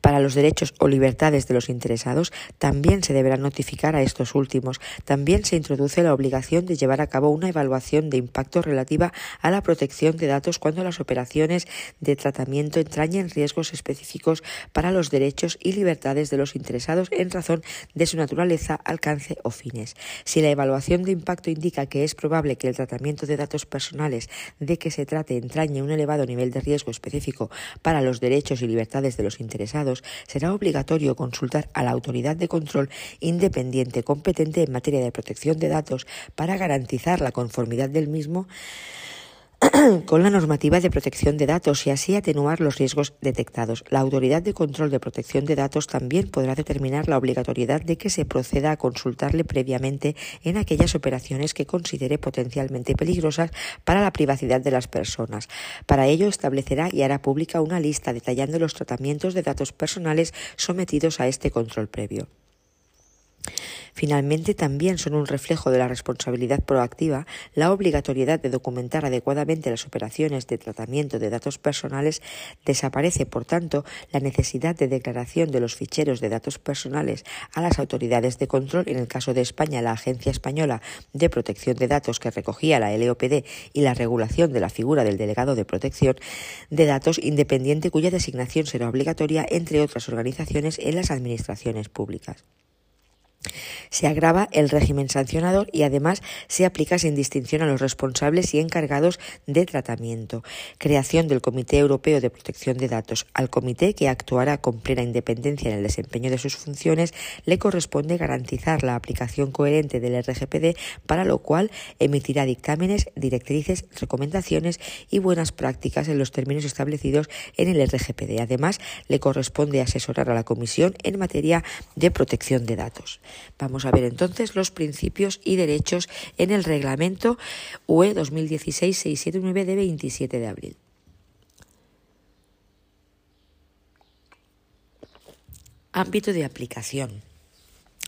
para los derechos o libertades de los interesados, también se deberá notificar a estos últimos. También se introduce la obligación de llevar a cabo una evaluación de impacto relativa a la protección de datos cuando las operaciones de tratamiento entrañen riesgos específicos para los derechos y libertades de los interesados en razón de su naturaleza, alcance o fines. Si la evaluación de impacto indica que es probable que el tratamiento de datos personales de que se trate entrañe un elevado nivel de riesgo específico para los derechos y libertades de los interesados, será obligatorio consultar a la autoridad de control independiente competente en materia de protección de datos para garantizar la conformidad del mismo *clears throat* con la normativa de protección de datos y así atenuar los riesgos detectados. La Autoridad de Control de Protección de Datos también podrá determinar la obligatoriedad de que se proceda a consultarle previamente en aquellas operaciones que considere potencialmente peligrosas para la privacidad de las personas. Para ello establecerá y hará pública una lista detallando los tratamientos de datos personales sometidos a este control previo. Finalmente, también son un reflejo de la responsabilidad proactiva la obligatoriedad de documentar adecuadamente las operaciones de tratamiento de datos personales. Desaparece, por tanto, la necesidad de declaración de los ficheros de datos personales a las autoridades de control. En el caso de España, la Agencia Española de Protección de Datos, que recogía la LOPD y la regulación de la figura del delegado de protección de datos independiente, cuya designación será obligatoria, entre otras organizaciones, en las administraciones públicas. Se agrava el régimen sancionador y además se aplica sin distinción a los responsables y encargados de tratamiento. Creación del Comité Europeo de Protección de Datos. Al comité, que actuará con plena independencia en el desempeño de sus funciones, le corresponde garantizar la aplicación coherente del RGPD, para lo cual emitirá dictámenes, directrices, recomendaciones y buenas prácticas en los términos establecidos en el RGPD. Además, le corresponde asesorar a la Comisión en materia de protección de datos. Vamos a ver entonces los principios y derechos en el reglamento UE 2016-679 de 27 de abril. Ámbito de aplicación.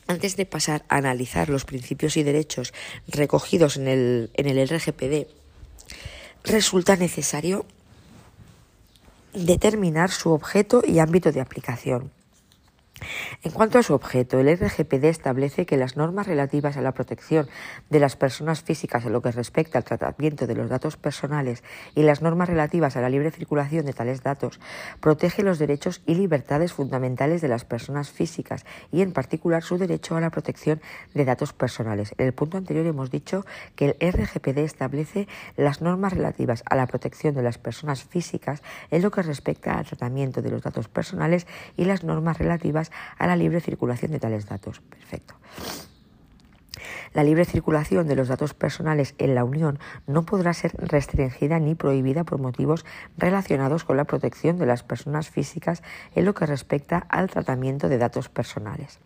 Antes de pasar a analizar los principios y derechos recogidos en el, en el RGPD, resulta necesario determinar su objeto y ámbito de aplicación. En cuanto a su objeto, el RGPD establece que las normas relativas a la protección de las personas físicas en lo que respecta al tratamiento de los datos personales y las normas relativas a la libre circulación de tales datos protege los derechos y libertades fundamentales de las personas físicas y en particular su derecho a la protección de datos personales. En el punto anterior hemos dicho que el RGPD establece las normas relativas a la protección de las personas físicas en lo que respecta al tratamiento de los datos personales y las normas relativas a la libre circulación de tales datos. Perfecto. La libre circulación de los datos personales en la Unión no podrá ser restringida ni prohibida por motivos relacionados con la protección de las personas físicas en lo que respecta al tratamiento de datos personales.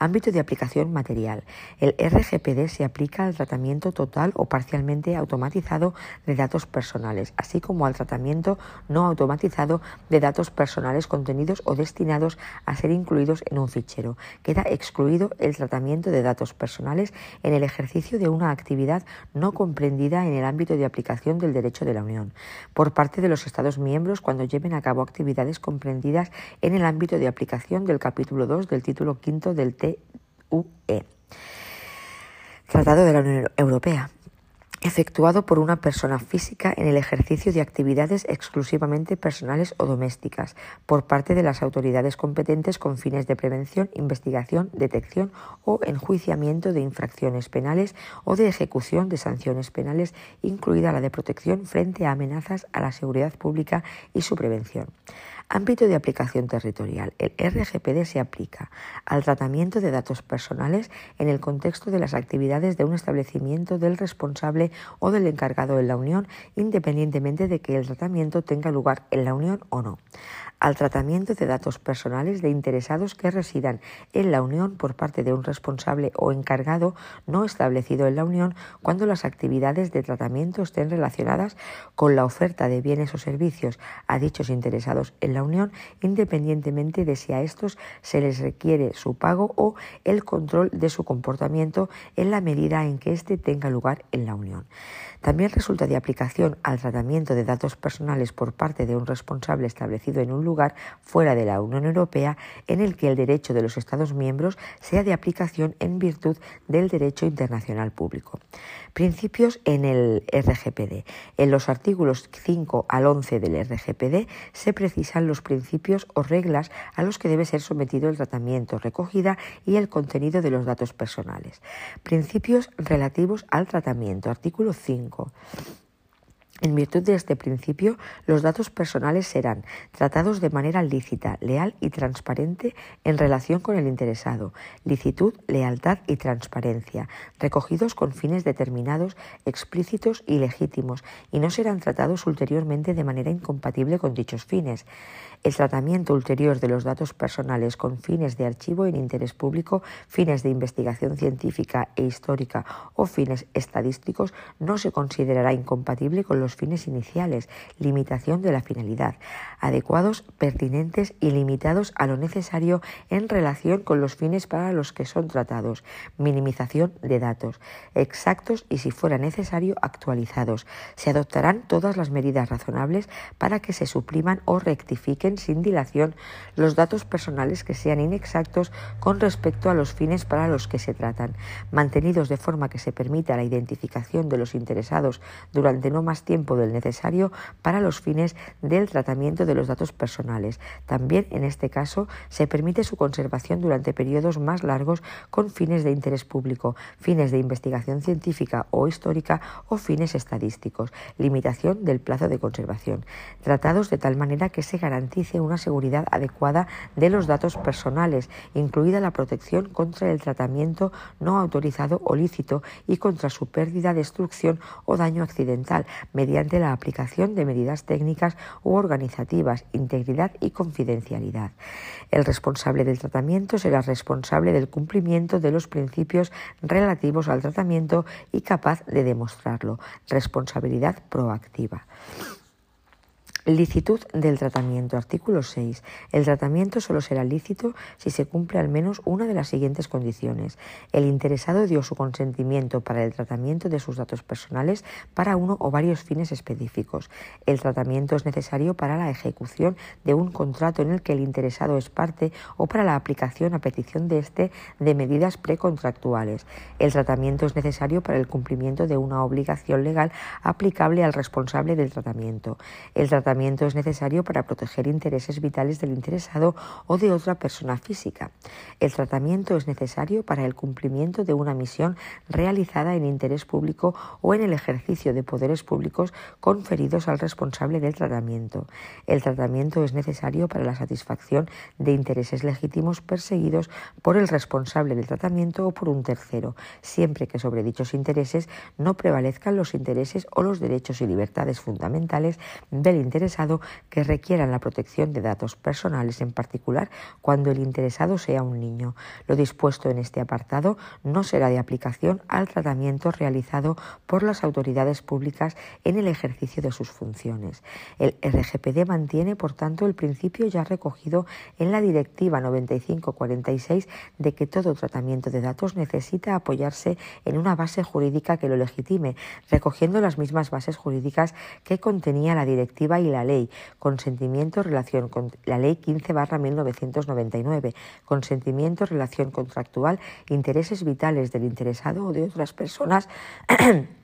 Ámbito de aplicación material. El RGPD se aplica al tratamiento total o parcialmente automatizado de datos personales, así como al tratamiento no automatizado de datos personales contenidos o destinados a ser incluidos en un fichero. Queda excluido el tratamiento de datos personales en el ejercicio de una actividad no comprendida en el ámbito de aplicación del derecho de la Unión, por parte de los Estados miembros cuando lleven a cabo actividades comprendidas en el ámbito de aplicación del capítulo 2 del título quinto del TUE. Tratado de la Unión Europea efectuado por una persona física en el ejercicio de actividades exclusivamente personales o domésticas por parte de las autoridades competentes con fines de prevención, investigación, detección o enjuiciamiento de infracciones penales o de ejecución de sanciones penales, incluida la de protección frente a amenazas a la seguridad pública y su prevención. Ámbito de aplicación territorial. El RGPD se aplica al tratamiento de datos personales en el contexto de las actividades de un establecimiento del responsable o del encargado en la Unión, independientemente de que el tratamiento tenga lugar en la Unión o no al tratamiento de datos personales de interesados que residan en la Unión por parte de un responsable o encargado no establecido en la Unión cuando las actividades de tratamiento estén relacionadas con la oferta de bienes o servicios a dichos interesados en la Unión, independientemente de si a estos se les requiere su pago o el control de su comportamiento en la medida en que éste tenga lugar en la Unión. También resulta de aplicación al tratamiento de datos personales por parte de un responsable establecido en un lugar fuera de la Unión Europea en el que el derecho de los Estados miembros sea de aplicación en virtud del derecho internacional público. Principios en el RGPD. En los artículos 5 al 11 del RGPD se precisan los principios o reglas a los que debe ser sometido el tratamiento, recogida y el contenido de los datos personales. Principios relativos al tratamiento. Artículo 5 en virtud de este principio, los datos personales serán tratados de manera lícita, leal y transparente en relación con el interesado, licitud, lealtad y transparencia, recogidos con fines determinados, explícitos y legítimos, y no serán tratados ulteriormente de manera incompatible con dichos fines. El tratamiento ulterior de los datos personales con fines de archivo en interés público, fines de investigación científica e histórica o fines estadísticos no se considerará incompatible con los fines iniciales, limitación de la finalidad, adecuados, pertinentes y limitados a lo necesario en relación con los fines para los que son tratados, minimización de datos, exactos y si fuera necesario actualizados. Se adoptarán todas las medidas razonables para que se supriman o rectifiquen sin dilación los datos personales que sean inexactos con respecto a los fines para los que se tratan, mantenidos de forma que se permita la identificación de los interesados durante no más tiempo del necesario para los fines del tratamiento de los datos personales. También, en este caso, se permite su conservación durante periodos más largos con fines de interés público, fines de investigación científica o histórica o fines estadísticos. Limitación del plazo de conservación. Tratados de tal manera que se garantice una seguridad adecuada de los datos personales, incluida la protección contra el tratamiento no autorizado o lícito y contra su pérdida, destrucción o daño accidental, mediante la aplicación de medidas técnicas u organizativas, integridad y confidencialidad. El responsable del tratamiento será responsable del cumplimiento de los principios relativos al tratamiento y capaz de demostrarlo. Responsabilidad proactiva. Licitud del tratamiento. Artículo 6. El tratamiento solo será lícito si se cumple al menos una de las siguientes condiciones. El interesado dio su consentimiento para el tratamiento de sus datos personales para uno o varios fines específicos. El tratamiento es necesario para la ejecución de un contrato en el que el interesado es parte o para la aplicación a petición de éste de medidas precontractuales. El tratamiento es necesario para el cumplimiento de una obligación legal aplicable al responsable del tratamiento. El tratamiento es necesario para proteger intereses vitales del interesado o de otra persona física. El tratamiento es necesario para el cumplimiento de una misión realizada en interés público o en el ejercicio de poderes públicos conferidos al responsable del tratamiento. El tratamiento es necesario para la satisfacción de intereses legítimos perseguidos por el responsable del tratamiento o por un tercero, siempre que sobre dichos intereses no prevalezcan los intereses o los derechos y libertades fundamentales del interesado que requieran la protección de datos personales, en particular cuando el interesado sea un niño. Lo dispuesto en este apartado no será de aplicación al tratamiento realizado por las autoridades públicas en el ejercicio de sus funciones. El RGPD mantiene, por tanto, el principio ya recogido en la Directiva 9546 de que todo tratamiento de datos necesita apoyarse en una base jurídica que lo legitime, recogiendo las mismas bases jurídicas que contenía la directiva y la ley, consentimiento, relación con la ley 15 barra 1999, consentimiento, relación contractual, intereses vitales del interesado o de otras personas *clears throat*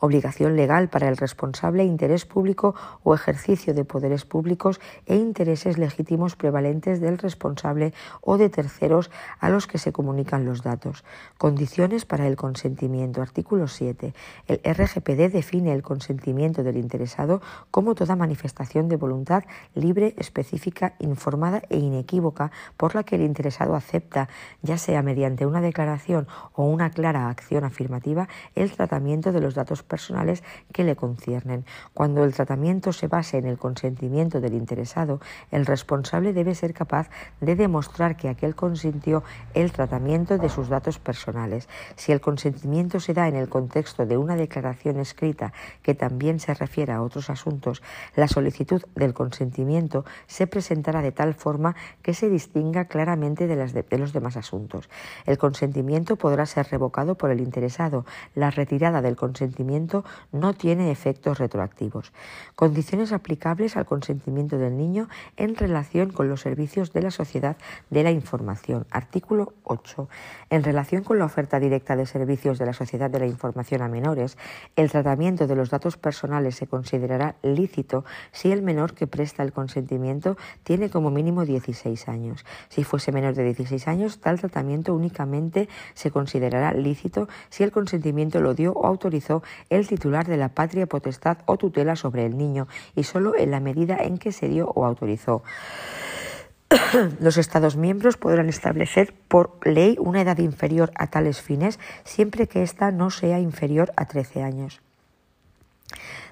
obligación legal para el responsable, interés público o ejercicio de poderes públicos e intereses legítimos prevalentes del responsable o de terceros a los que se comunican los datos. Condiciones para el consentimiento. Artículo 7. El RGPD define el consentimiento del interesado como toda manifestación de voluntad libre, específica, informada e inequívoca por la que el interesado acepta, ya sea mediante una declaración o una clara acción afirmativa, el tratamiento de los datos personales que le conciernen. Cuando el tratamiento se base en el consentimiento del interesado, el responsable debe ser capaz de demostrar que aquel consintió el tratamiento de sus datos personales. Si el consentimiento se da en el contexto de una declaración escrita que también se refiere a otros asuntos, la solicitud del consentimiento se presentará de tal forma que se distinga claramente de, las de, de los demás asuntos. El consentimiento podrá ser revocado por el interesado. La retirada del consentimiento no tiene efectos retroactivos. Condiciones aplicables al consentimiento del niño en relación con los servicios de la sociedad de la información. Artículo 8. En relación con la oferta directa de servicios de la sociedad de la información a menores, el tratamiento de los datos personales se considerará lícito si el menor que presta el consentimiento tiene como mínimo 16 años. Si fuese menor de 16 años, tal tratamiento únicamente se considerará lícito si el consentimiento lo dio o autorizó el titular de la patria potestad o tutela sobre el niño y solo en la medida en que se dio o autorizó. *coughs* Los Estados miembros podrán establecer por ley una edad inferior a tales fines siempre que ésta no sea inferior a 13 años.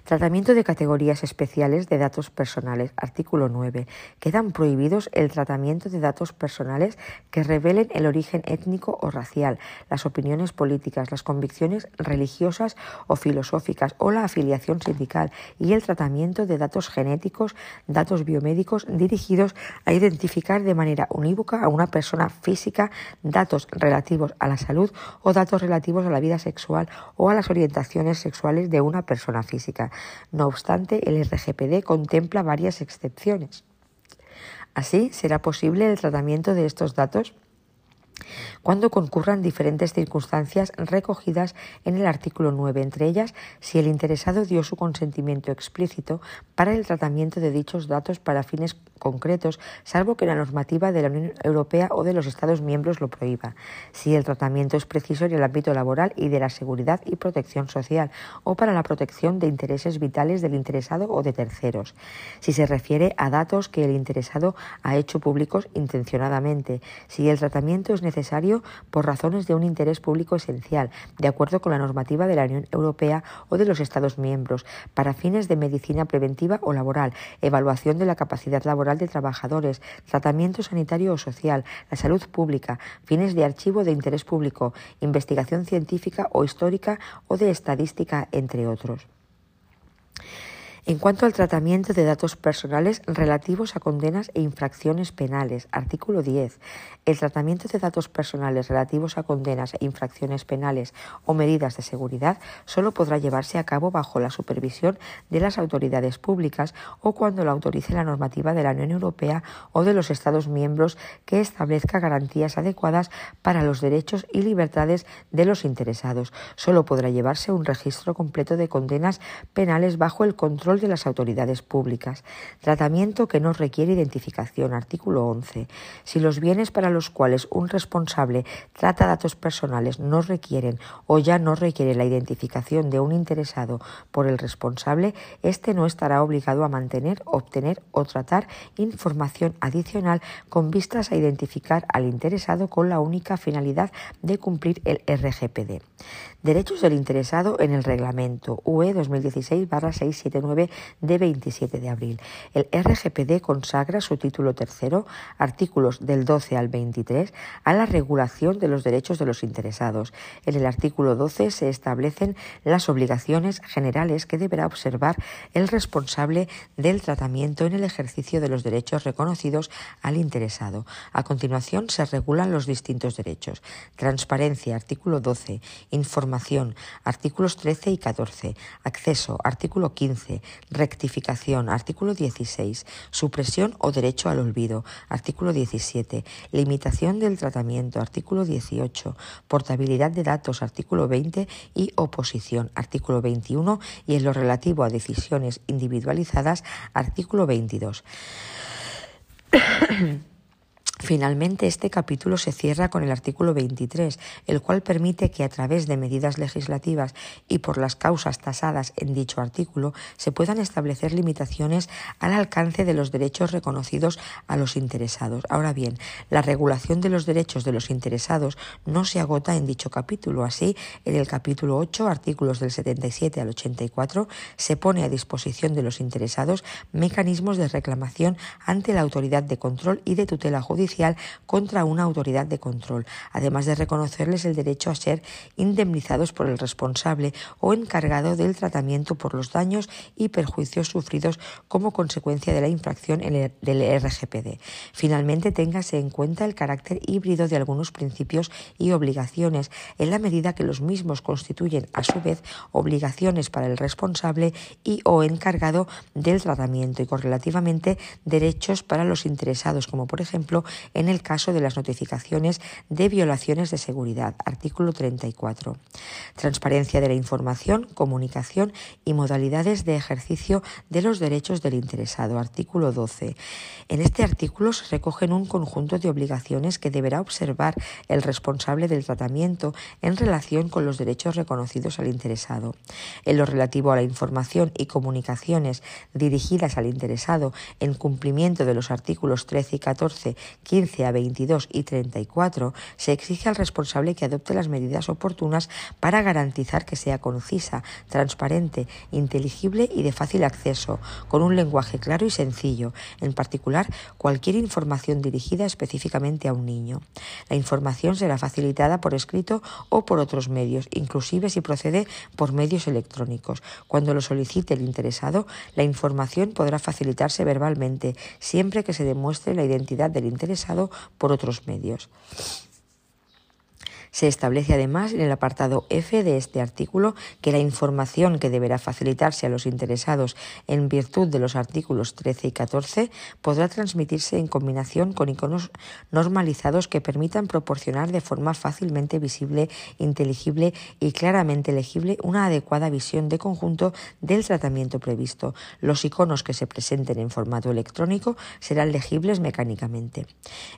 Tratamiento de categorías especiales de datos personales. Artículo 9. Quedan prohibidos el tratamiento de datos personales que revelen el origen étnico o racial, las opiniones políticas, las convicciones religiosas o filosóficas o la afiliación sindical y el tratamiento de datos genéticos, datos biomédicos dirigidos a identificar de manera unívoca a una persona física, datos relativos a la salud o datos relativos a la vida sexual o a las orientaciones sexuales de una persona física. No obstante, el RGPD contempla varias excepciones. Así, será posible el tratamiento de estos datos cuando concurran diferentes circunstancias recogidas en el artículo 9, entre ellas si el interesado dio su consentimiento explícito para el tratamiento de dichos datos para fines concretos, salvo que la normativa de la Unión Europea o de los Estados miembros lo prohíba, si el tratamiento es preciso en el ámbito laboral y de la seguridad y protección social, o para la protección de intereses vitales del interesado o de terceros, si se refiere a datos que el interesado ha hecho públicos intencionadamente, si el tratamiento es necesario por razones de un interés público esencial, de acuerdo con la normativa de la Unión Europea o de los Estados miembros, para fines de medicina preventiva o laboral, evaluación de la capacidad laboral de trabajadores, tratamiento sanitario o social, la salud pública, fines de archivo de interés público, investigación científica o histórica o de estadística, entre otros. En cuanto al tratamiento de datos personales relativos a condenas e infracciones penales, artículo 10. El tratamiento de datos personales relativos a condenas e infracciones penales o medidas de seguridad solo podrá llevarse a cabo bajo la supervisión de las autoridades públicas o cuando lo autorice la normativa de la Unión Europea o de los Estados miembros que establezca garantías adecuadas para los derechos y libertades de los interesados. Solo podrá llevarse un registro completo de condenas penales bajo el control de las autoridades públicas. Tratamiento que no requiere identificación. Artículo 11. Si los bienes para los cuales un responsable trata datos personales no requieren o ya no requiere la identificación de un interesado por el responsable, éste no estará obligado a mantener, obtener o tratar información adicional con vistas a identificar al interesado con la única finalidad de cumplir el RGPD. Derechos del interesado en el reglamento UE 2016-679 de 27 de abril. El RGPD consagra su título tercero, artículos del 12 al 23, a la regulación de los derechos de los interesados. En el artículo 12 se establecen las obligaciones generales que deberá observar el responsable del tratamiento en el ejercicio de los derechos reconocidos al interesado. A continuación se regulan los distintos derechos. Transparencia, artículo 12. Información, artículos 13 y 14. Acceso, artículo 15. Rectificación. Artículo 16. Supresión o derecho al olvido. Artículo 17. Limitación del tratamiento. Artículo 18. Portabilidad de datos. Artículo 20. Y oposición. Artículo 21. Y en lo relativo a decisiones individualizadas. Artículo 22. *coughs* Finalmente, este capítulo se cierra con el artículo 23, el cual permite que a través de medidas legislativas y por las causas tasadas en dicho artículo se puedan establecer limitaciones al alcance de los derechos reconocidos a los interesados. Ahora bien, la regulación de los derechos de los interesados no se agota en dicho capítulo. Así, en el capítulo 8, artículos del 77 al 84, se pone a disposición de los interesados mecanismos de reclamación ante la autoridad de control y de tutela judicial contra una autoridad de control, además de reconocerles el derecho a ser indemnizados por el responsable o encargado del tratamiento por los daños y perjuicios sufridos como consecuencia de la infracción del RGPD. Finalmente, téngase en cuenta el carácter híbrido de algunos principios y obligaciones, en la medida que los mismos constituyen, a su vez, obligaciones para el responsable y o encargado del tratamiento y correlativamente derechos para los interesados, como por ejemplo en el caso de las notificaciones de violaciones de seguridad. Artículo 34. Transparencia de la información, comunicación y modalidades de ejercicio de los derechos del interesado. Artículo 12. En este artículo se recogen un conjunto de obligaciones que deberá observar el responsable del tratamiento en relación con los derechos reconocidos al interesado. En lo relativo a la información y comunicaciones dirigidas al interesado en cumplimiento de los artículos 13 y 14 15 a 22 y 34 se exige al responsable que adopte las medidas oportunas para garantizar que sea concisa, transparente, inteligible y de fácil acceso, con un lenguaje claro y sencillo, en particular cualquier información dirigida específicamente a un niño. La información será facilitada por escrito o por otros medios, inclusive si procede por medios electrónicos. Cuando lo solicite el interesado, la información podrá facilitarse verbalmente, siempre que se demuestre la identidad del interesado por otros medios. Se establece además en el apartado F de este artículo que la información que deberá facilitarse a los interesados en virtud de los artículos 13 y 14 podrá transmitirse en combinación con iconos normalizados que permitan proporcionar de forma fácilmente visible, inteligible y claramente legible una adecuada visión de conjunto del tratamiento previsto. Los iconos que se presenten en formato electrónico serán legibles mecánicamente.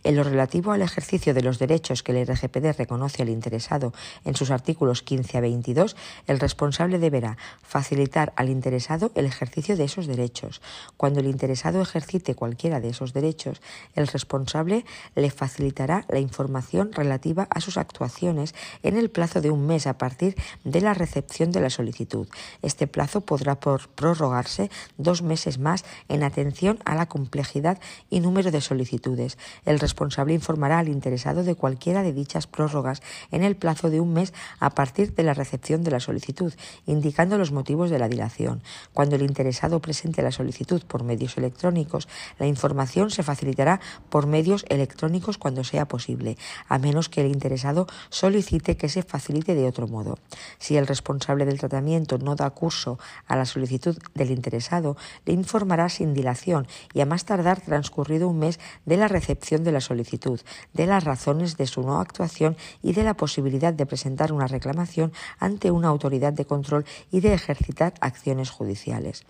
En lo relativo al ejercicio de los derechos que el RGPD reconoce el interesado en sus artículos 15 a 22, el responsable deberá facilitar al interesado el ejercicio de esos derechos. Cuando el interesado ejercite cualquiera de esos derechos, el responsable le facilitará la información relativa a sus actuaciones en el plazo de un mes a partir de la recepción de la solicitud. Este plazo podrá prorrogarse dos meses más en atención a la complejidad y número de solicitudes. El responsable informará al interesado de cualquiera de dichas prórrogas en el plazo de un mes a partir de la recepción de la solicitud, indicando los motivos de la dilación. Cuando el interesado presente la solicitud por medios electrónicos, la información se facilitará por medios electrónicos cuando sea posible, a menos que el interesado solicite que se facilite de otro modo. Si el responsable del tratamiento no da curso a la solicitud del interesado, le informará sin dilación y a más tardar transcurrido un mes de la recepción de la solicitud, de las razones de su no actuación y de la posibilidad de presentar una reclamación ante una autoridad de control y de ejercitar acciones judiciales.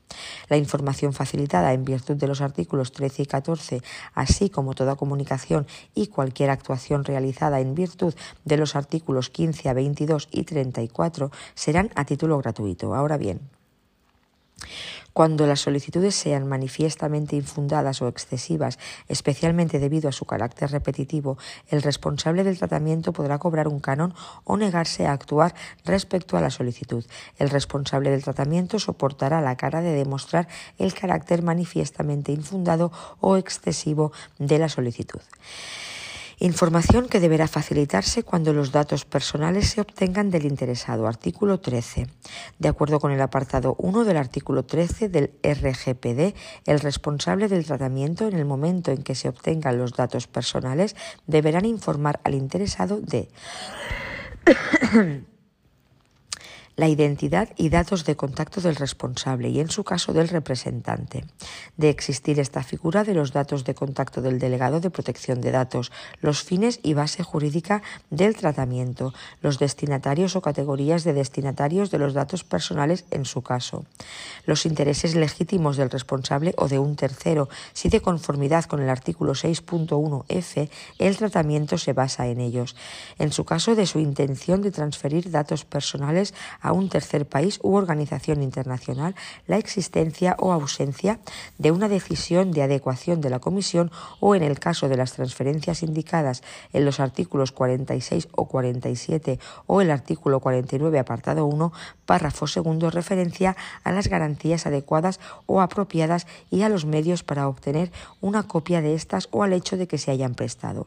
La información facilitada en virtud de los artículos 13 y 14, así como toda comunicación y cualquier actuación realizada en virtud de los artículos 15 a 22 y 34, serán a título gratuito. Ahora bien, cuando las solicitudes sean manifiestamente infundadas o excesivas, especialmente debido a su carácter repetitivo, el responsable del tratamiento podrá cobrar un canon o negarse a actuar respecto a la solicitud. El responsable del tratamiento soportará la cara de demostrar el carácter manifiestamente infundado o excesivo de la solicitud. Información que deberá facilitarse cuando los datos personales se obtengan del interesado. Artículo 13. De acuerdo con el apartado 1 del artículo 13 del RGPD, el responsable del tratamiento en el momento en que se obtengan los datos personales deberán informar al interesado de la identidad y datos de contacto del responsable y, en su caso, del representante. De existir esta figura de los datos de contacto del delegado de protección de datos, los fines y base jurídica del tratamiento, los destinatarios o categorías de destinatarios de los datos personales en su caso, los intereses legítimos del responsable o de un tercero, si de conformidad con el artículo 6.1f el tratamiento se basa en ellos, en su caso de su intención de transferir datos personales a un tercer país u organización internacional la existencia o ausencia de una decisión de adecuación de la Comisión o en el caso de las transferencias indicadas en los artículos 46 o 47 o el artículo 49 apartado 1 párrafo segundo referencia a las garantías adecuadas o apropiadas y a los medios para obtener una copia de estas o al hecho de que se hayan prestado.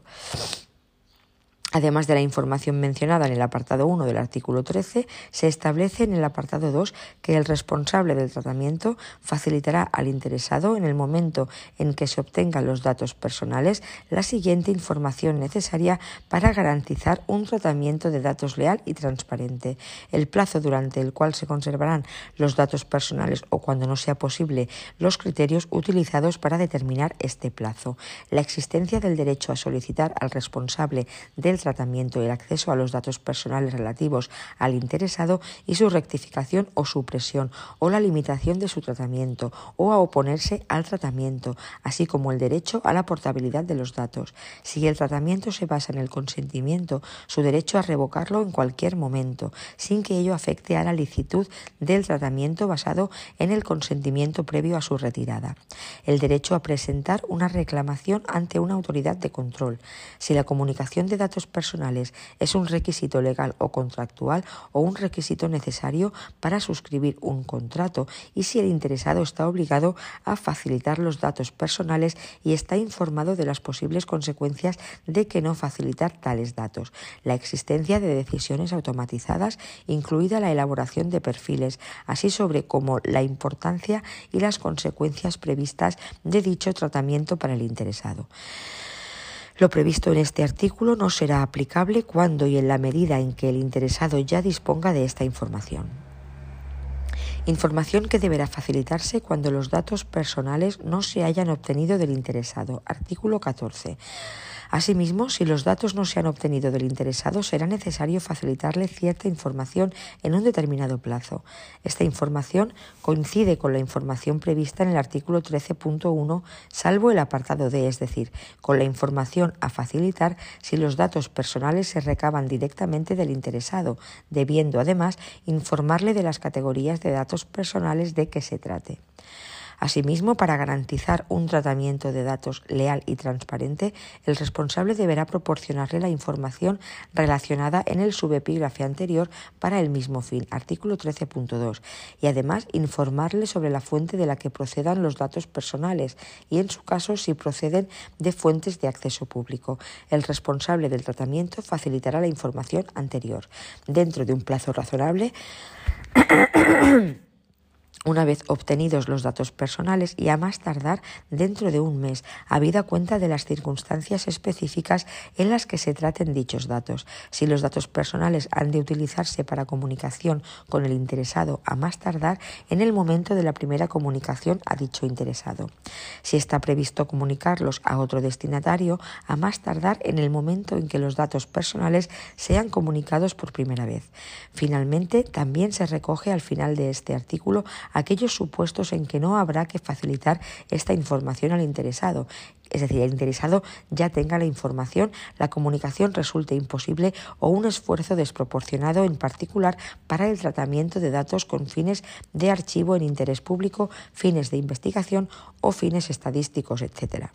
Además de la información mencionada en el apartado 1 del artículo 13, se establece en el apartado 2 que el responsable del tratamiento facilitará al interesado en el momento en que se obtengan los datos personales la siguiente información necesaria para garantizar un tratamiento de datos leal y transparente. El plazo durante el cual se conservarán los datos personales o cuando no sea posible los criterios utilizados para determinar este plazo. La existencia del derecho a solicitar al responsable del tratamiento y el acceso a los datos personales relativos al interesado y su rectificación o supresión o la limitación de su tratamiento o a oponerse al tratamiento, así como el derecho a la portabilidad de los datos. Si el tratamiento se basa en el consentimiento, su derecho a revocarlo en cualquier momento, sin que ello afecte a la licitud del tratamiento basado en el consentimiento previo a su retirada. El derecho a presentar una reclamación ante una autoridad de control. Si la comunicación de datos personales es un requisito legal o contractual o un requisito necesario para suscribir un contrato y si el interesado está obligado a facilitar los datos personales y está informado de las posibles consecuencias de que no facilitar tales datos, la existencia de decisiones automatizadas, incluida la elaboración de perfiles, así sobre como la importancia y las consecuencias previstas de dicho tratamiento para el interesado. Lo previsto en este artículo no será aplicable cuando y en la medida en que el interesado ya disponga de esta información. Información que deberá facilitarse cuando los datos personales no se hayan obtenido del interesado. Artículo 14. Asimismo, si los datos no se han obtenido del interesado, será necesario facilitarle cierta información en un determinado plazo. Esta información coincide con la información prevista en el artículo 13.1, salvo el apartado D, es decir, con la información a facilitar si los datos personales se recaban directamente del interesado, debiendo además informarle de las categorías de datos personales de que se trate. Asimismo, para garantizar un tratamiento de datos leal y transparente, el responsable deberá proporcionarle la información relacionada en el subepígrafe anterior para el mismo fin, artículo 13.2, y además informarle sobre la fuente de la que procedan los datos personales y, en su caso, si proceden de fuentes de acceso público. El responsable del tratamiento facilitará la información anterior, dentro de un plazo razonable. *clears throat* una vez obtenidos los datos personales y a más tardar dentro de un mes, habida cuenta de las circunstancias específicas en las que se traten dichos datos. Si los datos personales han de utilizarse para comunicación con el interesado a más tardar en el momento de la primera comunicación a dicho interesado. Si está previsto comunicarlos a otro destinatario, a más tardar en el momento en que los datos personales sean comunicados por primera vez. Finalmente, también se recoge al final de este artículo aquellos supuestos en que no habrá que facilitar esta información al interesado. Es decir, el interesado ya tenga la información, la comunicación resulte imposible o un esfuerzo desproporcionado en particular para el tratamiento de datos con fines de archivo en interés público, fines de investigación o fines estadísticos, etc.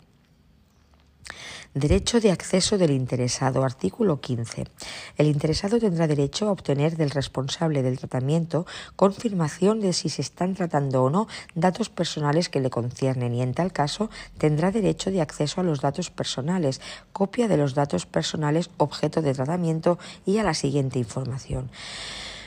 Derecho de acceso del interesado. Artículo 15. El interesado tendrá derecho a obtener del responsable del tratamiento confirmación de si se están tratando o no datos personales que le conciernen y en tal caso tendrá derecho de acceso a los datos personales, copia de los datos personales objeto de tratamiento y a la siguiente información.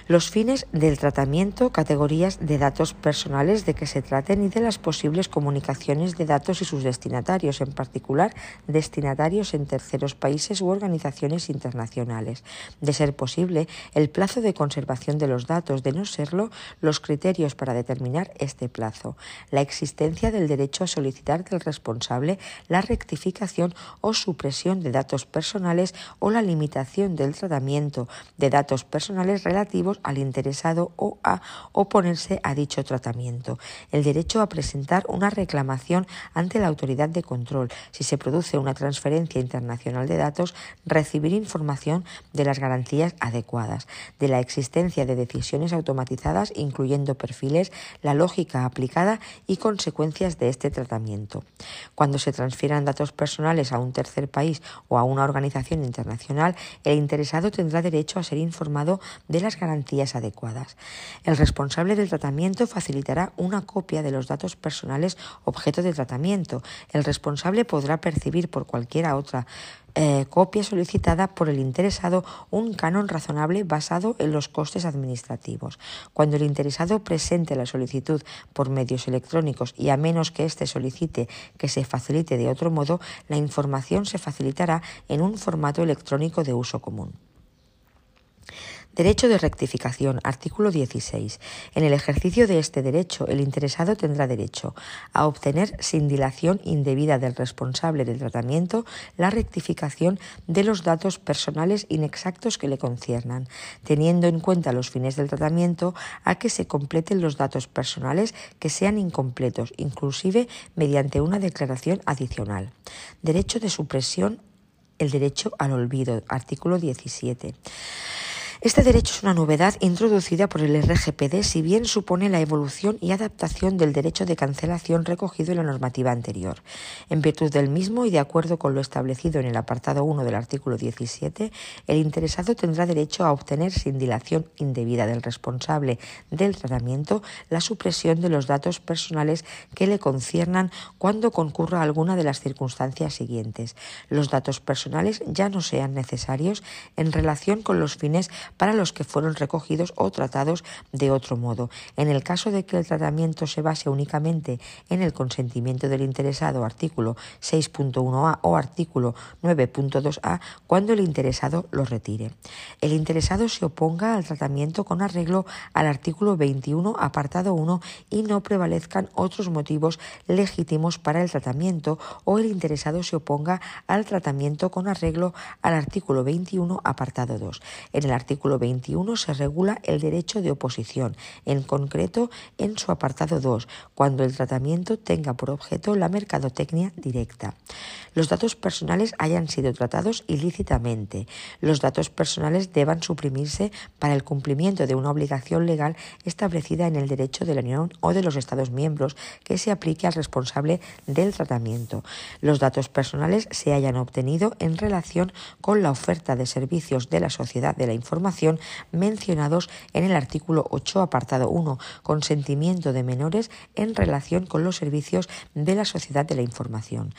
Los fines del tratamiento, categorías de datos personales de que se traten y de las posibles comunicaciones de datos y sus destinatarios, en particular destinatarios en terceros países u organizaciones internacionales. De ser posible, el plazo de conservación de los datos, de no serlo, los criterios para determinar este plazo, la existencia del derecho a solicitar del responsable la rectificación o supresión de datos personales o la limitación del tratamiento de datos personales relativos al interesado o a oponerse a dicho tratamiento. El derecho a presentar una reclamación ante la autoridad de control. Si se produce una transferencia internacional de datos, recibir información de las garantías adecuadas, de la existencia de decisiones automatizadas, incluyendo perfiles, la lógica aplicada y consecuencias de este tratamiento. Cuando se transfieran datos personales a un tercer país o a una organización internacional, el interesado tendrá derecho a ser informado de las garantías adecuadas. El responsable del tratamiento facilitará una copia de los datos personales objeto de tratamiento. El responsable podrá percibir por cualquiera otra eh, copia solicitada por el interesado un canon razonable basado en los costes administrativos. Cuando el interesado presente la solicitud por medios electrónicos y a menos que éste solicite que se facilite de otro modo, la información se facilitará en un formato electrónico de uso común. Derecho de rectificación. Artículo 16. En el ejercicio de este derecho, el interesado tendrá derecho a obtener sin dilación indebida del responsable del tratamiento la rectificación de los datos personales inexactos que le conciernan, teniendo en cuenta los fines del tratamiento a que se completen los datos personales que sean incompletos, inclusive mediante una declaración adicional. Derecho de supresión. El derecho al olvido. Artículo 17. Este derecho es una novedad introducida por el RGPD, si bien supone la evolución y adaptación del derecho de cancelación recogido en la normativa anterior. En virtud del mismo y de acuerdo con lo establecido en el apartado 1 del artículo 17, el interesado tendrá derecho a obtener sin dilación indebida del responsable del tratamiento la supresión de los datos personales que le conciernan cuando concurra alguna de las circunstancias siguientes. Los datos personales ya no sean necesarios en relación con los fines para los que fueron recogidos o tratados de otro modo. En el caso de que el tratamiento se base únicamente en el consentimiento del interesado, artículo 6.1a o artículo 9.2a, cuando el interesado lo retire. El interesado se oponga al tratamiento con arreglo al artículo 21, apartado 1, y no prevalezcan otros motivos legítimos para el tratamiento o el interesado se oponga al tratamiento con arreglo al artículo 21, apartado 2. En el artículo artículo 21 se regula el derecho de oposición, en concreto en su apartado 2, cuando el tratamiento tenga por objeto la mercadotecnia directa. Los datos personales hayan sido tratados ilícitamente. Los datos personales deban suprimirse para el cumplimiento de una obligación legal establecida en el derecho de la Unión o de los Estados miembros que se aplique al responsable del tratamiento. Los datos personales se hayan obtenido en relación con la oferta de servicios de la sociedad de la información mencionados en el artículo 8, apartado 1, consentimiento de menores en relación con los servicios de la sociedad de la información.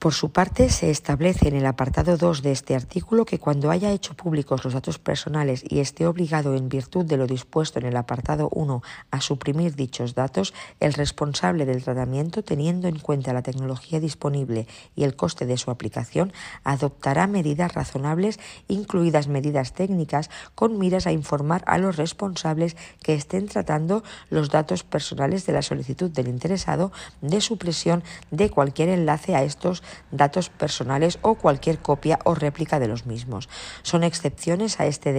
Por su parte, se establece en el apartado 2 de este artículo que cuando haya hecho públicos los datos personales y esté obligado en virtud de lo dispuesto en el apartado 1 a suprimir dichos datos, el responsable del tratamiento, teniendo en cuenta la tecnología disponible y el coste de su aplicación, adoptará medidas razonables, incluidas medidas técnicas, con miras a informar a los responsables que estén tratando los datos personales de la solicitud del interesado de supresión de cualquier enlace a estos datos personales o cualquier copia o réplica de los mismos. Son excepciones a este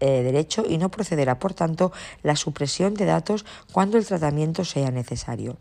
eh, derecho y no procederá, por tanto, la supresión de datos cuando el tratamiento sea necesario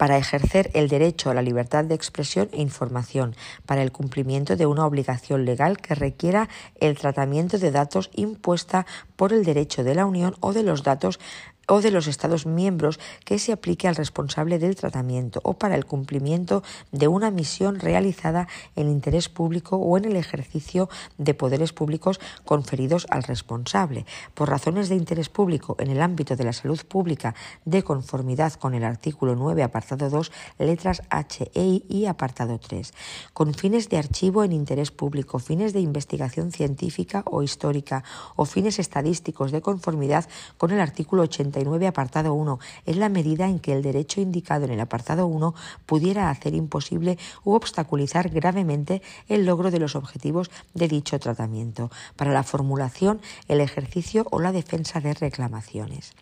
para ejercer el derecho a la libertad de expresión e información, para el cumplimiento de una obligación legal que requiera el tratamiento de datos impuesta por el derecho de la Unión o de los datos o de los Estados miembros que se aplique al responsable del tratamiento o para el cumplimiento de una misión realizada en interés público o en el ejercicio de poderes públicos conferidos al responsable. Por razones de interés público en el ámbito de la salud pública de conformidad con el artículo 9, apartado 2, letras H, E y apartado 3. Con fines de archivo en interés público, fines de investigación científica o histórica o fines estadísticos de conformidad con el artículo 80 apartado 1 es la medida en que el derecho indicado en el apartado 1 pudiera hacer imposible u obstaculizar gravemente el logro de los objetivos de dicho tratamiento para la formulación, el ejercicio o la defensa de reclamaciones.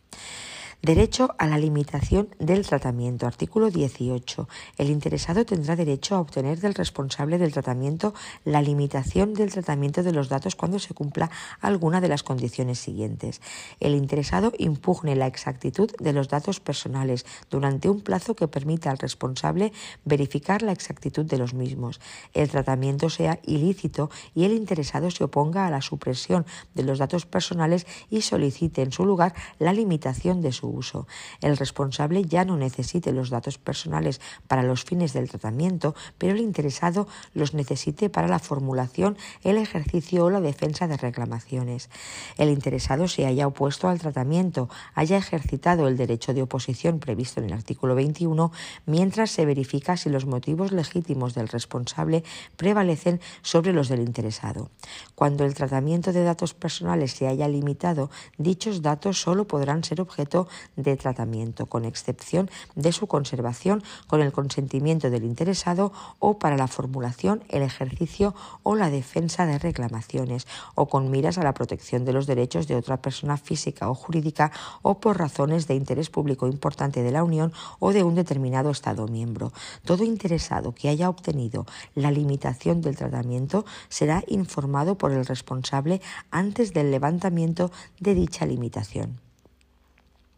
Derecho a la limitación del tratamiento. Artículo 18. El interesado tendrá derecho a obtener del responsable del tratamiento la limitación del tratamiento de los datos cuando se cumpla alguna de las condiciones siguientes. El interesado impugne la exactitud de los datos personales durante un plazo que permita al responsable verificar la exactitud de los mismos. El tratamiento sea ilícito y el interesado se oponga a la supresión de los datos personales y solicite en su lugar la limitación de su uso. El responsable ya no necesite los datos personales para los fines del tratamiento, pero el interesado los necesite para la formulación, el ejercicio o la defensa de reclamaciones. El interesado se haya opuesto al tratamiento, haya ejercitado el derecho de oposición previsto en el artículo 21, mientras se verifica si los motivos legítimos del responsable prevalecen sobre los del interesado. Cuando el tratamiento de datos personales se haya limitado, dichos datos solo podrán ser objeto de tratamiento, con excepción de su conservación con el consentimiento del interesado o para la formulación, el ejercicio o la defensa de reclamaciones, o con miras a la protección de los derechos de otra persona física o jurídica o por razones de interés público importante de la Unión o de un determinado Estado miembro. Todo interesado que haya obtenido la limitación del tratamiento será informado por el responsable antes del levantamiento de dicha limitación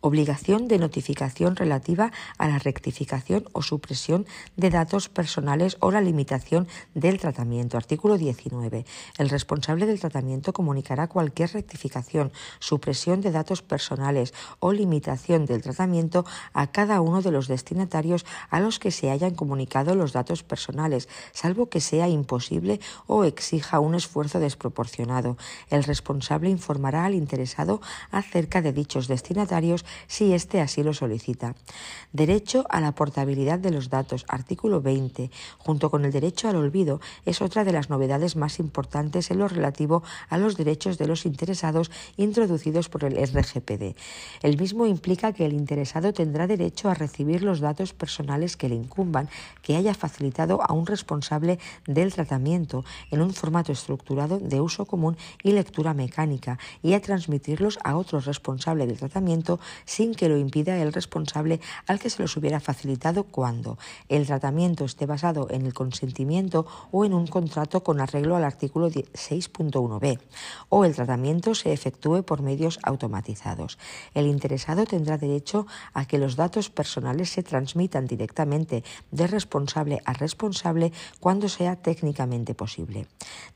obligación de notificación relativa a la rectificación o supresión de datos personales o la limitación del tratamiento. Artículo 19. El responsable del tratamiento comunicará cualquier rectificación, supresión de datos personales o limitación del tratamiento a cada uno de los destinatarios a los que se hayan comunicado los datos personales, salvo que sea imposible o exija un esfuerzo desproporcionado. El responsable informará al interesado acerca de dichos destinatarios si éste así lo solicita. Derecho a la portabilidad de los datos, artículo 20, junto con el derecho al olvido, es otra de las novedades más importantes en lo relativo a los derechos de los interesados introducidos por el RGPD. El mismo implica que el interesado tendrá derecho a recibir los datos personales que le incumban, que haya facilitado a un responsable del tratamiento en un formato estructurado de uso común y lectura mecánica, y a transmitirlos a otro responsable del tratamiento sin que lo impida el responsable al que se los hubiera facilitado cuando el tratamiento esté basado en el consentimiento o en un contrato con arreglo al artículo 6.1b o el tratamiento se efectúe por medios automatizados. El interesado tendrá derecho a que los datos personales se transmitan directamente de responsable a responsable cuando sea técnicamente posible.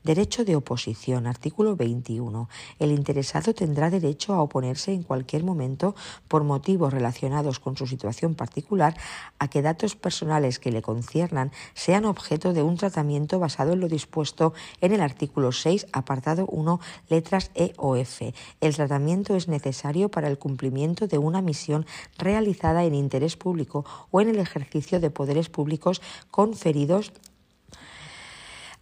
Derecho de oposición, artículo 21. El interesado tendrá derecho a oponerse en cualquier momento por motivos relacionados con su situación particular a que datos personales que le conciernan sean objeto de un tratamiento basado en lo dispuesto en el artículo 6, apartado 1, letras E o F. El tratamiento es necesario para el cumplimiento de una misión realizada en interés público o en el ejercicio de poderes públicos conferidos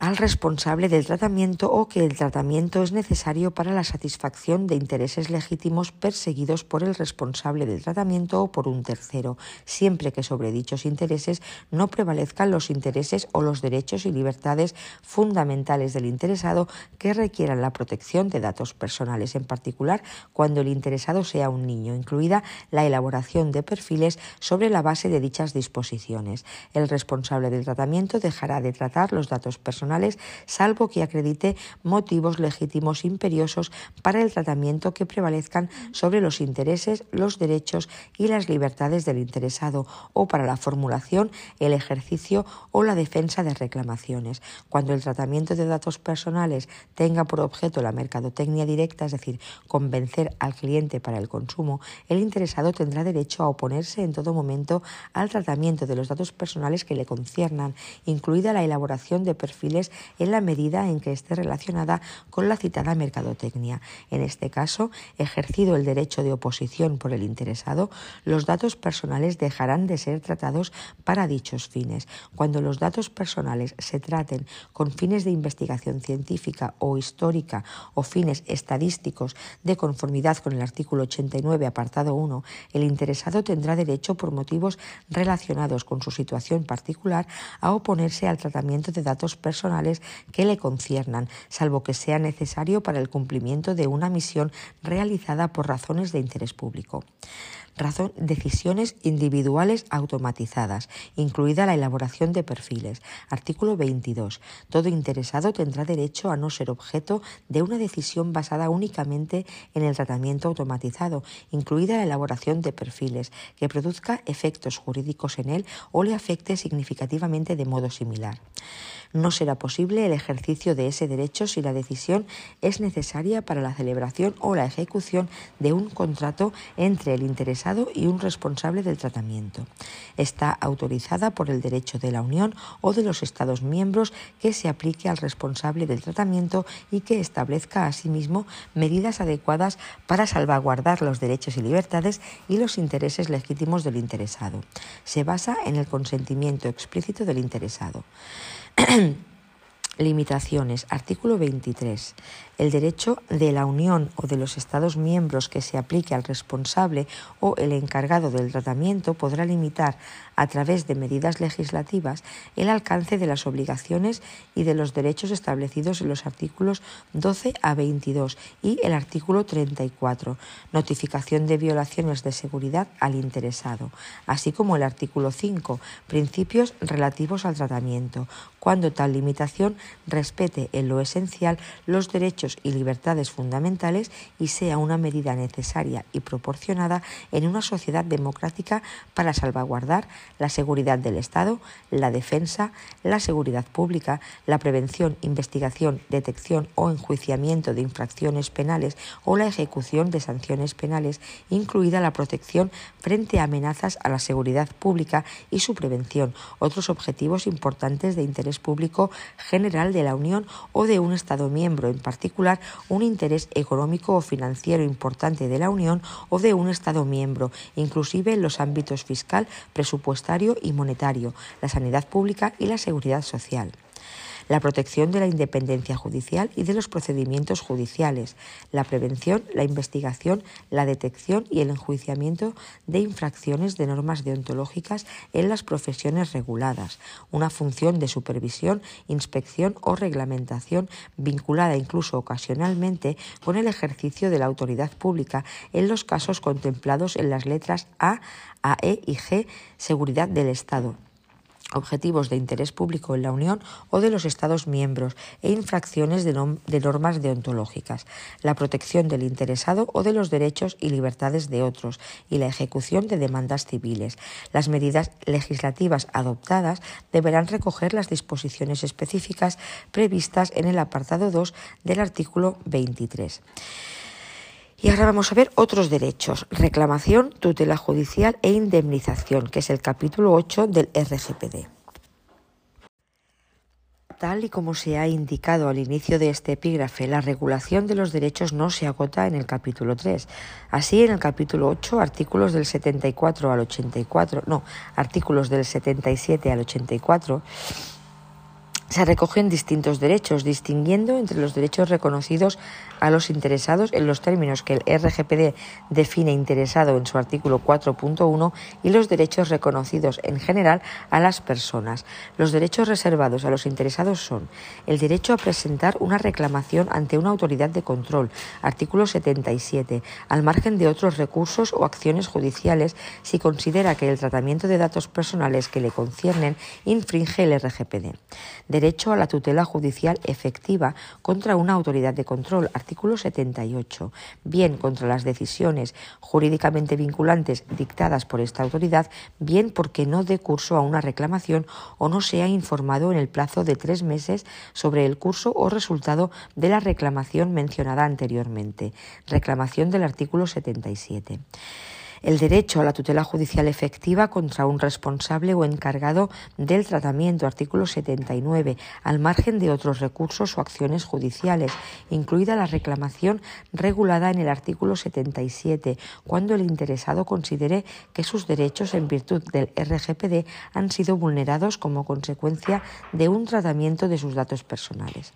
al responsable del tratamiento o que el tratamiento es necesario para la satisfacción de intereses legítimos perseguidos por el responsable del tratamiento o por un tercero, siempre que sobre dichos intereses no prevalezcan los intereses o los derechos y libertades fundamentales del interesado que requieran la protección de datos personales, en particular cuando el interesado sea un niño, incluida la elaboración de perfiles sobre la base de dichas disposiciones. El responsable del tratamiento dejará de tratar los datos personales personales, salvo que acredite motivos legítimos imperiosos para el tratamiento que prevalezcan sobre los intereses, los derechos y las libertades del interesado o para la formulación, el ejercicio o la defensa de reclamaciones. Cuando el tratamiento de datos personales tenga por objeto la mercadotecnia directa, es decir, convencer al cliente para el consumo, el interesado tendrá derecho a oponerse en todo momento al tratamiento de los datos personales que le conciernan, incluida la elaboración de perfiles en la medida en que esté relacionada con la citada mercadotecnia. En este caso, ejercido el derecho de oposición por el interesado, los datos personales dejarán de ser tratados para dichos fines. Cuando los datos personales se traten con fines de investigación científica o histórica o fines estadísticos de conformidad con el artículo 89, apartado 1, el interesado tendrá derecho por motivos relacionados con su situación particular a oponerse al tratamiento de datos personales que le conciernan, salvo que sea necesario para el cumplimiento de una misión realizada por razones de interés público razón decisiones individuales automatizadas, incluida la elaboración de perfiles. Artículo 22. Todo interesado tendrá derecho a no ser objeto de una decisión basada únicamente en el tratamiento automatizado, incluida la elaboración de perfiles, que produzca efectos jurídicos en él o le afecte significativamente de modo similar. No será posible el ejercicio de ese derecho si la decisión es necesaria para la celebración o la ejecución de un contrato entre el interesado y un responsable del tratamiento. Está autorizada por el derecho de la Unión o de los Estados miembros que se aplique al responsable del tratamiento y que establezca asimismo medidas adecuadas para salvaguardar los derechos y libertades y los intereses legítimos del interesado. Se basa en el consentimiento explícito del interesado. *clears throat* Limitaciones. Artículo 23. El derecho de la Unión o de los Estados miembros que se aplique al responsable o el encargado del tratamiento podrá limitar a través de medidas legislativas el alcance de las obligaciones y de los derechos establecidos en los artículos 12 a 22 y el artículo 34, notificación de violaciones de seguridad al interesado, así como el artículo 5, principios relativos al tratamiento, cuando tal limitación respete en lo esencial los derechos y libertades fundamentales y sea una medida necesaria y proporcionada en una sociedad democrática para salvaguardar la seguridad del Estado, la defensa, la seguridad pública, la prevención, investigación, detección o enjuiciamiento de infracciones penales o la ejecución de sanciones penales, incluida la protección frente a amenazas a la seguridad pública y su prevención, otros objetivos importantes de interés público general de la Unión o de un Estado miembro, en particular un interés económico o financiero importante de la Unión o de un Estado miembro, inclusive en los ámbitos fiscal, presupuestario, y monetario, la sanidad pública y la seguridad social la protección de la independencia judicial y de los procedimientos judiciales, la prevención, la investigación, la detección y el enjuiciamiento de infracciones de normas deontológicas en las profesiones reguladas, una función de supervisión, inspección o reglamentación vinculada incluso ocasionalmente con el ejercicio de la autoridad pública en los casos contemplados en las letras A, AE y G, seguridad del Estado objetivos de interés público en la Unión o de los Estados miembros e infracciones de, normas deontológicas, la protección del interesado o de los derechos y libertades de otros y la ejecución de demandas civiles. Las medidas legislativas adoptadas deberán recoger las disposiciones específicas previstas en el apartado 2 del artículo 23. Y ahora vamos a ver otros derechos, reclamación, tutela judicial e indemnización, que es el capítulo 8 del RGPD. Tal y como se ha indicado al inicio de este epígrafe, la regulación de los derechos no se agota en el capítulo 3. Así, en el capítulo 8, artículos del 74 al 84, no, artículos del 77 al 84, se recogen distintos derechos, distinguiendo entre los derechos reconocidos a los interesados en los términos que el RGPD define interesado en su artículo 4.1 y los derechos reconocidos en general a las personas. Los derechos reservados a los interesados son el derecho a presentar una reclamación ante una autoridad de control, artículo 77, al margen de otros recursos o acciones judiciales si considera que el tratamiento de datos personales que le conciernen infringe el RGPD derecho a la tutela judicial efectiva contra una autoridad de control, artículo 78, bien contra las decisiones jurídicamente vinculantes dictadas por esta autoridad, bien porque no dé curso a una reclamación o no sea informado en el plazo de tres meses sobre el curso o resultado de la reclamación mencionada anteriormente. Reclamación del artículo 77 el derecho a la tutela judicial efectiva contra un responsable o encargado del tratamiento, artículo 79, al margen de otros recursos o acciones judiciales, incluida la reclamación regulada en el artículo 77, cuando el interesado considere que sus derechos en virtud del RGPD han sido vulnerados como consecuencia de un tratamiento de sus datos personales.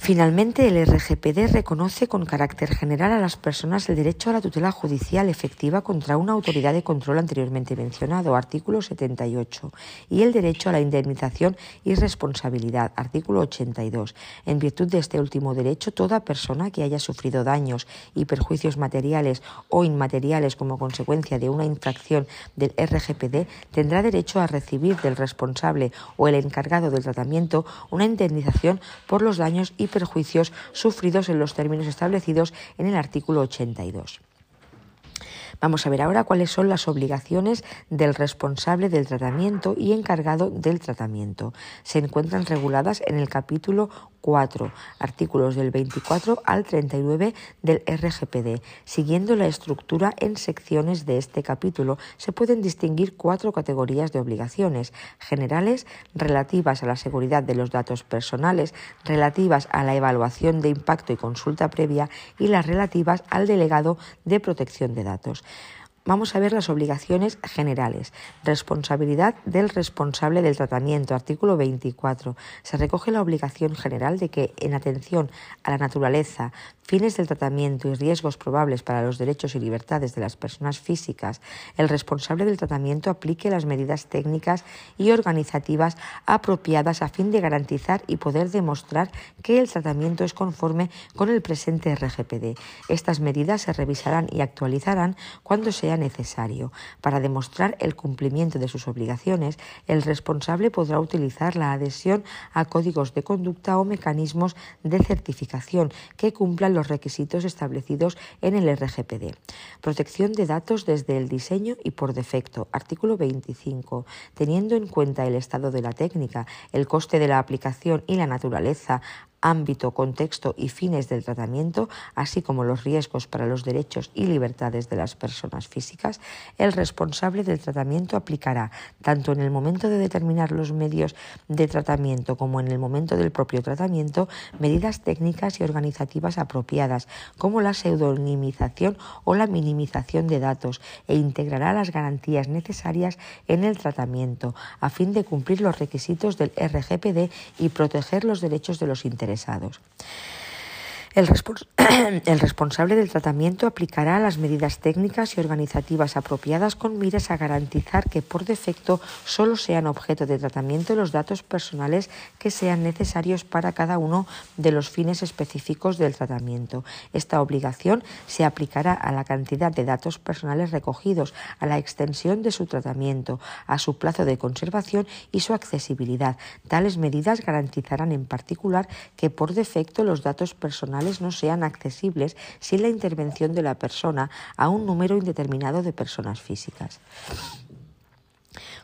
Finalmente, el RGPD reconoce con carácter general a las personas el derecho a la tutela judicial efectiva contra una autoridad de control anteriormente mencionado, artículo 78, y el derecho a la indemnización y responsabilidad, artículo 82. En virtud de este último derecho, toda persona que haya sufrido daños y perjuicios materiales o inmateriales como consecuencia de una infracción del RGPD tendrá derecho a recibir del responsable o el encargado del tratamiento una indemnización por los daños y perjuicios sufridos en los términos establecidos en el artículo 82. Vamos a ver ahora cuáles son las obligaciones del responsable del tratamiento y encargado del tratamiento. Se encuentran reguladas en el capítulo 4, artículos del 24 al 39 del RGPD. Siguiendo la estructura en secciones de este capítulo, se pueden distinguir cuatro categorías de obligaciones generales relativas a la seguridad de los datos personales, relativas a la evaluación de impacto y consulta previa y las relativas al delegado de protección de datos. Vamos a ver las obligaciones generales. Responsabilidad del responsable del tratamiento. Artículo 24. Se recoge la obligación general de que, en atención a la naturaleza, fines del tratamiento y riesgos probables para los derechos y libertades de las personas físicas, el responsable del tratamiento aplique las medidas técnicas y organizativas apropiadas a fin de garantizar y poder demostrar que el tratamiento es conforme con el presente RGPD. Estas medidas se revisarán y actualizarán cuando sean necesario. Para demostrar el cumplimiento de sus obligaciones, el responsable podrá utilizar la adhesión a códigos de conducta o mecanismos de certificación que cumplan los requisitos establecidos en el RGPD. Protección de datos desde el diseño y por defecto. Artículo 25. Teniendo en cuenta el estado de la técnica, el coste de la aplicación y la naturaleza ámbito, contexto y fines del tratamiento, así como los riesgos para los derechos y libertades de las personas físicas, el responsable del tratamiento aplicará, tanto en el momento de determinar los medios de tratamiento como en el momento del propio tratamiento, medidas técnicas y organizativas apropiadas, como la pseudonimización o la minimización de datos, e integrará las garantías necesarias en el tratamiento, a fin de cumplir los requisitos del RGPD y proteger los derechos de los interesados interesados. *clears throat* El, responsable del tratamiento aplicará las medidas técnicas y organizativas apropiadas con miras a garantizar que por defecto solo sean objeto de tratamiento los datos personales que sean necesarios para cada uno de los fines específicos del tratamiento. Esta obligación se aplicará a la cantidad de datos personales recogidos, a la extensión de su tratamiento, a su plazo de conservación y su accesibilidad. Tales medidas garantizarán en particular que por defecto los datos personales no sean accesibles sin la intervención de la persona a un número indeterminado de personas físicas.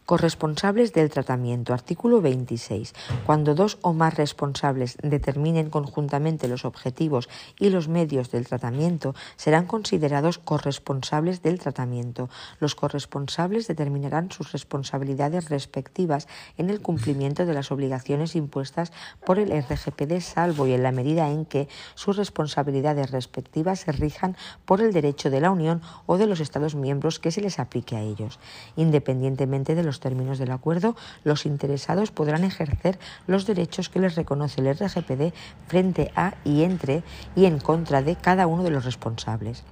Corresponsables del tratamiento. Artículo 26. Cuando dos o más responsables determinen conjuntamente los objetivos y los medios del tratamiento, serán considerados corresponsables del tratamiento. Los corresponsables determinarán sus responsabilidades respectivas en el cumplimiento de las obligaciones impuestas por el RGPD, salvo y en la medida en que sus responsabilidades respectivas se rijan por el derecho de la Unión o de los Estados miembros que se les aplique a ellos, independientemente de los términos del acuerdo, los interesados podrán ejercer los derechos que les reconoce el RGPD frente a y entre y en contra de cada uno de los responsables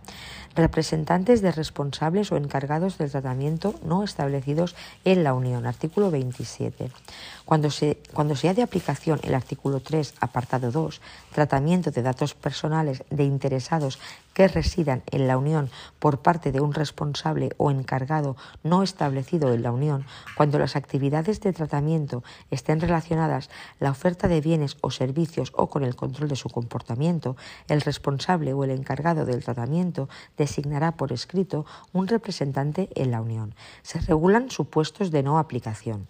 representantes de responsables o encargados del tratamiento no establecidos en la Unión. Artículo 27. Cuando se, cuando sea de aplicación el artículo 3, apartado 2, tratamiento de datos personales de interesados que residan en la Unión por parte de un responsable o encargado no establecido en la Unión, cuando las actividades de tratamiento estén relacionadas la oferta de bienes o servicios o con el control de su comportamiento, el responsable o el encargado del tratamiento designará por escrito un representante en la Unión. Se regulan supuestos de no aplicación.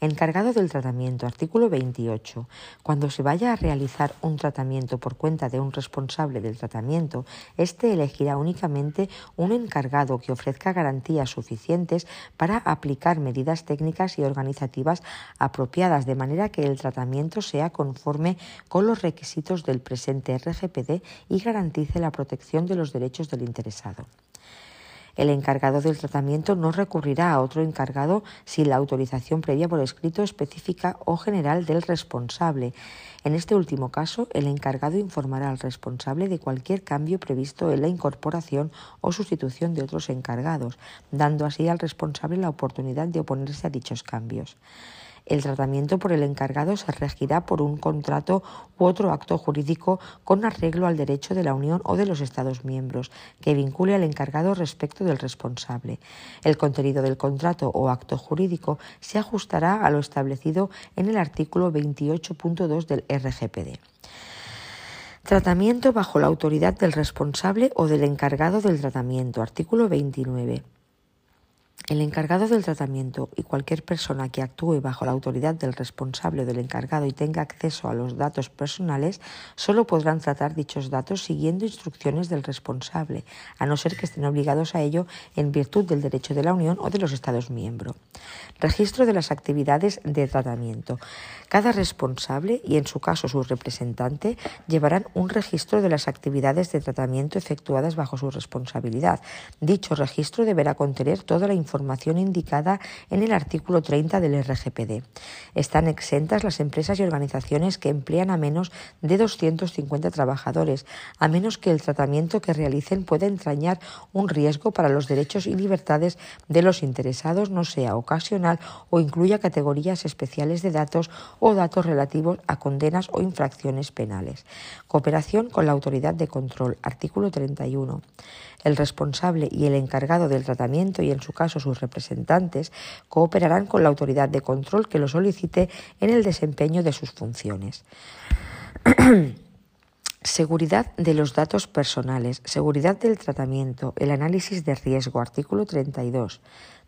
Encargado del tratamiento, artículo 28. Cuando se vaya a realizar un tratamiento por cuenta de un responsable del tratamiento, éste elegirá únicamente un encargado que ofrezca garantías suficientes para aplicar medidas técnicas y organizativas apropiadas, de manera que el tratamiento sea conforme con los requisitos del presente RGPD y garantice la protección de los derechos del interesado. El encargado del tratamiento no recurrirá a otro encargado sin la autorización previa por escrito específica o general del responsable. En este último caso, el encargado informará al responsable de cualquier cambio previsto en la incorporación o sustitución de otros encargados, dando así al responsable la oportunidad de oponerse a dichos cambios. El tratamiento por el encargado se regirá por un contrato u otro acto jurídico con arreglo al derecho de la Unión o de los Estados miembros que vincule al encargado respecto del responsable. El contenido del contrato o acto jurídico se ajustará a lo establecido en el artículo 28.2 del RGPD. Tratamiento bajo la autoridad del responsable o del encargado del tratamiento. Artículo 29. El encargado del tratamiento y cualquier persona que actúe bajo la autoridad del responsable del encargado y tenga acceso a los datos personales solo podrán tratar dichos datos siguiendo instrucciones del responsable, a no ser que estén obligados a ello en virtud del derecho de la Unión o de los Estados miembros. Registro de las actividades de tratamiento. Cada responsable y en su caso su representante llevarán un registro de las actividades de tratamiento efectuadas bajo su responsabilidad. Dicho registro deberá contener toda la información información indicada en el artículo 30 del RGPD. Están exentas las empresas y organizaciones que emplean a menos de 250 trabajadores, a menos que el tratamiento que realicen pueda entrañar un riesgo para los derechos y libertades de los interesados, no sea ocasional o incluya categorías especiales de datos o datos relativos a condenas o infracciones penales. Cooperación con la autoridad de control. Artículo 31 el responsable y el encargado del tratamiento y en su caso sus representantes cooperarán con la autoridad de control que lo solicite en el desempeño de sus funciones. *clears throat* Seguridad de los datos personales, seguridad del tratamiento, el análisis de riesgo, artículo 32.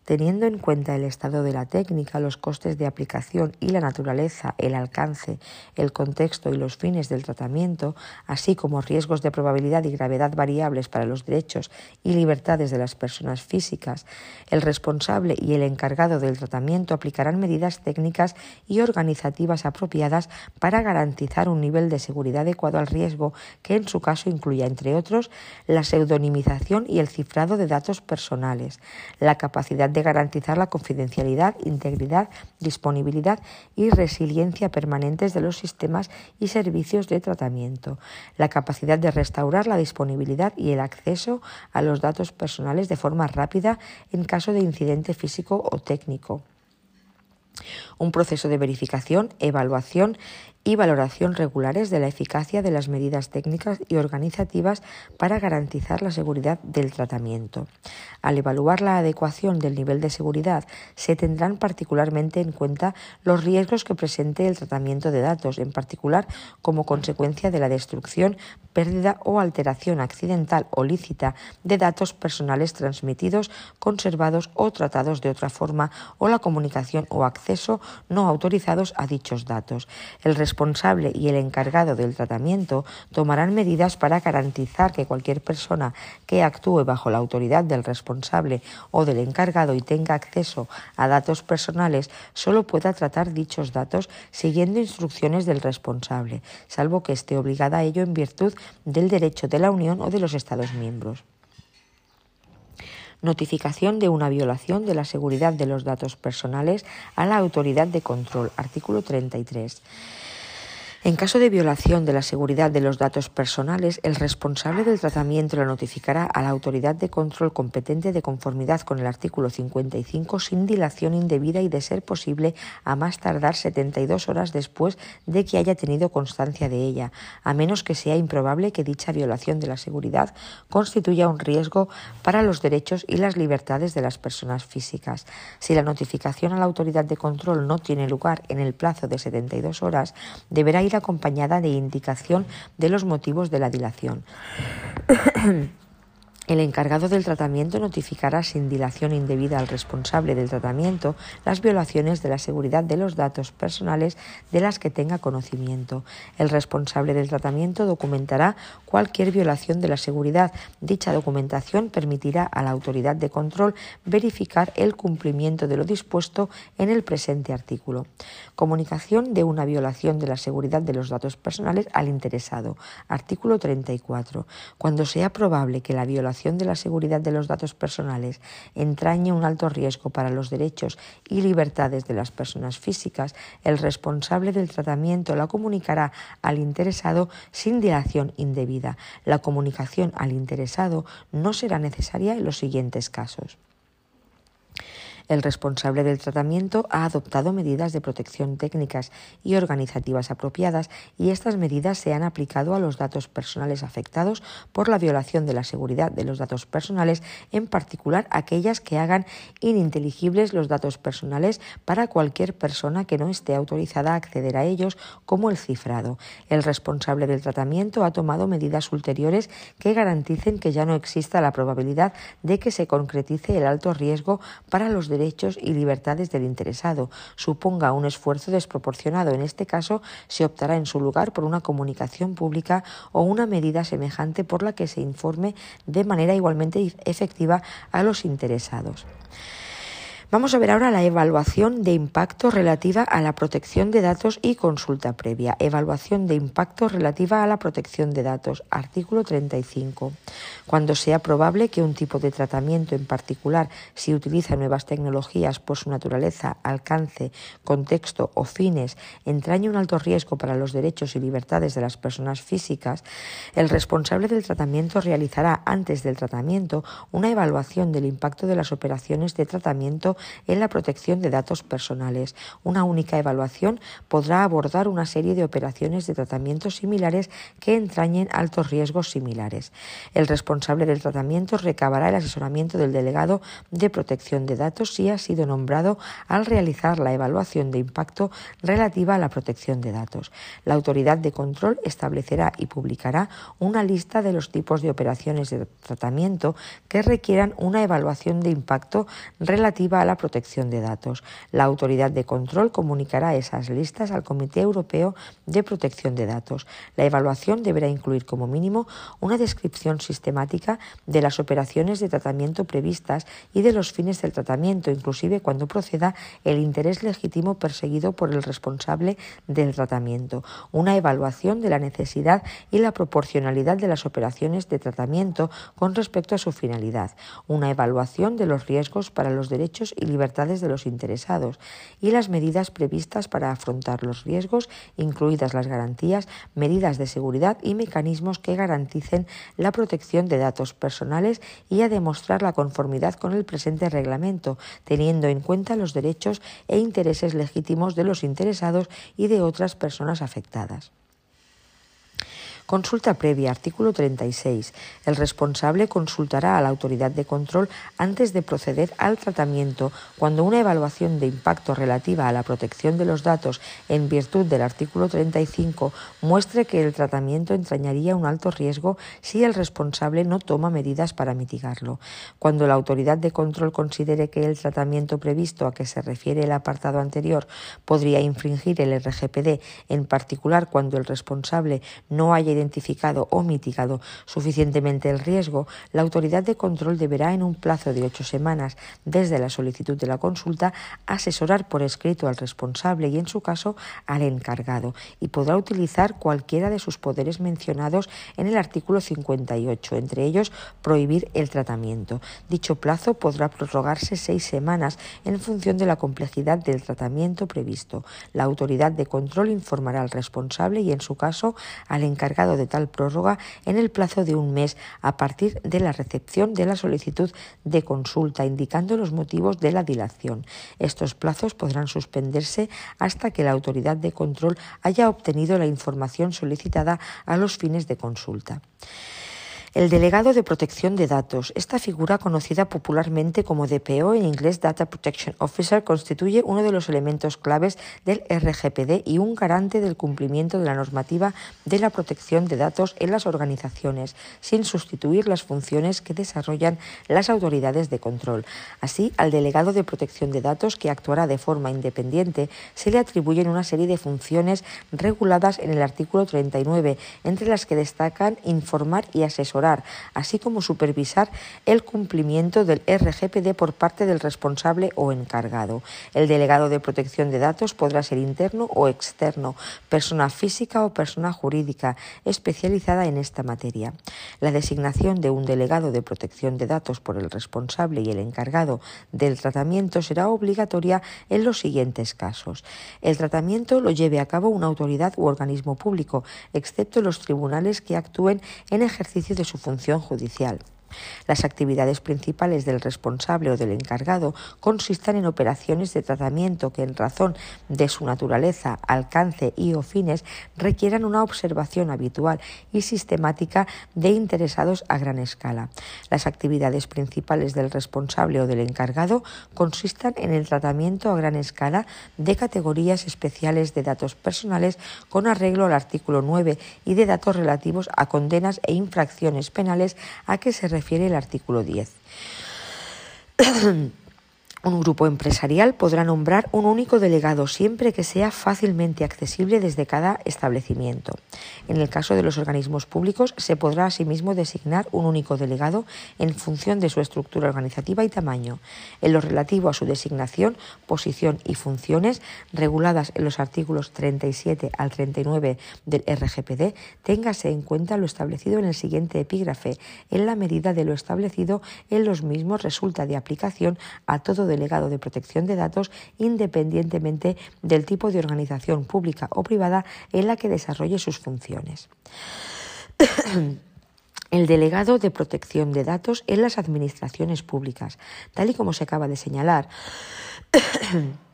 Teniendo en cuenta el estado de la técnica, los costes de aplicación y la naturaleza, el alcance, el contexto y los fines del tratamiento, así como riesgos de probabilidad y gravedad variables para los derechos y libertades de las personas físicas, el responsable y el encargado del tratamiento aplicarán medidas técnicas y organizativas apropiadas para garantizar un nivel de seguridad adecuado al riesgo que en su caso incluya, entre otros, la pseudonimización y el cifrado de datos personales, la capacidad de de garantizar la confidencialidad, integridad, disponibilidad y resiliencia permanentes de los sistemas y servicios de tratamiento, la capacidad de restaurar la disponibilidad y el acceso a los datos personales de forma rápida en caso de incidente físico o técnico un proceso de verificación, evaluación y valoración regulares de la eficacia de las medidas técnicas y organizativas para garantizar la seguridad del tratamiento. Al evaluar la adecuación del nivel de seguridad, se tendrán particularmente en cuenta los riesgos que presente el tratamiento de datos, en particular como consecuencia de la destrucción, pérdida o alteración accidental o lícita de datos personales transmitidos, conservados o tratados de otra forma o la comunicación o acceso no autorizados a dichos datos. El responsable y el encargado del tratamiento tomarán medidas para garantizar que cualquier persona que actúe bajo la autoridad del responsable o del encargado y tenga acceso a datos personales solo pueda tratar dichos datos siguiendo instrucciones del responsable, salvo que esté obligada a ello en virtud del derecho de la Unión o de los Estados miembros notificación de una violación de la seguridad de los datos personales a la autoridad de control. Artículo 33. En caso de violación de la seguridad de los datos personales, el responsable del tratamiento lo notificará a la autoridad de control competente de conformidad con el artículo 55 sin dilación indebida y, de ser posible, a más tardar 72 horas después de que haya tenido constancia de ella, a menos que sea improbable que dicha violación de la seguridad constituya un riesgo para los derechos y las libertades de las personas físicas. Si la notificación a la autoridad de control no tiene lugar en el plazo de 72 horas, deberá ir acompañada de indicación de los motivos de la dilación. *coughs* El encargado del tratamiento notificará sin dilación indebida al responsable del tratamiento las violaciones de la seguridad de los datos personales de las que tenga conocimiento. El responsable del tratamiento documentará cualquier violación de la seguridad. Dicha documentación permitirá a la autoridad de control verificar el cumplimiento de lo dispuesto en el presente artículo. Comunicación de una violación de la seguridad de los datos personales al interesado. Artículo 34. Cuando sea probable que la violación de la seguridad de los datos personales entrañe un alto riesgo para los derechos y libertades de las personas físicas, el responsable del tratamiento la comunicará al interesado sin dilación indebida. La comunicación al interesado no será necesaria en los siguientes casos. El responsable del tratamiento ha adoptado medidas de protección técnicas y organizativas apropiadas y estas medidas se han aplicado a los datos personales afectados por la violación de la seguridad de los datos personales, en particular aquellas que hagan ininteligibles los datos personales para cualquier persona que no esté autorizada a acceder a ellos, como el cifrado. El responsable del tratamiento ha tomado medidas ulteriores que garanticen que ya no exista la probabilidad de que se concretice el alto riesgo para los y libertades del interesado, suponga un esfuerzo desproporcionado. En este caso, se optará en su lugar por una comunicación pública o una medida semejante por la que se informe de manera igualmente efectiva a los interesados. Vamos a ver ahora la evaluación de impacto relativa a la protección de datos y consulta previa. Evaluación de impacto relativa a la protección de datos. Artículo 35. Cuando sea probable que un tipo de tratamiento en particular, si utiliza nuevas tecnologías por su naturaleza, alcance, contexto o fines, entrañe un alto riesgo para los derechos y libertades de las personas físicas, el responsable del tratamiento realizará antes del tratamiento una evaluación del impacto de las operaciones de tratamiento en la protección de datos personales. Una única evaluación podrá abordar una serie de operaciones de tratamiento similares que entrañen altos riesgos similares. El responsable del tratamiento recabará el asesoramiento del delegado de protección de datos si ha sido nombrado al realizar la evaluación de impacto relativa a la protección de datos. La autoridad de control establecerá y publicará una lista de los tipos de operaciones de tratamiento que requieran una evaluación de impacto relativa a la protección de datos. La autoridad de control comunicará esas listas al Comité Europeo de Protección de Datos. La evaluación deberá incluir como mínimo una descripción sistemática de las operaciones de tratamiento previstas y de los fines del tratamiento, inclusive cuando proceda el interés legítimo perseguido por el responsable del tratamiento. Una evaluación de la necesidad y la proporcionalidad de las operaciones de tratamiento con respecto a su finalidad. Una evaluación de los riesgos para los derechos y libertades de los interesados y las medidas previstas para afrontar los riesgos, incluidas las garantías, medidas de seguridad y mecanismos que garanticen la protección de datos personales y a demostrar la conformidad con el presente reglamento, teniendo en cuenta los derechos e intereses legítimos de los interesados y de otras personas afectadas. Consulta previa, artículo 36. El responsable consultará a la autoridad de control antes de proceder al tratamiento cuando una evaluación de impacto relativa a la protección de los datos en virtud del artículo 35 muestre que el tratamiento entrañaría un alto riesgo si el responsable no toma medidas para mitigarlo. Cuando la autoridad de control considere que el tratamiento previsto a que se refiere el apartado anterior podría infringir el RGPD, en particular cuando el responsable no haya identificado o mitigado suficientemente el riesgo, la autoridad de control deberá en un plazo de ocho semanas desde la solicitud de la consulta asesorar por escrito al responsable y en su caso al encargado y podrá utilizar cualquiera de sus poderes mencionados en el artículo 58, entre ellos prohibir el tratamiento. Dicho plazo podrá prorrogarse seis semanas en función de la complejidad del tratamiento previsto. La autoridad de control informará al responsable y, en su caso, al encargado de tal prórroga en el plazo de un mes a partir de la recepción de la solicitud de consulta, indicando los motivos de la dilación. Estos plazos podrán suspenderse hasta que la autoridad de control haya obtenido la información solicitada a los fines de consulta. El delegado de protección de datos, esta figura conocida popularmente como DPO en inglés Data Protection Officer, constituye uno de los elementos claves del RGPD y un garante del cumplimiento de la normativa de la protección de datos en las organizaciones, sin sustituir las funciones que desarrollan las autoridades de control. Así, al delegado de protección de datos, que actuará de forma independiente, se le atribuyen una serie de funciones reguladas en el artículo 39, entre las que destacan informar y asesorar así como supervisar el cumplimiento del RGPD por parte del responsable o encargado. El delegado de protección de datos podrá ser interno o externo, persona física o persona jurídica especializada en esta materia. La designación de un delegado de protección de datos por el responsable y el encargado del tratamiento será obligatoria en los siguientes casos. El tratamiento lo lleve a cabo una autoridad u organismo público, excepto los tribunales que actúen en ejercicio de su función judicial. Las actividades principales del responsable o del encargado consistan en operaciones de tratamiento que en razón de su naturaleza, alcance y o fines requieran una observación habitual y sistemática de interesados a gran escala. Las actividades principales del responsable o del encargado consistan en el tratamiento a gran escala de categorías especiales de datos personales con arreglo al artículo 9 y de datos relativos a condenas e infracciones penales a que se refiere el artículo 10. Un grupo empresarial podrá nombrar un único delegado siempre que sea fácilmente accesible desde cada establecimiento. En el caso de los organismos públicos, se podrá asimismo designar un único delegado en función de su estructura organizativa y tamaño. En lo relativo a su designación, posición y funciones reguladas en los artículos 37 al 39 del RGPD, téngase en cuenta lo establecido en el siguiente epígrafe. En la medida de lo establecido en los mismos resulta de aplicación a todo delegado de protección de datos independientemente del tipo de organización pública o privada en la que desarrolle sus funciones. *coughs* el delegado de protección de datos en las administraciones públicas, tal y como se acaba de señalar. *coughs*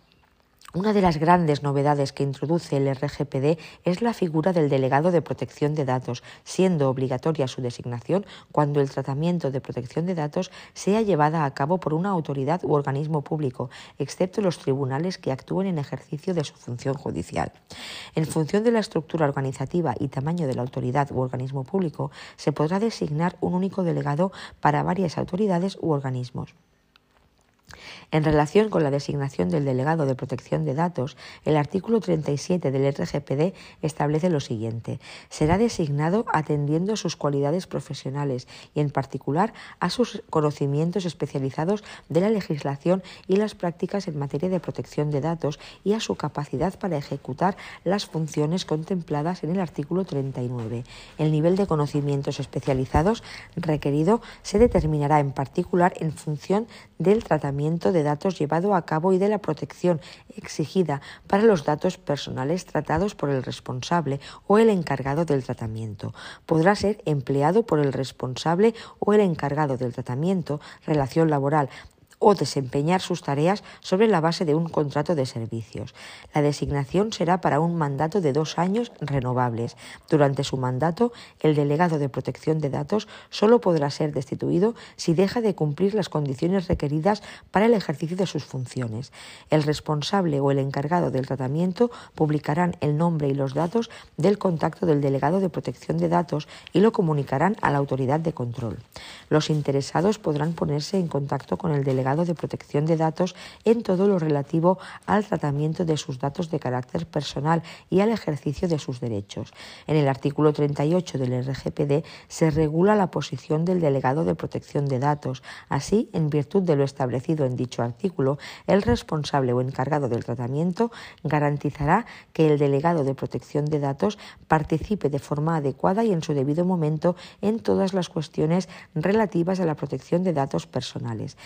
Una de las grandes novedades que introduce el RGPD es la figura del delegado de protección de datos, siendo obligatoria su designación cuando el tratamiento de protección de datos sea llevada a cabo por una autoridad u organismo público, excepto los tribunales que actúen en ejercicio de su función judicial. En función de la estructura organizativa y tamaño de la autoridad u organismo público, se podrá designar un único delegado para varias autoridades u organismos. En relación con la designación del delegado de protección de datos, el artículo 37 del RGPD establece lo siguiente. Será designado atendiendo sus cualidades profesionales y, en particular, a sus conocimientos especializados de la legislación y las prácticas en materia de protección de datos y a su capacidad para ejecutar las funciones contempladas en el artículo 39. El nivel de conocimientos especializados requerido se determinará en particular en función del tratamiento de datos llevado a cabo y de la protección exigida para los datos personales tratados por el responsable o el encargado del tratamiento. Podrá ser empleado por el responsable o el encargado del tratamiento, relación laboral, o desempeñar sus tareas sobre la base de un contrato de servicios. La designación será para un mandato de dos años renovables. Durante su mandato, el delegado de protección de datos solo podrá ser destituido si deja de cumplir las condiciones requeridas para el ejercicio de sus funciones. El responsable o el encargado del tratamiento publicarán el nombre y los datos del contacto del delegado de protección de datos y lo comunicarán a la autoridad de control. Los interesados podrán ponerse en contacto con el delegado de protección de datos en todo lo relativo al tratamiento de sus datos de carácter personal y al ejercicio de sus derechos. En el artículo 38 del RGPD se regula la posición del delegado de protección de datos. Así, en virtud de lo establecido en dicho artículo, el responsable o encargado del tratamiento garantizará que el delegado de protección de datos participe de forma adecuada y en su debido momento en todas las cuestiones relativas a la protección de datos personales.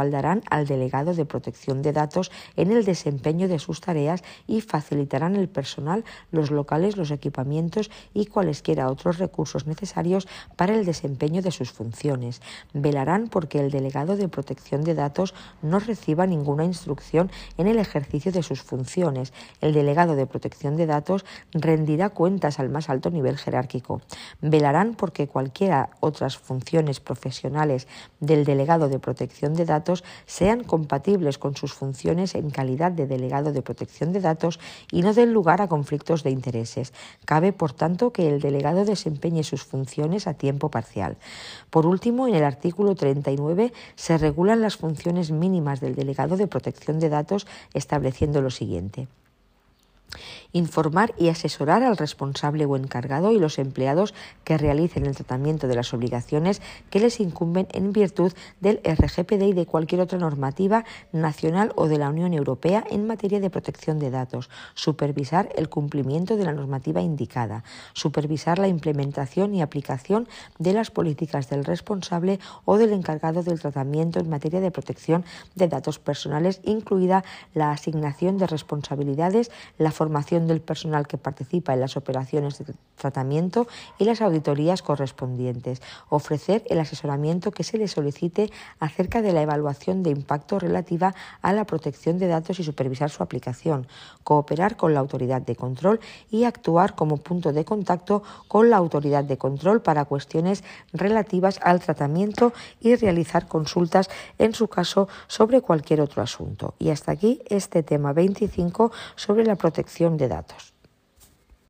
Respaldarán al delegado de protección de datos en el desempeño de sus tareas y facilitarán el personal, los locales, los equipamientos y cualesquiera otros recursos necesarios para el desempeño de sus funciones. Velarán porque el delegado de protección de datos no reciba ninguna instrucción en el ejercicio de sus funciones. El delegado de protección de datos rendirá cuentas al más alto nivel jerárquico. Velarán porque cualquiera otras funciones profesionales del delegado de protección de datos sean compatibles con sus funciones en calidad de delegado de protección de datos y no den lugar a conflictos de intereses. Cabe, por tanto, que el delegado desempeñe sus funciones a tiempo parcial. Por último, en el artículo 39 se regulan las funciones mínimas del delegado de protección de datos estableciendo lo siguiente informar y asesorar al responsable o encargado y los empleados que realicen el tratamiento de las obligaciones que les incumben en virtud del RGPD y de cualquier otra normativa nacional o de la Unión Europea en materia de protección de datos, supervisar el cumplimiento de la normativa indicada, supervisar la implementación y aplicación de las políticas del responsable o del encargado del tratamiento en materia de protección de datos personales, incluida la asignación de responsabilidades, la formación del personal que participa en las operaciones de tratamiento y las auditorías correspondientes, ofrecer el asesoramiento que se le solicite acerca de la evaluación de impacto relativa a la protección de datos y supervisar su aplicación, cooperar con la autoridad de control y actuar como punto de contacto con la autoridad de control para cuestiones relativas al tratamiento y realizar consultas en su caso sobre cualquier otro asunto. Y hasta aquí este tema 25 sobre la protección datos.